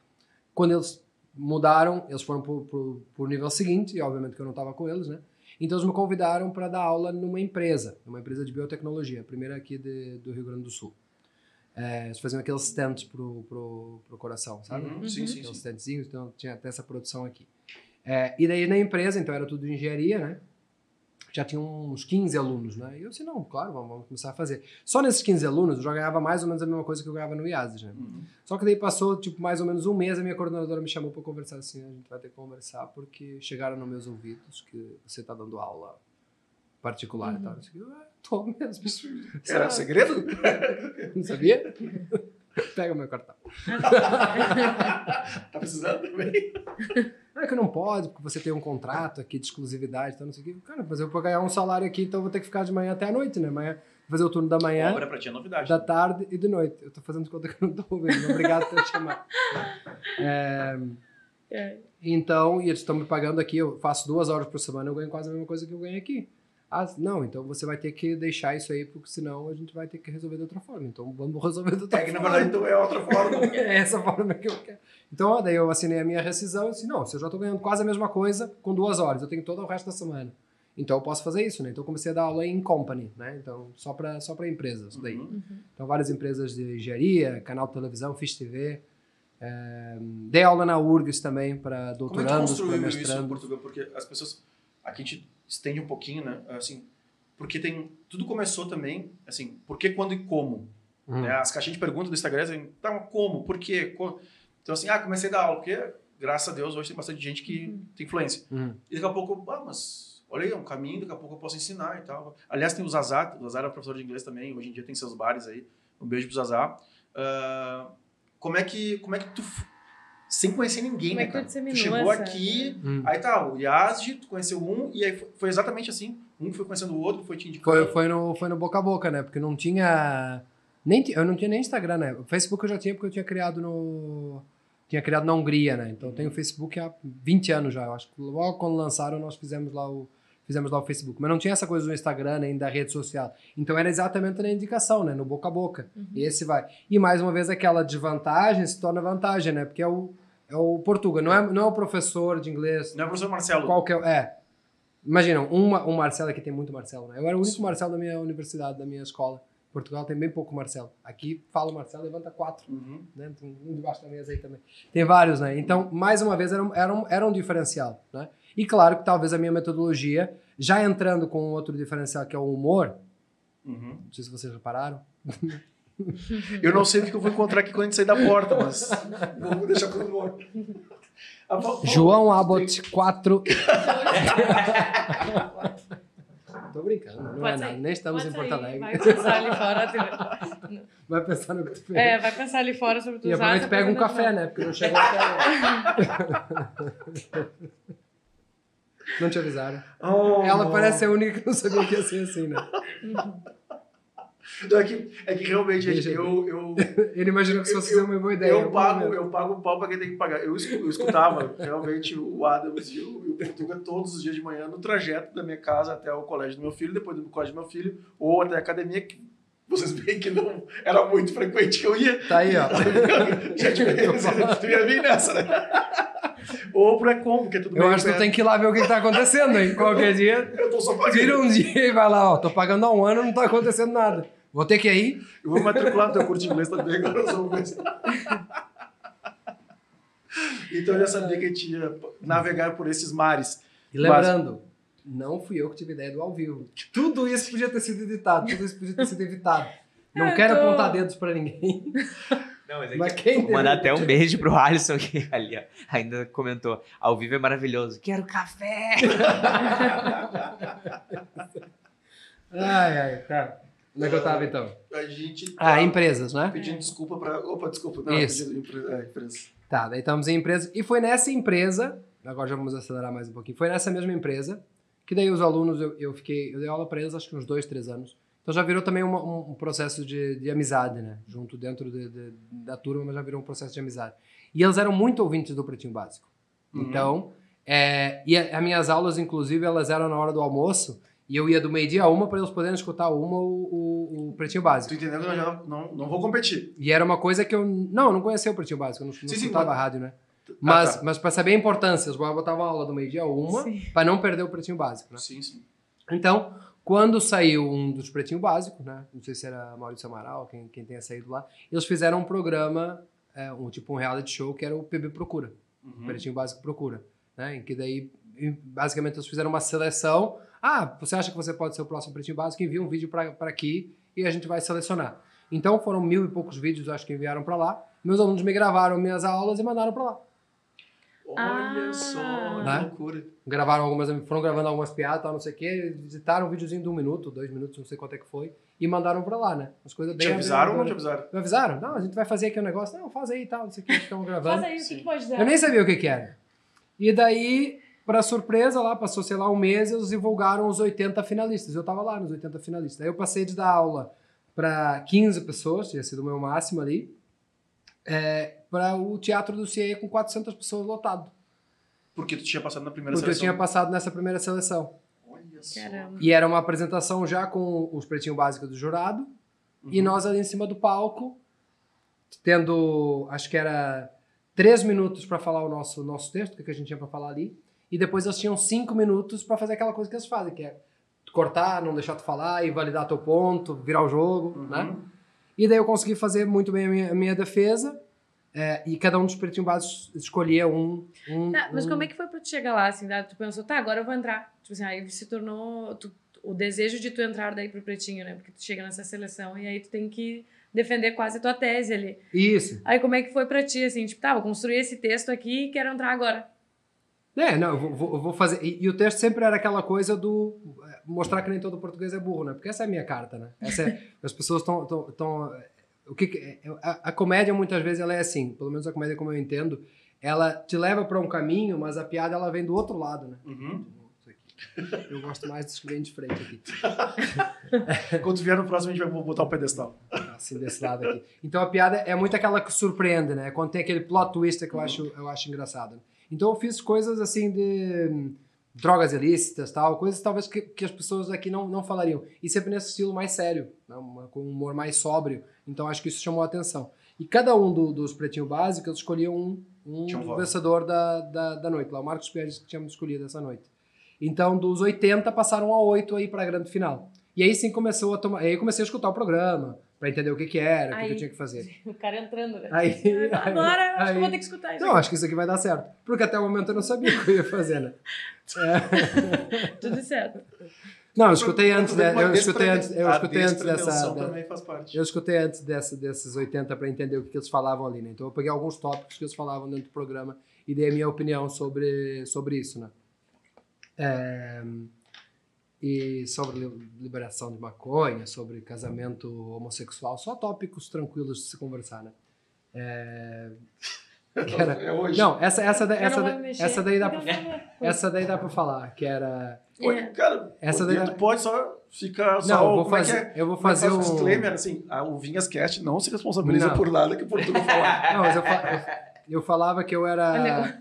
quando eles mudaram, eles foram pro, pro, pro nível seguinte, e obviamente que eu não estava com eles, né? Então, eles me convidaram para dar aula numa empresa, numa empresa de biotecnologia, a primeira aqui de, do Rio Grande do Sul. É, eles faziam aqueles stents pro, pro, pro coração, sabe? Uhum, Sim, sim, Aqueles sim. stentzinhos, então tinha até essa produção aqui. É, e daí na empresa, então era tudo engenharia, né? Já tinha uns 15 alunos, né? E eu disse, não, claro, vamos, vamos começar a fazer. Só nesses 15 alunos eu já ganhava mais ou menos a mesma coisa que eu ganhava no IASES, né? Uhum. Só que daí passou, tipo, mais ou menos um mês, a minha coordenadora me chamou para conversar assim, a gente vai ter que conversar porque chegaram nos meus ouvidos que você tá dando aula particular e tal. Eu "Ah, tô mesmo. Era segredo? [laughs] Não sabia? Pega o meu cartão. [laughs] Tá precisando também? Não é que não pode, porque você tem um contrato aqui de exclusividade, então não sei o quê. Cara, mas eu vou ganhar um salário aqui, então vou ter que ficar de manhã até a noite, né? Manhã, fazer o turno da manhã, Obra pra ti é novidade. da tarde e de noite. Eu tô fazendo de conta que eu não tô ouvindo. Obrigado por ter chamado. [laughs] É, É. então, e eles estão me pagando aqui, eu faço duas horas por semana, eu ganho quase a mesma coisa que eu ganho aqui. Ah, não, então você vai ter que deixar isso aí, porque senão a gente vai ter que resolver de outra forma. Então vamos resolver de outra É que na forma. verdade então é outra forma. [laughs] É essa forma que eu quero. Então, ó, daí eu assinei a minha rescisão e disse, não, se eu já estou ganhando quase a mesma coisa com duas horas, eu tenho todo o resto da semana. Então eu posso fazer isso, né? Então eu comecei a dar aula em company, né? Então só para só para empresas daí. Uhum. Então várias empresas de engenharia, canal de televisão, Fish TV. É, dei aula na URGS também para Como é que doutorandos, para construiu isso em. Portugal? Porque as pessoas. Aqui a gente estende um pouquinho, né? Assim, porque tem. Tudo começou também, assim, por que, quando e como? Hum. Né? As caixinhas de perguntas do Instagram, assim, tá, mas como? Por quê? Co- Então, assim, ah, comecei a dar aula, porque, graças a Deus, hoje tem bastante gente que tem influência. Hum. E daqui a pouco, ah, mas olha aí, é um caminho, daqui a pouco eu posso ensinar e tal. Aliás, tem o Zazá, o Zazá era professor de inglês também, hoje em dia tem seus bares aí. Um beijo pro Zazá. Ah, como é que, como é que tu sem conhecer ninguém, Como né, é que tu cara? Tu disseminou chegou essa- aqui, Hum. aí tá, o Yazdi, tu conheceu um, e aí foi, exatamente assim. Um foi conhecendo o outro, foi te indicando. Foi, foi, no, foi no boca a boca, né? Porque não tinha. Nem, eu não tinha nem Instagram, né? O Facebook eu já tinha porque eu tinha criado no. Tinha criado na Hungria, né? Então eu tenho Facebook há 20 anos já. Eu acho que logo quando lançaram nós fizemos lá o. Fizemos lá o Facebook. Mas não tinha essa coisa do Instagram nem da rede social. Então era exatamente na indicação, né? No boca a boca. E esse vai. E mais uma vez aquela desvantagem se torna vantagem, né? Porque é o, é o Portuga, não é, não é o professor de inglês, Não é o professor Marcelo. qual que é? É. Imagina, um, um Marcelo aqui tem muito Marcelo, né? Eu era o único Marcelo da minha universidade, da minha escola. Portugal tem bem pouco Marcelo. Aqui fala Marcelo, levanta quatro, Uhum. né? Tem um debaixo da mesa aí também. Tem vários, né? Então, mais uma vez, era um, era um, era um diferencial, né? E claro que talvez a minha metodologia, já entrando com outro diferencial que é o humor, Uhum. não sei se vocês repararam, [laughs] [laughs] Eu não sei o que eu vou encontrar aqui quando a gente sair da porta, mas vamos deixar Val- Val- João Abbott 4. [laughs] Tô brincando, não é Pode nada. sair. Nem estamos Pode em Porto Alegre. Vai pensar ali fora. tu- [laughs] Vai pensar no que tu fez. É, vai pensar ali fora sobre tu E usar. aproveita e pega um café, né? Porque não chegou até. Não te avisaram. Oh, Ela parece a única que não sabia que ia ser assim, né? Não, É que, é que realmente, gente, eu, eu, [laughs] Ele imaginou que se fosse Eu- uma boa ideia. eu, pago, eu pago o pau pra quem tem que pagar. Eu, escu- eu escutava [laughs] realmente o Adams e o, e o Portuga todos os dias de manhã no trajeto da minha casa até o colégio do meu filho, depois do colégio do meu filho, ou até a academia, que vocês veem que não era muito frequente que eu ia. Tá aí, ó. [laughs] Gente, tu ia vir nessa, né? Ou pro Ecom, porque é tudo Eu bem acho que tu tem que ir lá ver o que tá acontecendo, hein? Qualquer dia. Eu tô só pagando. Tira um dia e vai lá, ó. Tô pagando há um ano, não tá acontecendo nada. Vou ter que ir. Eu vou matricular no teu curso de inglês também, agora eu sou um Então eu já sabia que eu tinha navegar por esses mares. E lembrando, não fui eu que tive ideia do ao vivo. Tudo isso podia ter sido editado, tudo isso podia ter sido evitado. Não Eu quero tô- apontar dedos pra ninguém. Não, mas é Mas que- quem Vou mandar até um beijo pro Alisson que ali, ó, ainda comentou. Ao vivo é maravilhoso. Quero café! [laughs] Ai, ai, tá. Onde é que eu tava então? A gente Ah, tá empresas, né? pedindo desculpa pra. Opa, desculpa. Não, Isso. pedindo é, empresa. Tá, daí estamos em empresa. E foi nessa empresa, agora já vamos acelerar mais um pouquinho. Foi nessa mesma empresa que daí os alunos, eu, eu fiquei, eu dei aula para eles acho que uns dois, três anos. Então já virou também uma- um, um processo de, de amizade, né? Junto dentro de- de- da turma, mas já virou um processo de amizade. E eles eram muito ouvintes do Pretinho Básico. Uhum. Então, é, e as minhas aulas, inclusive, elas eram na hora do almoço. E eu ia do meio-dia a uma para eles poderem escutar uma o, o, o Pretinho Básico. Tu entendeu que eu já não, não vou competir. E era uma coisa que eu. Não, eu não conhecia o Pretinho Básico, eu não, não Sim, sim, escutava mas- a rádio, né? Mas, Ah, tá. mas para saber a importância, os botavam aula do meio-dia a uma, para não perder o Pretinho Básico, né? Sim, sim. Então, quando saiu um dos Pretinho Básico, né? Não sei se era Maurício Amaral, quem, quem tenha saído lá, eles fizeram um programa, é, um tipo um reality show, que era o PB Procura. Uhum. Pretinho Básico Procura. Né? Em que daí, basicamente, eles fizeram uma seleção. Ah, você acha que você pode ser o próximo Pretinho Básico? Envia um vídeo para aqui e a gente vai selecionar. Então foram mil e poucos vídeos, acho que enviaram para lá. Meus alunos me gravaram minhas aulas e mandaram para lá. Olha Ah. só, que Né? loucura. Gravaram algumas, foram gravando algumas piadas, tal, não sei o quê, editaram um videozinho de um minuto, dois minutos, não sei quanto é que foi, e mandaram para lá, né? As coisas bem Te avisaram ou não te avisaram? Me avisaram? Não, a gente vai fazer aqui um negócio. Não, faz aí e tal, não sei o que, estão [laughs] gravando. Faz aí, o que, que pode dizer? Eu nem sabia o que, que era. E daí, para surpresa, lá passou, sei lá, um mês, eles divulgaram os 80 finalistas. Eu tava lá nos 80 finalistas. Aí eu passei de dar aula para 15 pessoas, tinha sido o meu máximo ali, para o Teatro do CIE com 400 pessoas lotado. Porque tu tinha passado na primeira Porque eu seleção. tinha passado nessa primeira seleção. Olha só. Caramba. E era uma apresentação já com os pretinhos básicos do jurado. E Uhum. nós ali em cima do palco, tendo, acho que era três minutos para falar o nosso, nosso texto, o que que a gente tinha para falar ali. E depois eles tinham cinco minutos para fazer aquela coisa que eles fazem, que é cortar, não deixar tu falar e validar teu ponto, virar o jogo, Uhum. né? E daí eu consegui fazer muito bem a minha, a minha defesa. é, e cada um dos pretinhos básicos escolhia um. um Tá, mas um- como é que foi pra tu chegar lá, assim, daí tu pensou, tá, agora eu vou entrar. Tipo assim, aí se tornou tu- o desejo de tu entrar daí pro pretinho, né? Porque tu chega nessa seleção e aí tu tem que defender quase a tua tese ali. Isso. Aí como é que foi pra ti, assim, tipo, tá, vou construir esse texto aqui e quero entrar agora. É, não, eu vou, vou- fazer. E, e o texto sempre era aquela coisa do mostrar que nem todo português é burro, né? Porque essa é a minha carta, né? Essa é, [laughs] as pessoas estão. Tão, tão, o que, é, a, a comédia muitas vezes ela é assim, pelo menos a comédia como eu entendo, ela te leva para um caminho, mas a piada ela vem do outro lado, né? Uhum. Eu gosto mais dos que vêm de frente aqui. [laughs] Quando vier no próximo, a gente vai botar o pedestal. Assim, desse lado aqui. Então a piada é muito aquela que surpreende, né? Quando tem aquele plot twist que eu acho, eu acho engraçado. Então eu fiz coisas assim de hum, drogas ilícitas, tal, coisas talvez que, que as pessoas aqui não, não falariam. E sempre nesse estilo mais sério, né? Uma- com um humor mais sóbrio. Então acho que isso chamou a atenção. E cada um do- dos Pretinho Básico, eu escolhia um, um um vencedor da, da, da noite. Lá, o Marcos Pérez que tínhamos escolhido essa noite. Então, dos 80 passaram a 8 aí para a grande final. E aí sim começou a tomar. Aí comecei a escutar o programa, para entender o que, que era, o que, que Aí- eu tinha que fazer. [laughs] O cara entrando, né? Aí- Agora eu acho que eu vou aí- ter que escutar isso. Não, acho que isso aqui vai dar certo. Porque até o momento eu não sabia o que eu ia fazer, né? aqui. [laughs] Tudo certo. Não, eu escutei antes, né? Eu escutei antes, eu escutei antes dessa. despretensão da- também faz parte. Eu escutei antes dessa, desses 80 para entender o que, que eles falavam ali, né? Então eu peguei alguns tópicos que eles falavam dentro do programa e dei a minha opinião sobre, sobre isso, né? É, e sobre li- liberação de maconha, sobre casamento homossexual, só tópicos tranquilos de se conversar, né? É, que era- É hoje. não, essa, essa, da- Eu não essa, vou da- essa daí dá Eu pra, não vou. essa daí dá pra falar, que era... Oi, É. Cara, Essa daí- tu pode só ficar só. Não, eu vou é que fazer, é? eu vou é fazer faz um... o disclaimer, assim, a, o Vinhas Cast não se responsabiliza Não. por nada que por tudo [laughs] falar. Não, mas eu, fa- eu, eu falava que eu era...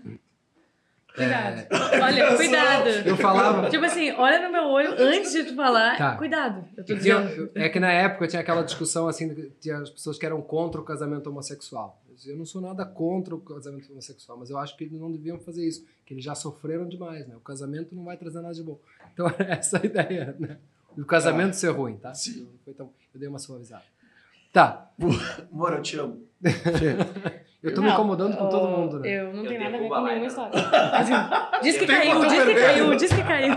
Olha, Cuidado. Olha, cuidado. Eu falava... Tipo assim, olha no meu olho antes de tu falar. Tá. Cuidado. Eu tô dizendo. é que na época tinha aquela discussão assim, tinha as pessoas que eram contra o casamento homossexual. Eu Eu não sou nada contra o casamento homossexual, mas eu acho que eles não deviam fazer isso, que eles já sofreram demais, né? O casamento não vai trazer nada de bom. Então [laughs] era essa a ideia, né? O casamento ser ruim, tá? Sim. Tão- eu dei uma suavizada. Tá, Amor, eu te amo. [laughs] eu tô me Não, incomodando com todo mundo, né? Eu não Eu tenho nada a ver com nenhuma história. Assim, [laughs] diz que caiu, diz que caiu, diz que caiu.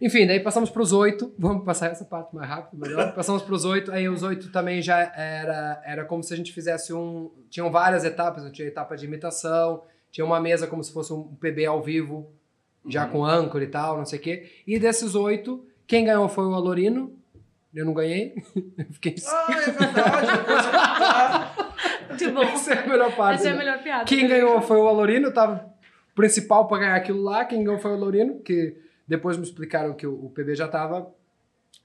Enfim, daí passamos para os oito. Vamos passar essa parte mais rápido, melhor. Passamos para os oito. Aí os oito também já era, era como se a gente fizesse um. Tinham várias etapas. Tinha etapa de imitação, tinha uma mesa como se fosse um PB ao vivo, já Uhum. com âncora e tal, não sei o quê. E desses oito, quem ganhou foi o Alorino. Eu não ganhei. [laughs] Eu fiquei. Ah, é verdade. Muito bom. [laughs] Essa é a melhor parte. Essa é a né? melhor piada. Quem ganhou foi o Alorino, tava principal para ganhar aquilo lá. Quem ganhou foi o Alorino, que depois me explicaram que o, o PB já tava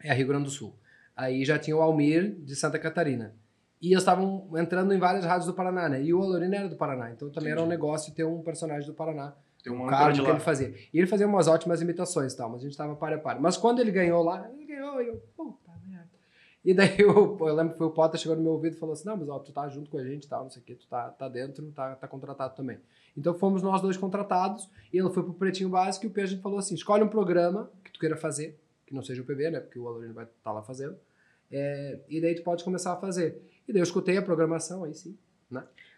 é Rio Grande do Sul. Aí já tinha o Almir de Santa Catarina. E eles estavam entrando em várias rádios do Paraná, né? E o Alorino era do Paraná, então também era um negócio ter um personagem do Paraná, Tem cargo de que ele fazia. E ele fazia umas ótimas imitações e tal, mas a gente tava para a par. Mas quando ele ganhou lá, ele ganhou, e eu, merda. E daí [laughs] eu, eu lembro que foi o Potter chegou no meu ouvido e falou assim: Não, mas ó, tu tá junto com a gente e tal, não sei o quê, tu tá, tá dentro, tá, tá contratado também. Então fomos nós dois contratados, e ele foi pro Pretinho Básico e o Pedro falou assim: escolhe um programa que tu queira fazer, que não seja o PB, né? Porque o Alorino vai estar lá fazendo. é, e daí tu pode começar a fazer. E daí eu escutei a programação, aí sim.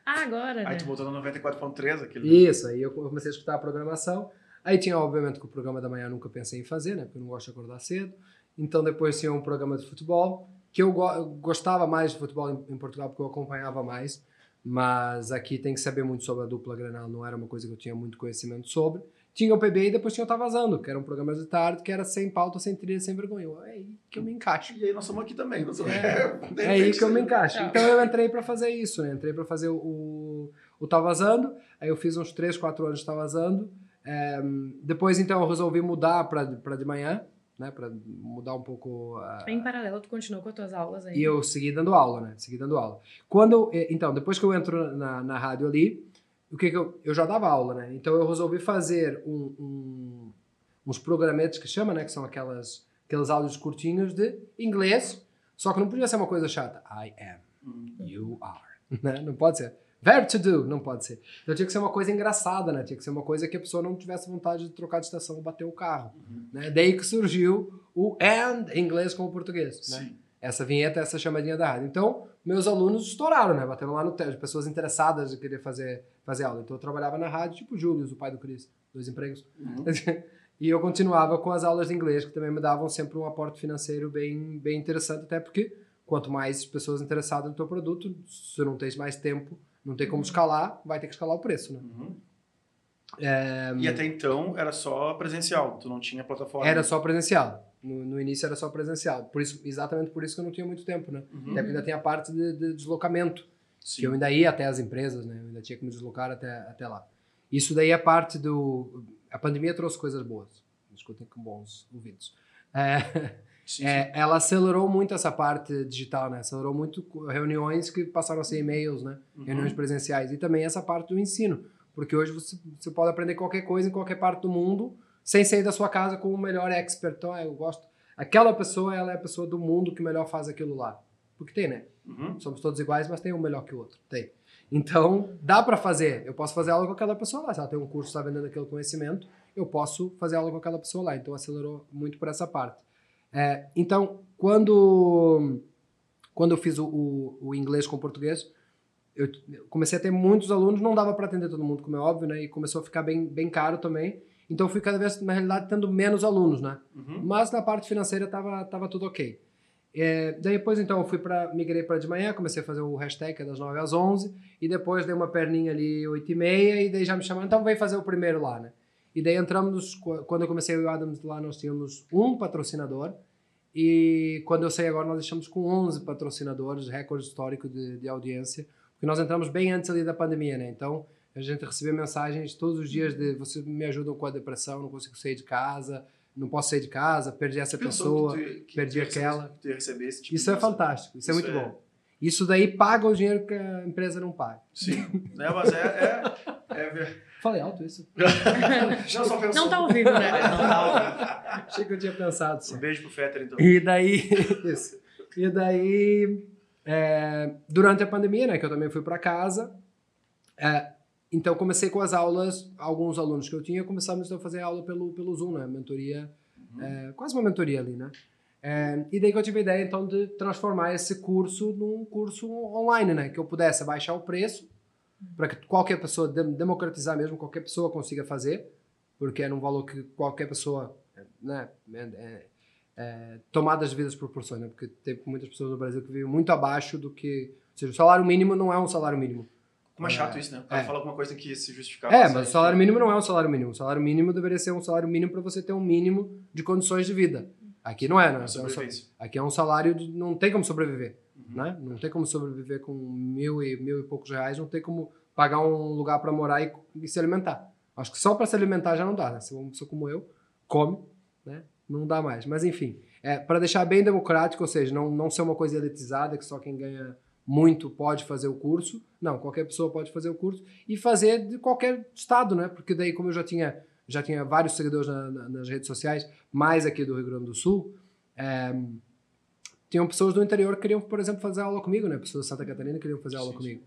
Ah, agora, Aí né? tu botou no 94.3 aquele. Isso, aí eu comecei a escutar a programação. Aí tinha, obviamente, que o programa da manhã eu nunca pensei em fazer, né? Porque eu não gosto de acordar cedo. Então depois tinha um programa de futebol, que eu, go- eu gostava mais de futebol em, em Portugal, porque eu acompanhava mais. Mas aqui tem que saber muito sobre a dupla Granal, não era uma coisa que eu tinha muito conhecimento sobre. Tinha o PB e depois tinha o Tá Vazando, que era um programa de tarde, que era sem pauta, sem trilha, sem vergonha. É aí que eu me encaixo. E aí nós somos aqui também. Nós somos... É. [laughs] É aí que eu me encaixo. Tá. Então eu entrei pra fazer isso, né? Entrei pra fazer o, o, Tá Vazando, aí eu fiz uns 3, 4 anos de Tá Vazando. É, depois, então, eu resolvi mudar pra de manhã, né? Pra mudar um pouco a... Em paralelo, tu continuou com as tuas aulas aí. E eu segui dando aula, né? Segui dando aula. Quando, eh, então, depois que eu entro na, na rádio ali, o que que eu, eu já dava aula, né? Então eu resolvi fazer um, um- uns programetes que chama, né? Que são aquelas, aqueles áudios curtinhos de inglês, só que não podia ser uma coisa chata. I am, Hum. you are, [laughs] né? Não pode ser. Verb to do, não pode ser. Então tinha que ser uma coisa engraçada, né? Tinha que ser uma coisa que a pessoa não tivesse vontade de trocar de estação ou bater o carro. Né? Daí que surgiu o and em inglês com o português, né? Sim. essa vinheta, essa chamadinha da rádio. Então, meus alunos estouraram, né? Bateram lá no teto, pessoas interessadas de querer fazer, fazer aula. Então, eu trabalhava na rádio, tipo o Júlio, o pai do Cris, dois empregos. Uhum. [laughs] e eu continuava com as aulas de inglês, que também me davam sempre um aporte financeiro bem, bem interessante, até porque quanto mais pessoas interessadas no teu produto, se não tens mais tempo, não tem como escalar, vai ter que escalar o preço, né? Uhum. É, E até então era só presencial, tu não tinha plataforma. era só presencial. No, no início era só presencial. Por isso, exatamente por isso que eu não tinha muito tempo, né? Uhum. Até porque ainda tem a parte de, de deslocamento, Sim. que eu ainda ia até as empresas, né? Eu ainda tinha que me deslocar até, até lá. Isso daí é parte do... A pandemia trouxe coisas boas. Escutem com bons ouvidos. É, [laughs] Sim, é, ela acelerou muito essa parte digital, né? Acelerou muito reuniões que passaram a ser e-mails, né? Uhum. Reuniões presenciais. E também essa parte do ensino. Porque hoje você, você pode aprender qualquer coisa em qualquer parte do mundo sem sair da sua casa com o melhor expert. Então, ah, eu gosto... Aquela pessoa, ela é a pessoa do mundo que melhor faz aquilo lá. Porque tem, né? Uhum. Somos todos iguais, mas tem um melhor que o outro. Tem. Então, dá para fazer. Eu posso fazer aula com aquela pessoa lá. Se ela tem um curso, está vendendo aquele conhecimento, eu posso fazer aula com aquela pessoa lá. Então, acelerou muito por essa parte. É, então, quando, quando eu fiz o, o, o inglês com o português, eu comecei a ter muitos alunos. Não dava para atender todo mundo, como é óbvio, né? E começou a ficar bem, bem caro também. Então, eu fui cada vez, na realidade, tendo menos alunos, né? Uhum. Mas na parte financeira tava, tava tudo ok. É, depois então eu fui para migrei para de manhã, comecei a fazer o hashtag é das 9 às 11 e depois dei uma perninha ali 8 e meia e daí já me chamaram, então vem fazer o primeiro lá, né? E daí entramos, quando eu comecei o Adams lá nós tínhamos um patrocinador e quando eu saí agora nós deixamos com 11 patrocinadores, recorde histórico de, de audiência, porque nós entramos bem antes ali da pandemia, né? Então a gente recebia mensagens todos os dias de vocês me ajudam com a depressão, não consigo sair de casa, não posso sair de casa, perdi essa Pensou pessoa. que tu- que perdi aquela. que tipo Isso é fantástico, isso, é Isso muito é- bom. Isso daí paga o dinheiro que a empresa não paga. Sim, né? Mas é. é, é Falei alto isso. [laughs] Não, só pensou. Não tá ouvindo, né? Não tá Achei que eu tinha pensado só. Um beijo pro Fetter, então. E daí, [laughs] isso. E daí, é, durante a pandemia, né, que eu também fui para casa, é, então comecei com as aulas, alguns alunos que eu tinha, começamos a fazer aula pelo, pelo Zoom, né, mentoria, é, quase uma mentoria ali, né. É, e daí que eu tive a ideia, então, de transformar esse curso num curso online, né, que eu pudesse baixar o preço, para que qualquer pessoa, dem- democratizar mesmo, qualquer pessoa consiga fazer, porque era um valor que qualquer pessoa, né, é, é, é, tomadas de vidas proporções, né? Porque tem muitas pessoas no Brasil que vivem muito abaixo do que. Ou seja, o salário mínimo não é um salário mínimo. Como é chato isso, né? O cara É. fala alguma coisa que se justificar. É, você- mas o salário mínimo não é um salário mínimo. O salário mínimo deveria ser um salário mínimo para você ter um mínimo de condições de vida. Aqui não é, né? É sobrevivência. Aqui é um salário não tem como sobreviver. Né? Não tem como sobreviver com mil e mil e poucos reais, não tem como pagar um lugar para morar e, e se alimentar. Acho que só para se alimentar já não dá, né? Se uma pessoa como eu come, né? Não dá mais. Mas enfim, é, para deixar bem democrático, ou seja, não, não ser uma coisa elitizada que só quem ganha muito pode fazer o curso. Não, qualquer pessoa pode fazer o curso e fazer de qualquer estado, né? Porque daí, como eu já tinha já tinha vários seguidores na- na- nas redes sociais, mais aqui do Rio Grande do Sul, é, tinham pessoas do interior que queriam, por exemplo, fazer aula comigo, né? Pessoas de Santa Catarina queriam fazer aula Sim, comigo.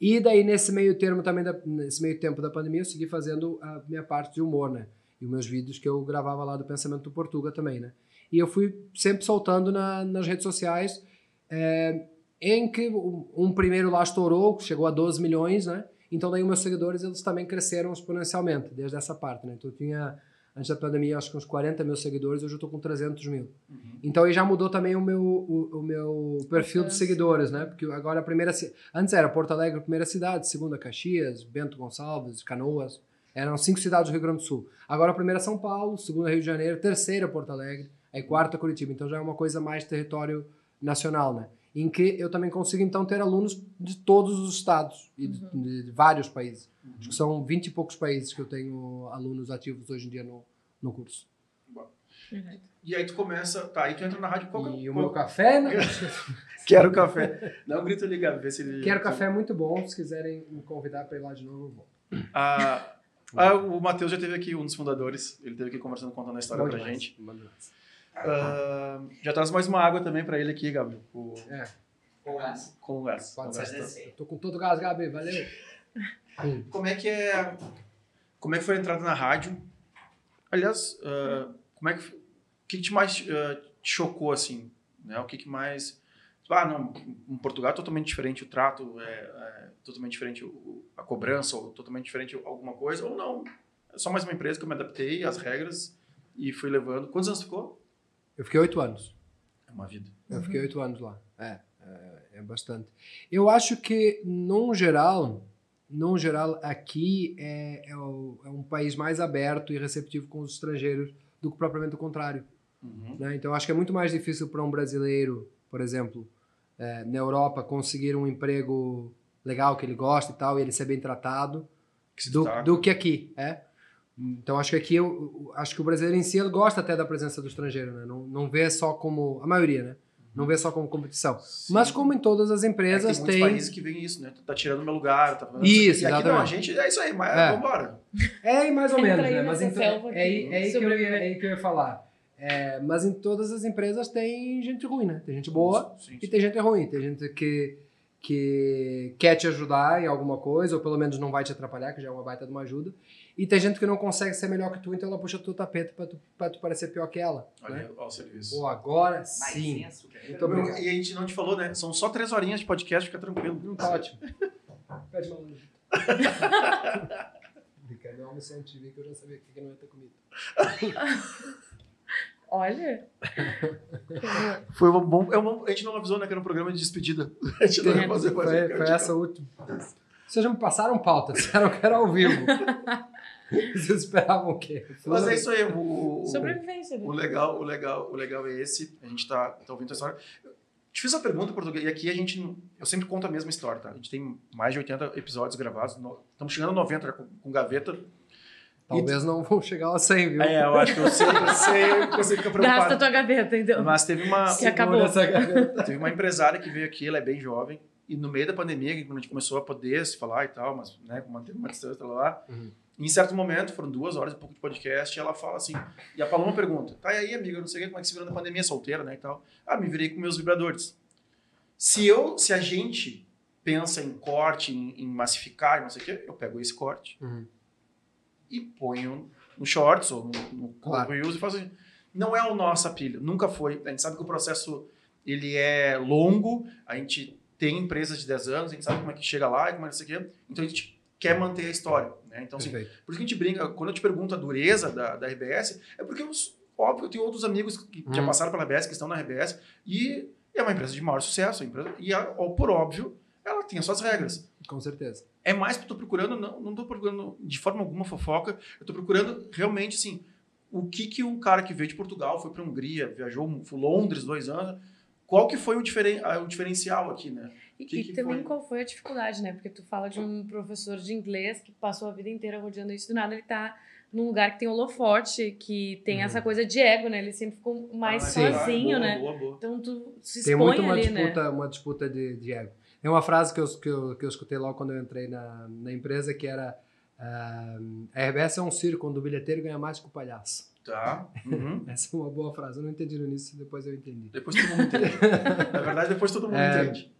E daí, nesse meio termo também, da, nesse meio tempo da pandemia, eu segui fazendo a minha parte de humor, né? E os meus vídeos que eu gravava lá do Pensamento do Portuga também, né? E eu fui sempre soltando na- nas redes sociais, é, em que um, um primeiro lá estourou, chegou a 12 milhões, né? Então daí os meus seguidores, eles também cresceram exponencialmente, desde essa parte, né? Então eu tinha, antes da pandemia, acho que uns 40 mil seguidores, hoje eu estou com 300 mil. Uhum. Então aí já mudou também o meu, o, o meu perfil de seguidores, né? Porque agora a primeira. Antes era Porto Alegre, primeira cidade, segunda Caxias, Bento Gonçalves, Canoas. Eram cinco cidades do Rio Grande do Sul. Agora a primeira é São Paulo, segunda Rio de Janeiro, terceira Porto Alegre, aí quarta Curitiba. Então já é uma coisa mais território nacional, né? Em que eu também consigo então ter alunos de todos os estados e de, de- de vários países. Acho que são 20 e poucos países que eu tenho alunos ativos hoje em dia no, no curso. E aí tu começa. Tá, aí tu entra na rádio. Qual, E o qual- meu café, né? [laughs] Quero café. Dá um grito ali, Gabi, vê se ele. Quero café é muito bom. Se quiserem me convidar para ir lá de novo, eu vou. Ah, ah, o Matheus já teve aqui, um dos fundadores. Ele teve aqui conversando, contando a história Bom pra demais, gente. Ah, já traz mais uma água também pra ele aqui, Gabi. O, É, Com gás. com gás. pode com ser. gás. tô com todo o gás, Gabi. Valeu. Hum. Como é que é. Como é que foi a entrada na rádio? Aliás, ah, como é que. O que, que te mais ah, te chocou, assim? Né? O que, que mais. Ah, não, em Portugal é totalmente diferente o trato, é, é totalmente diferente o- a cobrança, ou totalmente diferente alguma coisa, ou não. É só mais uma empresa que eu me adaptei às regras e fui levando. Quantos anos ficou? Eu fiquei oito anos. É uma vida. Eu fiquei oito anos lá. É, é, é bastante. Eu acho que, num geral, num geral, aqui é, é, o- é um país mais aberto e receptivo com os estrangeiros do que propriamente o contrário. Uhum. né? Então, acho que é muito mais difícil para um brasileiro, por exemplo, eh, na Europa, conseguir um emprego legal, que ele gosta e tal, e ele ser bem tratado Que do, do que aqui, é. Então acho que aqui eu, acho que o brasileiro em si ele gosta até da presença do estrangeiro, né? Não, não vê só como a maioria, né? Não vê só como competição. Sim. Mas como em todas as É empresas tem muitos tem países que veem isso, né? Tá tirando meu lugar, tá fazendo Isso, E aqui não, a gente é isso aí, mas É. vambora. É, e mais ou Entra menos, aí né? Mas então, é, é, aí que eu ia, é aí que eu ia falar. É, mas em todas as empresas tem gente ruim, né? Tem gente boa Sim, e sim. tem gente ruim. Tem gente que, que quer te ajudar em alguma coisa, ou pelo menos não vai te atrapalhar, que já é uma baita de uma ajuda. E tem gente que não consegue ser melhor que tu, então ela puxa o teu tapete pra tu, pra tu parecer pior que ela. Olha Né? ó, o serviço. Pô, agora Mais sim. senso. E a gente não te falou, né? São só três horinhas de podcast, fica tranquilo. Não tá ótimo. Pede uma luz. Ricardo, eu almocei vir que eu já sabia que que não ia ter comido. [laughs] Olha. Foi um bom. É um, a gente não avisou, né? Que era um programa de despedida. A gente não ia fazer mais Foi, foi essa última. Vocês já me passaram pauta, [laughs] disseram que era ao vivo. [laughs] [laughs] Vocês esperavam o quê? Mas é isso aí. O, o, Sobrevivência. né? o legal, o legal, o legal é esse. A gente tá, tá ouvindo a história. Eu Te fiz a pergunta em português. E aqui a gente. Eu sempre conto a mesma história, tá? A gente tem mais de 80 episódios gravados. no- Estamos chegando a 90 já com, com gaveta. Talvez não vão chegar aos 100, viu? É, eu acho que eu sei, eu sei, eu sei ficar Gasta a preocupado. tua gaveta, então. Mas teve uma, Que acabou. Essa gaveta. teve uma empresária que veio aqui, ela é bem jovem. E no meio da pandemia, quando a gente começou a poder se falar e tal, mas né, mantendo uma distância lá, lá Uhum. Em certo momento, foram duas horas e pouco de podcast, e ela fala assim, e a Paloma pergunta, tá, e aí, amiga, não sei como é que se virou na pandemia, solteira, né, e tal. Ah, me virei com meus vibradores. Se eu, se a gente pensa em corte, em, em massificar, não sei o quê, eu pego esse corte Uhum. e ponho no shorts ou no, no Claro. Reels e faço assim. Não é o nosso apilho, nunca foi. A gente sabe que o processo ele é longo, a gente tem empresas de 10 anos, a gente sabe como é que chega lá e como é que isso aqui. Então a gente quer manter a história. Né? Então, assim, por isso que a gente brinca, quando eu te pergunto a dureza da, da RBS, é porque, eu, óbvio, eu tenho outros amigos que já Uhum. passaram pela RBS, que estão na RBS, e é uma empresa de maior sucesso, empresa, e, a, por óbvio, ela tem as suas regras. Com certeza. É mais que eu tô procurando, não, não tô procurando de forma alguma fofoca, eu tô procurando realmente, assim, o que que um cara que veio de Portugal, foi para Hungria, viajou, foi Londres dois anos, qual que foi o, diferen, o diferencial aqui, né? E, Que e que também foi? qual foi a dificuldade, né? Porque tu fala de um professor de inglês que passou a vida inteira rodeando isso, do nada ele tá num lugar que tem holofote, que tem Uhum. essa coisa de ego, né? Ele sempre ficou mais Ah, sozinho, boa, né? Boa, boa. Então tu se Tem expõe muito uma ali, disputa, né? uma disputa de, de ego. Tem uma frase que eu, que, eu, que eu escutei logo quando eu entrei na, na empresa que era ah, a RBS é um circo onde o bilheteiro ganha mais que o palhaço. Tá. Uhum. [laughs] Essa é uma boa frase. Eu não entendi no início, depois eu entendi. Depois todo mundo entende. [laughs] Na verdade, depois todo mundo É, entende.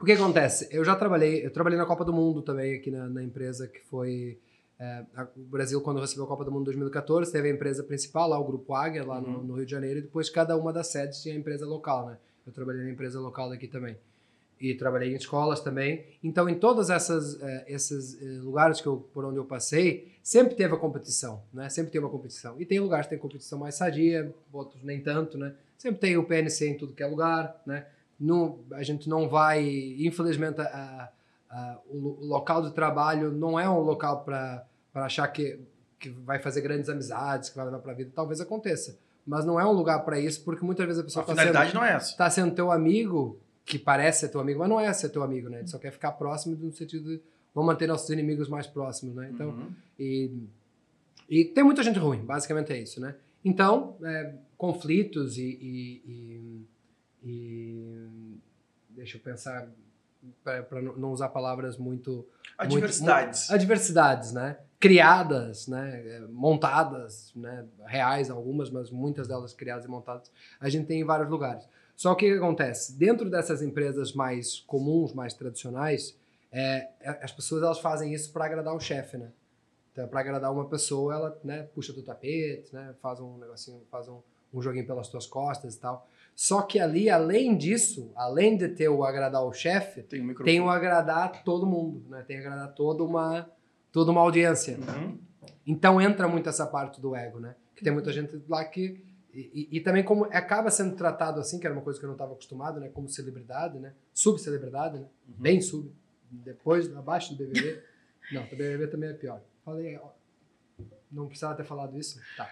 O que acontece? Eu já trabalhei, eu trabalhei na Copa do Mundo também aqui na, na empresa que foi é, a- o Brasil quando recebeu a Copa do Mundo em 2014 teve a empresa principal lá, o Grupo Águia lá no, Uhum. no Rio de Janeiro e depois cada uma das sedes tinha a empresa local, né? Eu trabalhei na empresa local daqui também e trabalhei em escolas também. Então em todas essas é, esses é, lugares que eu, por onde eu passei sempre teve a competição, né? Sempre tem uma competição e tem lugares que tem competição mais sadia, outros nem tanto, né? Sempre tem o PNC em tudo que é lugar, né? Não, a gente não vai, infelizmente, a- a- o, lo- o local de trabalho não é um local para achar que, que vai fazer grandes amizades, que vai levar para a vida. Talvez aconteça, mas não é um lugar para isso, porque muitas vezes a pessoa está sendo, não é essa. tá sendo teu amigo, que parece ser teu amigo, mas não é ser teu amigo, né? Ele só quer ficar próximo no sentido de vamos manter nossos inimigos mais próximos, né? Então, Uhum. e, e tem muita gente ruim, basicamente é isso, né? Então, é, conflitos e, e- e- e- Deixa eu pensar, para não usar palavras muito. Adversidades. muito- adversidades, né? Criadas, né? é, montadas, né? reais algumas, mas muitas delas criadas e montadas, a gente tem em vários lugares. Só que o que acontece? Dentro dessas empresas mais comuns, mais tradicionais, é, é, as pessoas elas fazem isso para agradar o chefe, né? Então, para agradar uma pessoa, ela né, puxa do tapete, né, faz um negocinho, faz um, um joguinho pelas tuas costas e tal. Só que ali, além disso, além de ter o agradar o chefe, Tem um tem o agradar todo mundo, né? Tem agradar toda uma, toda uma audiência. Uhum. Então entra muito essa parte do ego, né? Que tem muita gente lá que. E, e- e também como acaba sendo tratado assim, que era uma coisa que eu não estava acostumado, né? Como celebridade, né? Subcelebridade, né? Uhum. Bem sub. Depois, abaixo do BBB. não, o BBB também é pior. Falei, ó, não precisava ter falado isso? Tá.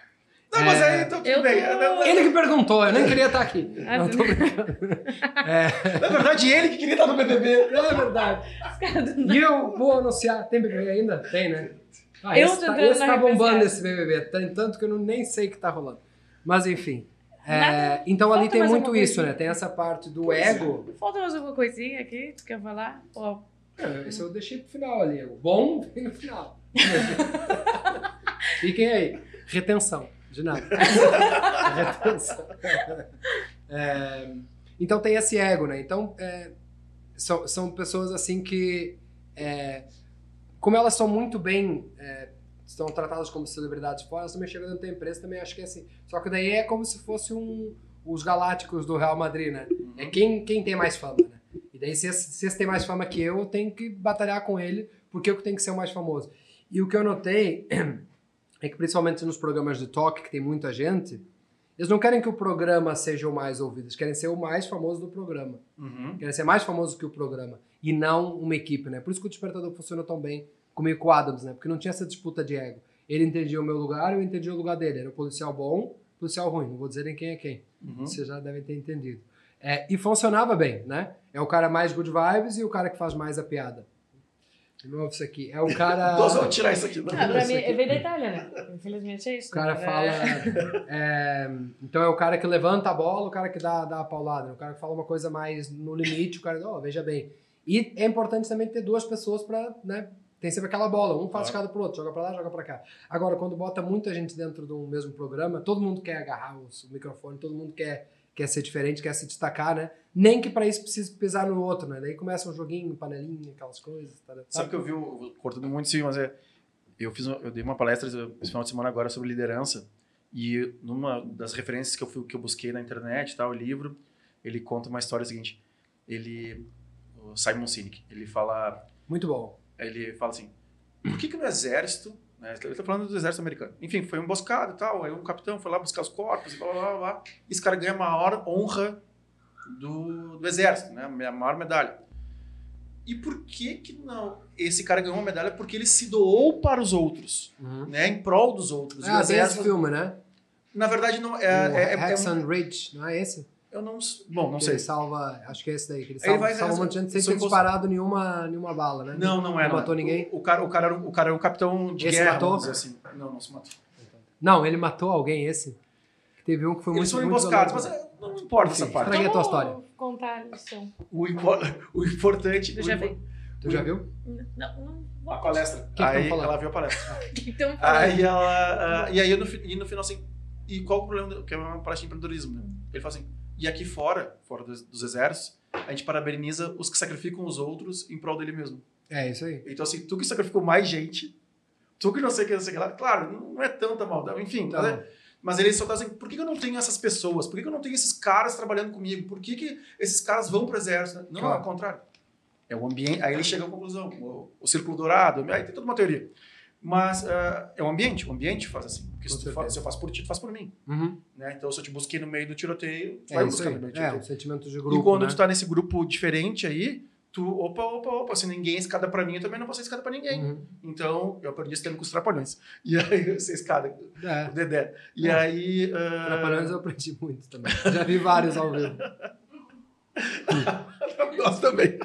Não, mas É. aí então tudo Eu bem. tô- Ele que perguntou, eu nem queria estar aqui. Ah, Não, tô brincando. É, na verdade, ele que queria estar no BBB. é verdade. E eu vou anunciar. Tem BBB ainda? Tem, né? Ah, Eu esse tô tá, esse tá bombando esse BBB. Tem tanto que eu não, nem sei o que tá rolando. Mas enfim. É, então ali falta tem mais muito isso, coisinha. né? Tem essa parte do Pois é. ego. Falta mais alguma coisinha aqui? Tu quer falar? É, Isso eu deixei pro final ali. O bom vem no final. [laughs] Fiquem aí. Retenção. De nada. [laughs] É, então tem esse ego, né? Então é, são, são pessoas assim que, é, como elas são muito bem, é, estão tratadas como celebridades fora, elas também chegam dentro da empresa, também acho que é assim. Só que daí é como se fosse um, os galácticos do Real Madrid, né? É quem, quem tem mais fama, né? E daí, se esse tem mais fama que eu, eu tenho que batalhar com ele, porque eu que tenho que ser o mais famoso. E o que eu notei [clears throat] é que, principalmente nos programas de talk, que tem muita gente, eles não querem que o programa seja o mais ouvido, eles querem ser o mais famoso do programa. Uhum. Querem ser mais famoso que o programa. E não uma equipe, né? Por isso que o Despertador funcionou tão bem comigo com o Adams, né? Porque não tinha essa disputa de ego. Ele entendia o meu lugar, eu entendia o lugar dele. Era o policial bom, policial ruim. Não vou dizer nem quem é quem. Uhum. Vocês já devem ter entendido. É, e funcionava bem, né? É o cara mais good vibes e o cara que faz mais a piada. De novo isso aqui. É o [laughs] cara... Nós vamos tirar isso aqui. não. Ah, pra Isso mim, aqui. veio da Itália, né? Infelizmente é isso. O cara né? fala. É. é, então é o cara que levanta a bola, o cara que dá, dá a paulada. né? O cara que fala uma coisa mais no limite, o cara, ó, veja bem. E é importante também ter duas pessoas pra, né? Tem sempre aquela bola, um faz cada pro outro, joga pra lá, joga pra cá. Agora, quando bota muita gente dentro de um mesmo programa, todo mundo quer agarrar o, o microfone, todo mundo quer, quer ser diferente, quer se destacar, né? Nem que pra isso precise pisar no outro, né? Daí começa um joguinho, panelinha, aquelas coisas. Tá, Sabe que eu vi, o- cortando muito sim, mas é, eu fiz, eu dei uma palestra esse final de semana agora sobre liderança e numa das referências que eu fui, que eu busquei na internet, tal, o livro, ele conta uma história seguinte. Ele, o Simon Sinek, ele fala, Muito bom. ele fala assim, por que que no exército, né, ele tá falando do exército americano, enfim, foi um emboscado e tal, aí um capitão foi lá buscar os corpos e blá blá blá, blá. esse cara ganha a maior honra do, do exército, né, a maior medalha. E por que que não? Esse cara ganhou uma medalha porque ele se doou para os outros, Uhum. né, em prol dos outros. O Ah, tem esse filme, né? na verdade, não é, o é, é, é um- Ridge, não é esse? Eu não, bom, não que sei. Ele salva, acho que é esse daí, que ele Ele salva, vai- salva um monte de gente sem ter disparado nenhuma, nenhuma bala, né? Não, não é. Não Não, matou ninguém? O, o cara, o cara, era o cara era um capitão de Esse guerra, matou? vamos dizer assim. Não, não se matou. Não, ele matou alguém, esse. Teve um que foi Eles muito são muito emboscados, mas violento. é, não importa essa Enfim, parte. Estraguei a tua história. contar a lição. O, impo- o importante. Eu o já vi. Tu já viu? Não, não A palestra. que aí falando? ela viu a palestra. [laughs] Então, aí ela. ah, e aí no, e no final assim. E qual o problema? Que é uma palestra de empreendedorismo, né? Ele fala assim. E aqui fora, fora dos, dos exércitos, a gente parabeniza os que sacrificam os outros em prol dele mesmo. É, isso aí. Então, assim, tu que sacrificou mais gente, tu que não sei o que, não sei o que lá, claro, não é tanta maldade, enfim, Então, mas, é- mas ele só tá assim, por que que eu não tenho essas pessoas? Por que que eu não tenho esses caras trabalhando comigo? Por que que esses caras vão pro exército? Não, Claro. ao contrário. É o ambiente, aí ele chega à conclusão, o, o círculo dourado, aí tem toda uma teoria. Mas ah, é o ambiente, o ambiente faz assim. Porque se, tu certeza. fa- se eu faço por ti, tu faz por mim. Uhum. Né? Então, se eu te busquei no meio do tiroteio, tu É vai buscar no meio do É, tiroteio. um sentimento de grupo, e quando né? tu tá nesse grupo diferente aí, tu, opa, opa, opa, se ninguém é escada pra mim, eu também não vou ser escada pra ninguém. Uhum. Então, eu aprendi isso também com os trapalhões. E aí, [laughs] você escada, É. o Dedé. E É. aí... ah, Trapalhões eu aprendi muito também. Já vi vários ao vivo. [laughs] Nós também.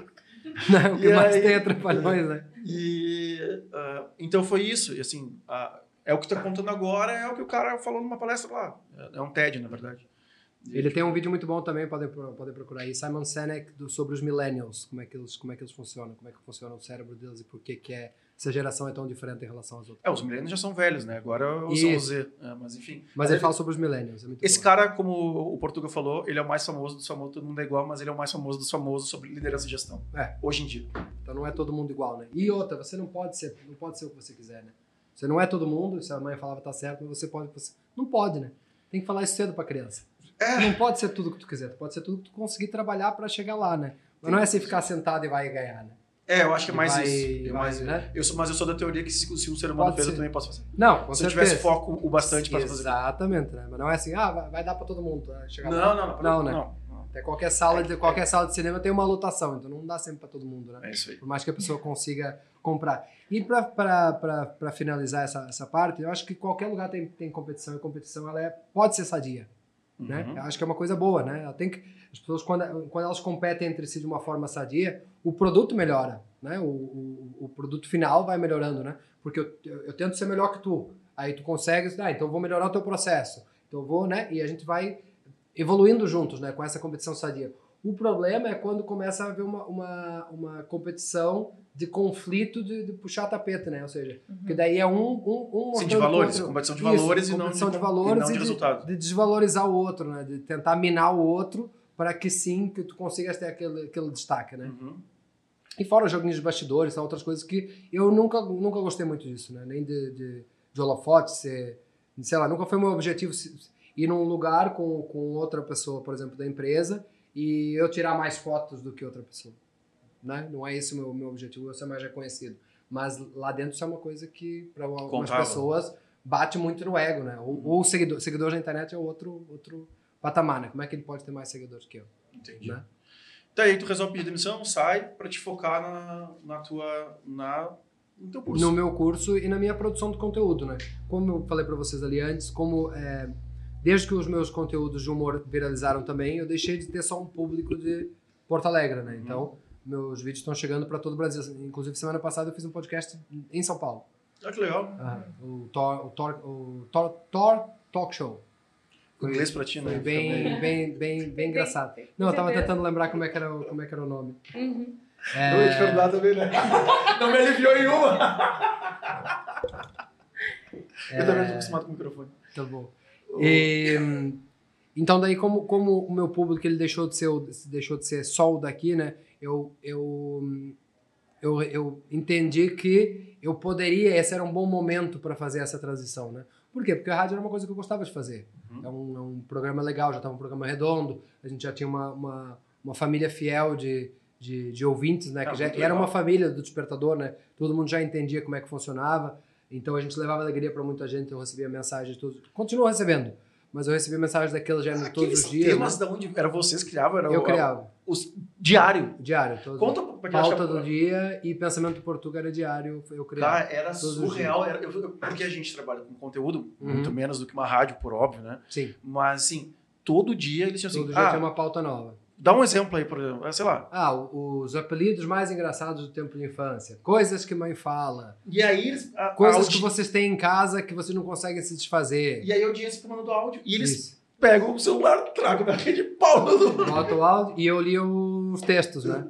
[laughs] Não, o que E mais aí- tem é Trapalhões, né? E, ah, então, foi isso. E assim, ah, é o que tá contando agora, é o que o cara falou numa palestra lá. É- É um TED, na verdade. Ele tem um vídeo muito bom também, podem podem procurar aí, Simon Sinek, do, sobre os millennials, como é, que eles, como é que eles funcionam, como é que funciona o cérebro deles e por que, que é, essa geração é tão diferente em relação às outras. É, os milênios já são velhos, né? Agora Isso. os Z. É, mas enfim. Mas ele fala sobre os millennials, é Esse bom. cara, como o Portuga falou, ele é o mais famoso dos famosos, todo mundo é igual, mas ele é o mais famoso dos famosos sobre liderança e gestão. É. Hoje em dia. Então não é todo mundo igual, né? E outra, você não pode ser, não pode ser o que você quiser, né? Você não é todo mundo, se a mãe falava tá certo, mas você pode, você não pode, né? Tem que falar isso cedo pra criança. É. Não pode ser tudo que tu quiser, pode ser tudo que tu conseguir trabalhar pra chegar lá, né? Mas não é assim ficar sentado e vai ganhar, né? É, eu acho que é mais vai- isso. É mais, né? eu sou, mas eu sou da teoria que se, se um ser humano Pode fez, ser. eu também posso fazer. Não, com se eu certeza. tivesse foco o bastante para fazer. Exatamente, né? Mas não é assim, ah, vai, vai dar pra todo mundo tá? chegar Não, lá. não, não. Não, né? não, não. Até qualquer sala, de, qualquer sala de cinema tem uma lotação, então não dá sempre pra todo mundo, né? É isso aí. Por mais que a pessoa consiga comprar. E para finalizar essa, essa parte, eu acho que qualquer lugar tem, tem competição e competição ela é, pode ser sadia. Né? Uhum. Eu acho que é uma coisa boa, né? Ela tem que, as pessoas, quando, quando elas competem entre si de uma forma sadia, o produto melhora, né? O, o, o produto final vai melhorando, né? Porque eu, eu, eu, tento ser melhor que tu. Aí tu consegues, ah, então eu vou melhorar o teu processo. Então eu vou, né? E a gente vai evoluindo juntos, né? Com essa competição sadia. O problema é quando começa a haver uma, uma, uma competição de conflito de, de puxar a tapeta, né? Ou seja, uhum. que daí é um, um, um Sim, de valores, contra... competição de valores Isso, e não de, de valores e não de, de resultado. De desvalorizar o outro, né? De tentar minar o outro para que sim, que tu consigas ter aquele, aquele destaque, né? Uhum. E fora joguinhos de bastidores, são outras coisas que eu nunca, nunca gostei muito disso, né? Nem de, de, de holofote, ser, sei lá, nunca foi meu objetivo ir num lugar com, com outra pessoa, por exemplo, da empresa, e eu tirar mais fotos do que outra pessoa. Né? Não é esse o meu, meu objetivo, eu ser mais reconhecido. Mas lá dentro isso é uma coisa que, para algumas Contava. pessoas, bate muito no ego, né? Ou, ou seguidor, seguidor na internet é outro, outro patamar, né? Como é que ele pode ter mais seguidores que eu? Entendi. Né? Daí tu resolve pedir demissão, sai para te focar na, na tua na no teu curso. No meu curso e na minha produção de conteúdo, né? Como eu falei para vocês ali antes, como é, desde que os meus conteúdos de humor viralizaram também, eu deixei de ter só um público de Porto Alegre, né? Então, Uhum. meus vídeos estão chegando para todo o Brasil. Inclusive, semana passada eu fiz um podcast em São Paulo. Ah, que legal. o Thor, o Thor, o Thor, Thor Talk Show. Foi, Inglês pra ti, né? foi bem, Também. bem, bem, bem engraçado. Não, eu tava certeza. tentando lembrar como é que era, o- como é que era o nome. Uhum. É, perguntar também, né? Não me aliviou em uma. [laughs] Eu também tô acostumado com o microfone. Tá bom. E, então daí como, como o meu público ele deixou de ser deixou de ser só o daqui, né? Eu eu eu, eu entendi que eu poderia, esse era um bom momento para fazer essa transição, né? Por quê? Porque a rádio era uma coisa que eu gostava de fazer. Uhum. É, um, é um programa legal, já estava um programa redondo, a gente já tinha uma, uma, uma família fiel de, de, de ouvintes, né? Ah, que já, era uma família do Despertador, né? Todo mundo já entendia como é que funcionava. Então a gente levava alegria para muita gente, eu recebia mensagens todos. Continuo recebendo, mas eu recebia mensagens daquele gênero todos Aqueles os dias. temas né? da onde era vocês que criavam? Era Eu o- criava, Os diário. diário. Todos Conta pra Pauta do dia e pensamento português era diário, eu criava. Cara, era Todos surreal. Era, eu- porque a gente trabalha com conteúdo, Uhum. muito menos do que uma rádio, por óbvio, né? Sim, Mas, assim, todo dia eles tinham assim, todo dia ah, tinha uma pauta nova. Dá um exemplo aí, por exemplo, ah, sei lá. Ah, o- os apelidos mais engraçados do tempo de infância. Coisas que mãe fala. E aí eles... A, a Coisas audi- que vocês têm em casa que vocês não conseguem se desfazer. E aí a audiência fica mandando áudio. E eles Isso. pegam o celular, tragam na rede pau no... Bota o áudio e eu li os textos, né?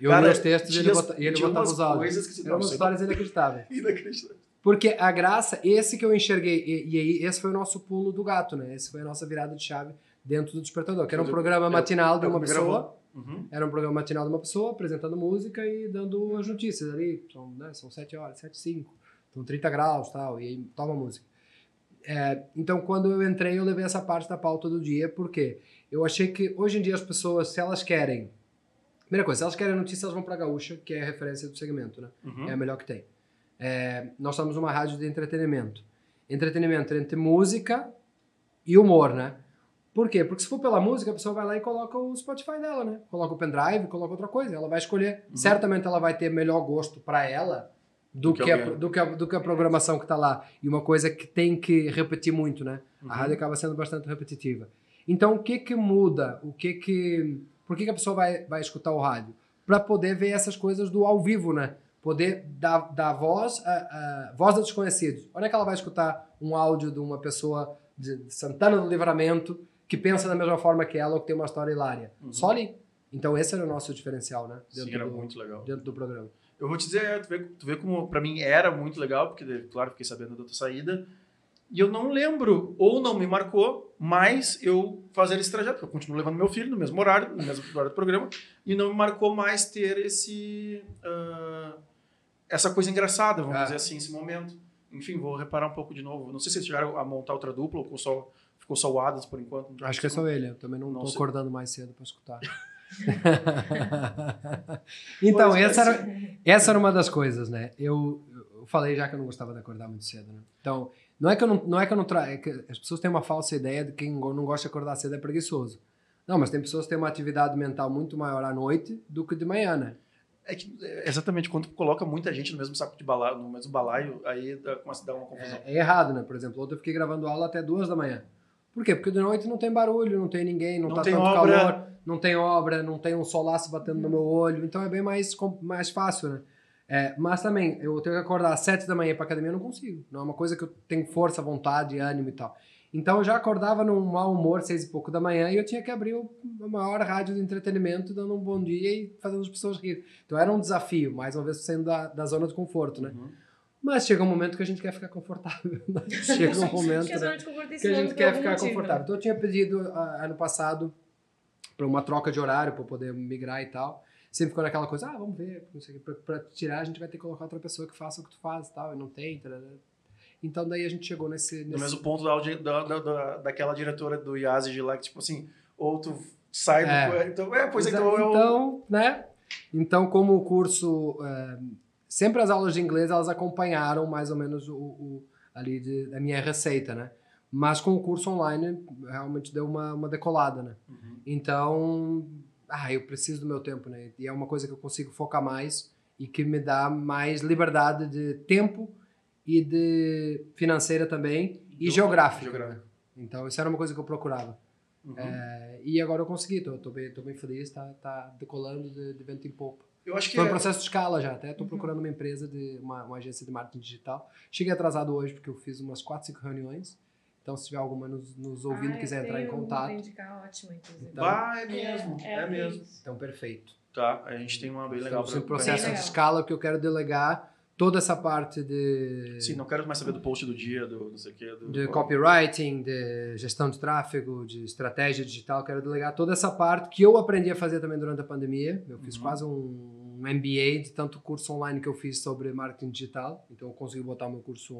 Eu Cara, li os textos e ele, bota, e ele botava os áudios. coisas que se- Eram histórias inacreditáveis. [laughs] Inacreditável. Porque a graça, esse que eu enxerguei, e, e aí esse foi o nosso pulo do gato, né? Esse foi a nossa virada de chave dentro do Despertador, que era um programa eu- matinal de eu uma pessoa. Uhum. Era um programa matinal de uma pessoa, apresentando música e dando as notícias ali. São, né, são 7 horas, 7 5. Então 30 graus tal, e aí toma música. É, então, quando eu entrei, eu levei essa parte da pauta do dia, porque eu achei que hoje em dia as pessoas, se elas querem. Primeira coisa, se elas querem notícia, elas vão pra Gaúcha, que é a referência do segmento, né? Uhum. É a melhor que tem. É, nós somos uma rádio de entretenimento. Entretenimento entre música e humor, né? Por quê? Porque se for pela música, a pessoa vai lá e coloca o Spotify dela, né? Coloca o pendrive, coloca outra coisa. Ela vai escolher. Uhum. Certamente ela vai ter melhor gosto para ela do, Do que a, alguém. do, que a, do que a programação que tá lá. E uma coisa que tem que repetir muito, né? Uhum. A rádio acaba sendo bastante repetitiva. Então, o que que muda? O que que... Por que, que a pessoa vai, vai escutar o rádio? Para poder ver essas coisas do ao vivo, né? Poder dar, dar voz a, a voz a desconhecidos. Onde é que ela vai escutar um áudio de uma pessoa de Santana do Livramento que pensa da mesma forma que ela ou que tem uma história hilária? Uhum. Só ali. Então, esse era o nosso diferencial, né? Sim, era do, muito legal. dentro do programa. Eu vou te dizer, tu vê, tu vê como pra mim era muito legal, porque, claro, fiquei sabendo da tua saída. E eu não lembro, ou não me marcou, mas eu fazer esse trajeto, porque eu continuo levando meu filho no mesmo horário, no mesmo horário do programa, e não me marcou mais ter esse. ah, essa coisa engraçada, vamos Ah. dizer assim, esse momento. Enfim, vou reparar um pouco de novo. Não sei se eles chegaram a montar outra dupla, ou só, ficou só o Adams por enquanto. Acho que é só ele. Eu também não, Não tô sei. acordando mais cedo para escutar. [laughs] então, Pois, essa mas- era, essa era uma das coisas, né? Eu, eu falei já que eu não gostava de acordar muito cedo, né? Então, não é que eu não, não é que eu não tra... é as pessoas têm uma falsa ideia de que quem não gosta de acordar cedo é preguiçoso. Não, mas tem pessoas que têm uma atividade mental muito maior à noite do que de manhã, né? É que, é, exatamente, quando coloca muita gente no mesmo saco de balaio, no mesmo balaio, aí dá- começa a dar uma confusão. É, é errado, né? Por exemplo, ontem eu fiquei gravando aula até duas da manhã. Por quê? Porque de noite não tem barulho, não tem ninguém, não, Não tá tem tanto obra. calor, não tem obra, não tem um solaço batendo no meu olho, então é bem mais, mais fácil, né? É, mas também, eu tenho que acordar às sete da manhã para academia, eu não consigo. Não é uma coisa que eu tenho força, vontade, ânimo e tal. Então eu já acordava num mau humor, seis e pouco da manhã, e eu tinha que abrir o- a maior rádio de entretenimento, dando um bom dia e fazendo as pessoas rir. Então era um desafio, mais uma vez saindo da, da zona de conforto, né? Uhum. Mas chega um momento que a gente quer ficar confortável. [laughs] né? [laughs] chega um momento né, zona de conforto tem que a esse gente quer ficar motivo, né? confortável. Então eu tinha pedido ah, ano passado para uma troca de horário para poder migrar e tal. Sempre ficou naquela coisa, ah, vamos ver, pra tirar a gente vai ter que colocar outra pessoa que faça o que tu faz e tal, e não tem. tarará. Então daí a gente chegou nesse. No nesse... mesmo ponto da, da, da, da- daquela diretora do IASE de lá, que tipo assim, ou tu sai do. É. Então, é, pois é, Exa- então, eu. então, né? Então, como o curso. eh, sempre as aulas de inglês elas acompanharam mais ou menos o, o- ali de, a minha receita, né? Mas com o curso online realmente deu uma, uma decolada, né? Uhum. Então, ah, eu preciso do meu tempo, né? E é uma coisa que eu consigo focar mais e que me dá mais liberdade de tempo e de financeira também e Do- geográfica. geográfica. né? Então, isso era uma coisa que eu procurava. Uhum. É, e agora eu consegui, tô, tô, bem, tô bem feliz, tá, tá decolando de, de vento em popa. Eu acho que. Foi um é- processo de escala já, até tô Uhum. procurando uma empresa, de uma, uma agência de marketing digital. Cheguei atrasado hoje porque eu fiz umas 4, 5 reuniões. Então, se tiver alguma nos, nos ouvindo Ah, e quiser eu entrar em contato, indicar, ótima, inclusive. Então, Bah, é mesmo, é, mesmo. isso. então perfeito. Tá, a gente tem uma bem legal. Em pra- processo Bem de legal. escala que eu quero delegar toda essa parte de, Sim, não quero mais saber do post do dia, do não sei o quê. Do, de copywriting, de gestão de tráfego, de estratégia digital. Quero delegar toda essa parte que eu aprendi a fazer também durante a pandemia. Eu fiz Uhum. quase um MBA de tanto curso online que eu fiz sobre marketing digital. Então eu consegui botar o meu curso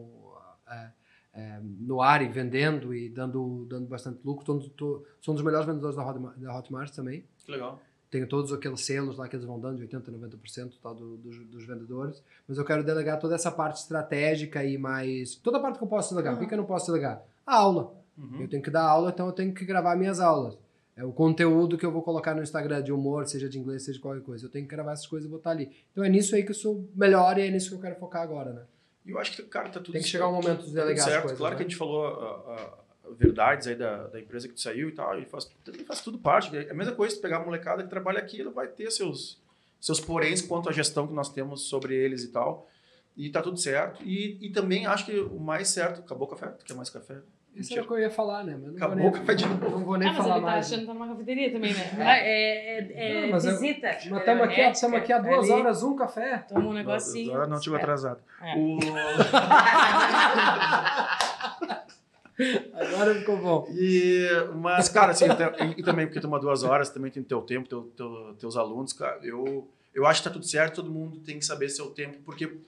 eh, eh, no ar e vendendo e dando, dando bastante lucro. Tô, tô- sou um dos melhores vendedores da Hotmart, da Hotmart também. Que legal. Tenho todos aqueles selos lá que eles vão dando, de 80%, 90% tal, do, dos, dos vendedores. Mas eu quero delegar toda essa parte estratégica e mais. Toda a parte que eu posso delegar. O que, que eu não posso delegar? A aula. Uhum. Eu tenho que dar aula, então eu tenho que gravar minhas aulas. É o conteúdo que eu vou colocar no Instagram de humor, seja de inglês, seja de qualquer coisa. Eu tenho que gravar essas coisas e botar ali. Então é nisso aí que eu sou melhor e é nisso que eu quero focar agora, né? E eu acho que, cara, tá tudo Tem que chegar um momento de tá delegar as certo. coisas. Claro né? que a gente falou ah, ah, verdades aí da, da empresa que tu saiu e tal, e faz, faz tudo parte. É a mesma coisa, tu pegar a molecada que trabalha aqui, ela vai ter seus, seus poréns quanto à gestão que nós temos sobre eles e tal. E tá tudo certo. E, e também acho que o mais certo. Acabou o café? Tu quer mais café? Isso é o que eu ia falar, né? Mas não Acabou vou o café de novo. não vou nem ah, mas falar ele tá mais. achando que tá numa cafeteria também, né? Ah, É, é, é Não, mas eu- visita. Mas estamos aqui, ó, estamos aqui há duas Ali, horas, um café. Toma um negocinho. Agora não chegou É. atrasado. É. O... [laughs] Agora ficou bom. E, mas, cara, assim, até- e, e também porque toma duas horas, também tem teu tempo, teu, teu- teus alunos, cara. Eu, eu acho que tá tudo certo, todo mundo tem que saber seu tempo, porque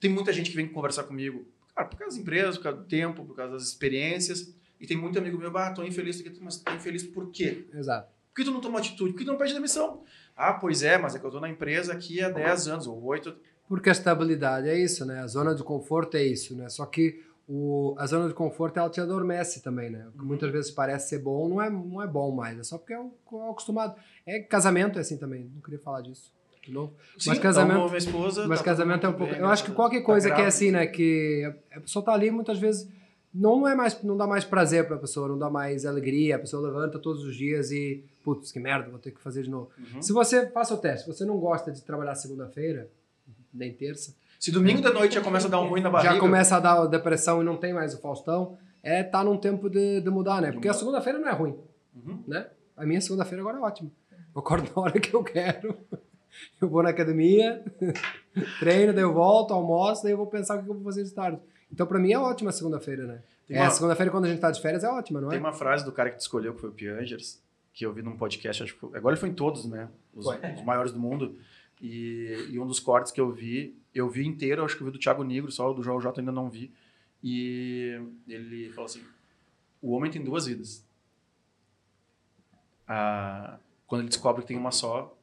tem muita gente que vem conversar comigo, cara, por causa das empresas, por causa do tempo, por causa das experiências. E tem muito amigo meu, ah, tô infeliz, aqui, mas tô infeliz por quê? Exato. Por que tu não toma atitude? Por que tu não pede demissão? Ah, pois é, mas é que eu tô na empresa aqui há 10 anos, ou 8. Porque a estabilidade é isso, né? A zona de conforto é isso, né? Só que o, a zona de conforto ela te adormece também, né? O que muitas vezes parece ser bom não é, não é bom mais, é só porque é o, é o acostumado. É casamento é assim também, não queria falar disso de novo. Sim, mas casamento, minha esposa, mas tá casamento é um pouco. bem, eu acho que tá- qualquer tá coisa que é assim, né? Que a pessoa tá ali muitas vezes não é mais, não dá mais prazer para a pessoa, não dá mais alegria. A pessoa levanta todos os dias e putz, que merda, vou ter que fazer de novo. Uhum. Se você faça o teste, se você não gosta de trabalhar segunda-feira nem terça Se domingo da noite já começa a dar um ruim na barriga. já começa a dar depressão e não tem mais o Faustão, é tá num tempo de, de mudar, né? Porque a segunda-feira não é ruim, Uhum. né? A minha segunda-feira agora é ótima. Eu acordo na hora que eu quero. [laughs] Eu vou na academia, [laughs] treino, daí eu volto, almoço, daí eu vou pensar o que eu vou fazer de tarde. Então, pra mim é ótima segunda-feira, né? Tem É, uma- segunda-feira, quando a gente tá de férias, é ótima, não é? Tem uma frase do cara que tu escolheu, que foi o Piangers, que eu vi num podcast, acho que agora ele foi em todos, né? Os, os maiores do mundo. E, e um dos cortes que eu vi, eu vi inteiro, acho que eu vi do Thiago Negro, só o do João J ainda não vi. E ele falou assim: o homem tem duas vidas. Ah, quando ele descobre que tem uma só.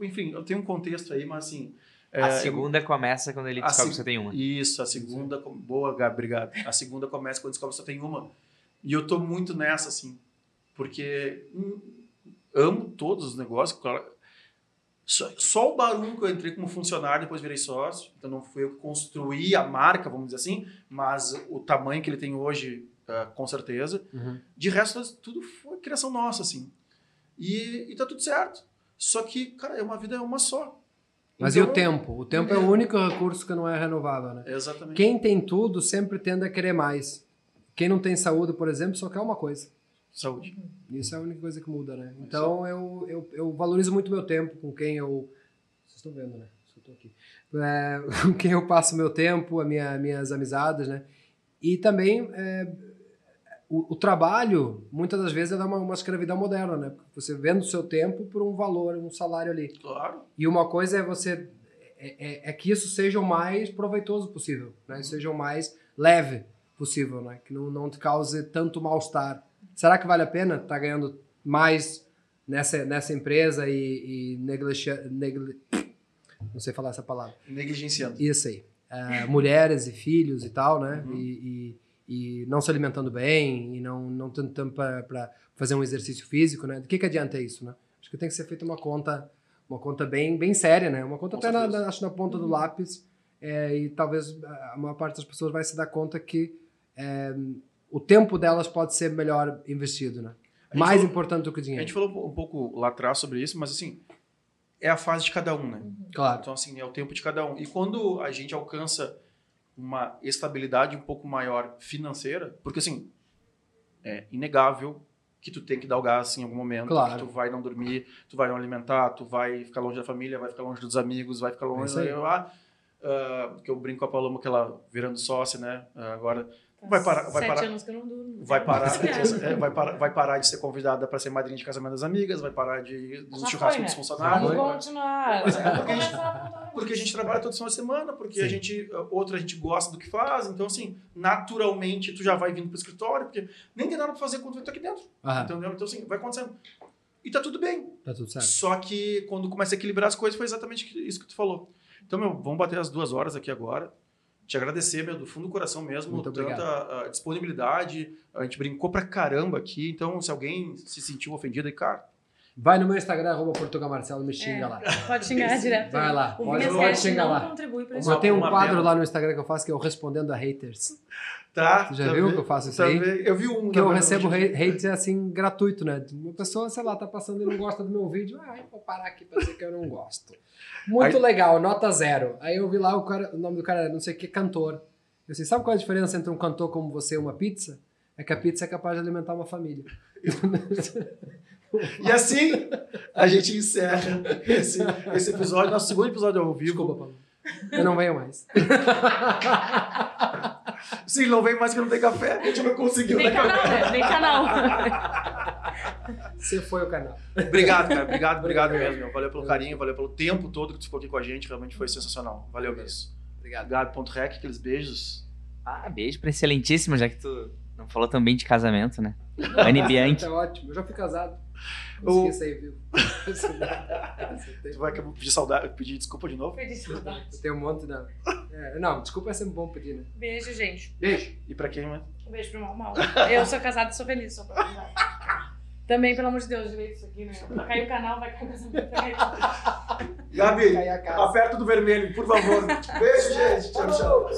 Enfim, eu tenho um contexto aí, mas assim. A é, segunda começa quando ele descobre que você tem uma. Isso, a segunda. Boa, Gabi, obrigado. A segunda começa quando descobre que só tem uma. E eu tô muito nessa, assim. Porque hum, amo todos os negócios. claro. Só, só o barulho que eu entrei como funcionário, depois virei sócio. Então não fui eu que construí a marca, vamos dizer assim, mas o tamanho que ele tem hoje, uh, com certeza. Uhum. De resto, tudo foi criação nossa, assim. E, e tá tudo certo. Só que, cara, é uma vida é uma só. Mas Então, e o tempo? O tempo é o único recurso que não é renovável, né? Exatamente. Quem tem tudo sempre tende a querer mais. Quem não tem saúde, por exemplo, só quer uma coisa. Saúde. Isso é a única coisa que muda, né? Então eu, eu, eu valorizo muito meu tempo com quem eu. Vocês estão vendo, né? Eu tô aqui. É, [laughs] com quem eu passo meu tempo, a minha, minhas amizades, né? E também é, o, o trabalho, muitas das vezes, é uma, uma escravidão moderna, né? Porque você vende o seu tempo por um valor, um salário ali. Claro. E uma coisa é você. É, é, é que isso seja o mais proveitoso possível, né? Seja o mais leve possível, né? Que não, não te cause tanto mal-estar. Será que vale a pena estar ganhando mais nessa, nessa empresa e, e negligenciar. Negli... Não sei falar essa palavra. Negligenciando. Isso aí. É, mulheres e filhos e tal, né? Uhum. E, e, e não se alimentando bem e não, não tendo tempo para fazer um exercício físico, né? Do que, que adianta isso, né? Acho que tem que ser feita uma conta uma conta bem, bem séria, né? Uma conta Com até na, na- acho na ponta do lápis é, e talvez a maior parte das pessoas vai se dar conta que é, o tempo delas pode ser melhor investido, né? A Mais falou- importante do que o A dinheiro. gente falou um pouco lá atrás sobre isso, mas assim, é a fase de cada um, né? Claro. Então, assim, é o tempo de cada um. E quando a gente alcança uma estabilidade um pouco maior financeira, porque assim, é inegável que tu tem que dar o gás em algum momento, Claro. que tu vai não dormir, tu vai não alimentar, tu vai ficar longe da família, vai ficar longe dos amigos, vai ficar É longe lá. ah, que eu brinco com a Paloma que ela virando sócia, né? ah, agora vai parar, vai Sete parar, anos que eu não durmo. vai parar, É. vai parar, vai parar de ser convidada para ser madrinha de casamento das amigas, vai parar de Já churrascos foi, né? dos funcionários. Vamos continuar. É porque a gente- a. Porque a gente trabalha toda semana semana, porque a Sim. gente, outra a gente gosta do que faz, então assim, naturalmente tu já vai vindo pro escritório, porque nem tem nada pra fazer quando tu tá aqui dentro, Aham, entendeu? Então assim, vai acontecendo. E tá tudo bem. tá tudo certo. Só que quando começa a equilibrar as coisas, foi exatamente isso que tu falou. Então, meu, vamos bater as duas horas aqui agora. Te agradecer, meu, do fundo do coração mesmo, Muito tanta obrigado. ah, disponibilidade. A gente brincou pra caramba aqui, então se alguém se sentiu ofendido, aí, cara, Vai no meu Instagram, arroba Portugal Marcelo, me xinga É. lá. Pode xingar direto. Vai lá, O pode- pode xingar lá. contribui. Eu tenho um quadro pena. lá no Instagram que eu faço que é o Respondendo a Haters. tá? Você já tá viu bem, que eu faço isso tá aí? bem. Eu vi um. Que eu recebo verdade. ha- hate assim gratuito, né? Uma pessoa, sei lá, tá passando e não gosta do meu vídeo. Ah, vou parar aqui pra dizer que eu não gosto. Muito Aí- legal, nota zero. Aí eu vi lá o, cara, o nome do cara, era não sei o que, cantor. Eu assim, sabe qual é a diferença entre um cantor como você e uma pizza? É que a pizza é capaz de alimentar uma família. [laughs] E assim a gente encerra esse, esse episódio, nosso segundo episódio ao vivo. Desculpa, Paulo. Eu não venho mais. Sim, não vem mais que não tem café. A gente não conseguiu. Nem né, canal, né? Nem canal. Você foi o canal. Obrigado, cara. Obrigado, obrigado mesmo. meu. Valeu pelo carinho, valeu pelo tempo todo que tu ficou aqui com a gente. Realmente foi sensacional. Valeu mesmo. Obrigado. Obrigado, ponto rec, aqueles beijos. Ah, beijo pra excelentíssimo, já que tu não falou também de casamento, né? Anne Bianchi. [laughs] Tá ótimo. Eu já fui casado. Não aí, viu? [laughs] tu vai pedir saudade, pedir desculpa de novo? Pedir saudade. Tem um monte, de É, não, desculpa é sempre bom pedir, né? Beijo, gente. Beijo. E pra quem, né? Um beijo pro mal mal. Eu sou casada e sou feliz, sou pra. Também, pelo amor de Deus, direito isso aqui, né? Cai cair o canal, vai cair o casamento. Gabi, aperta do vermelho, por favor. Beijo, gente. Tchau, tchau.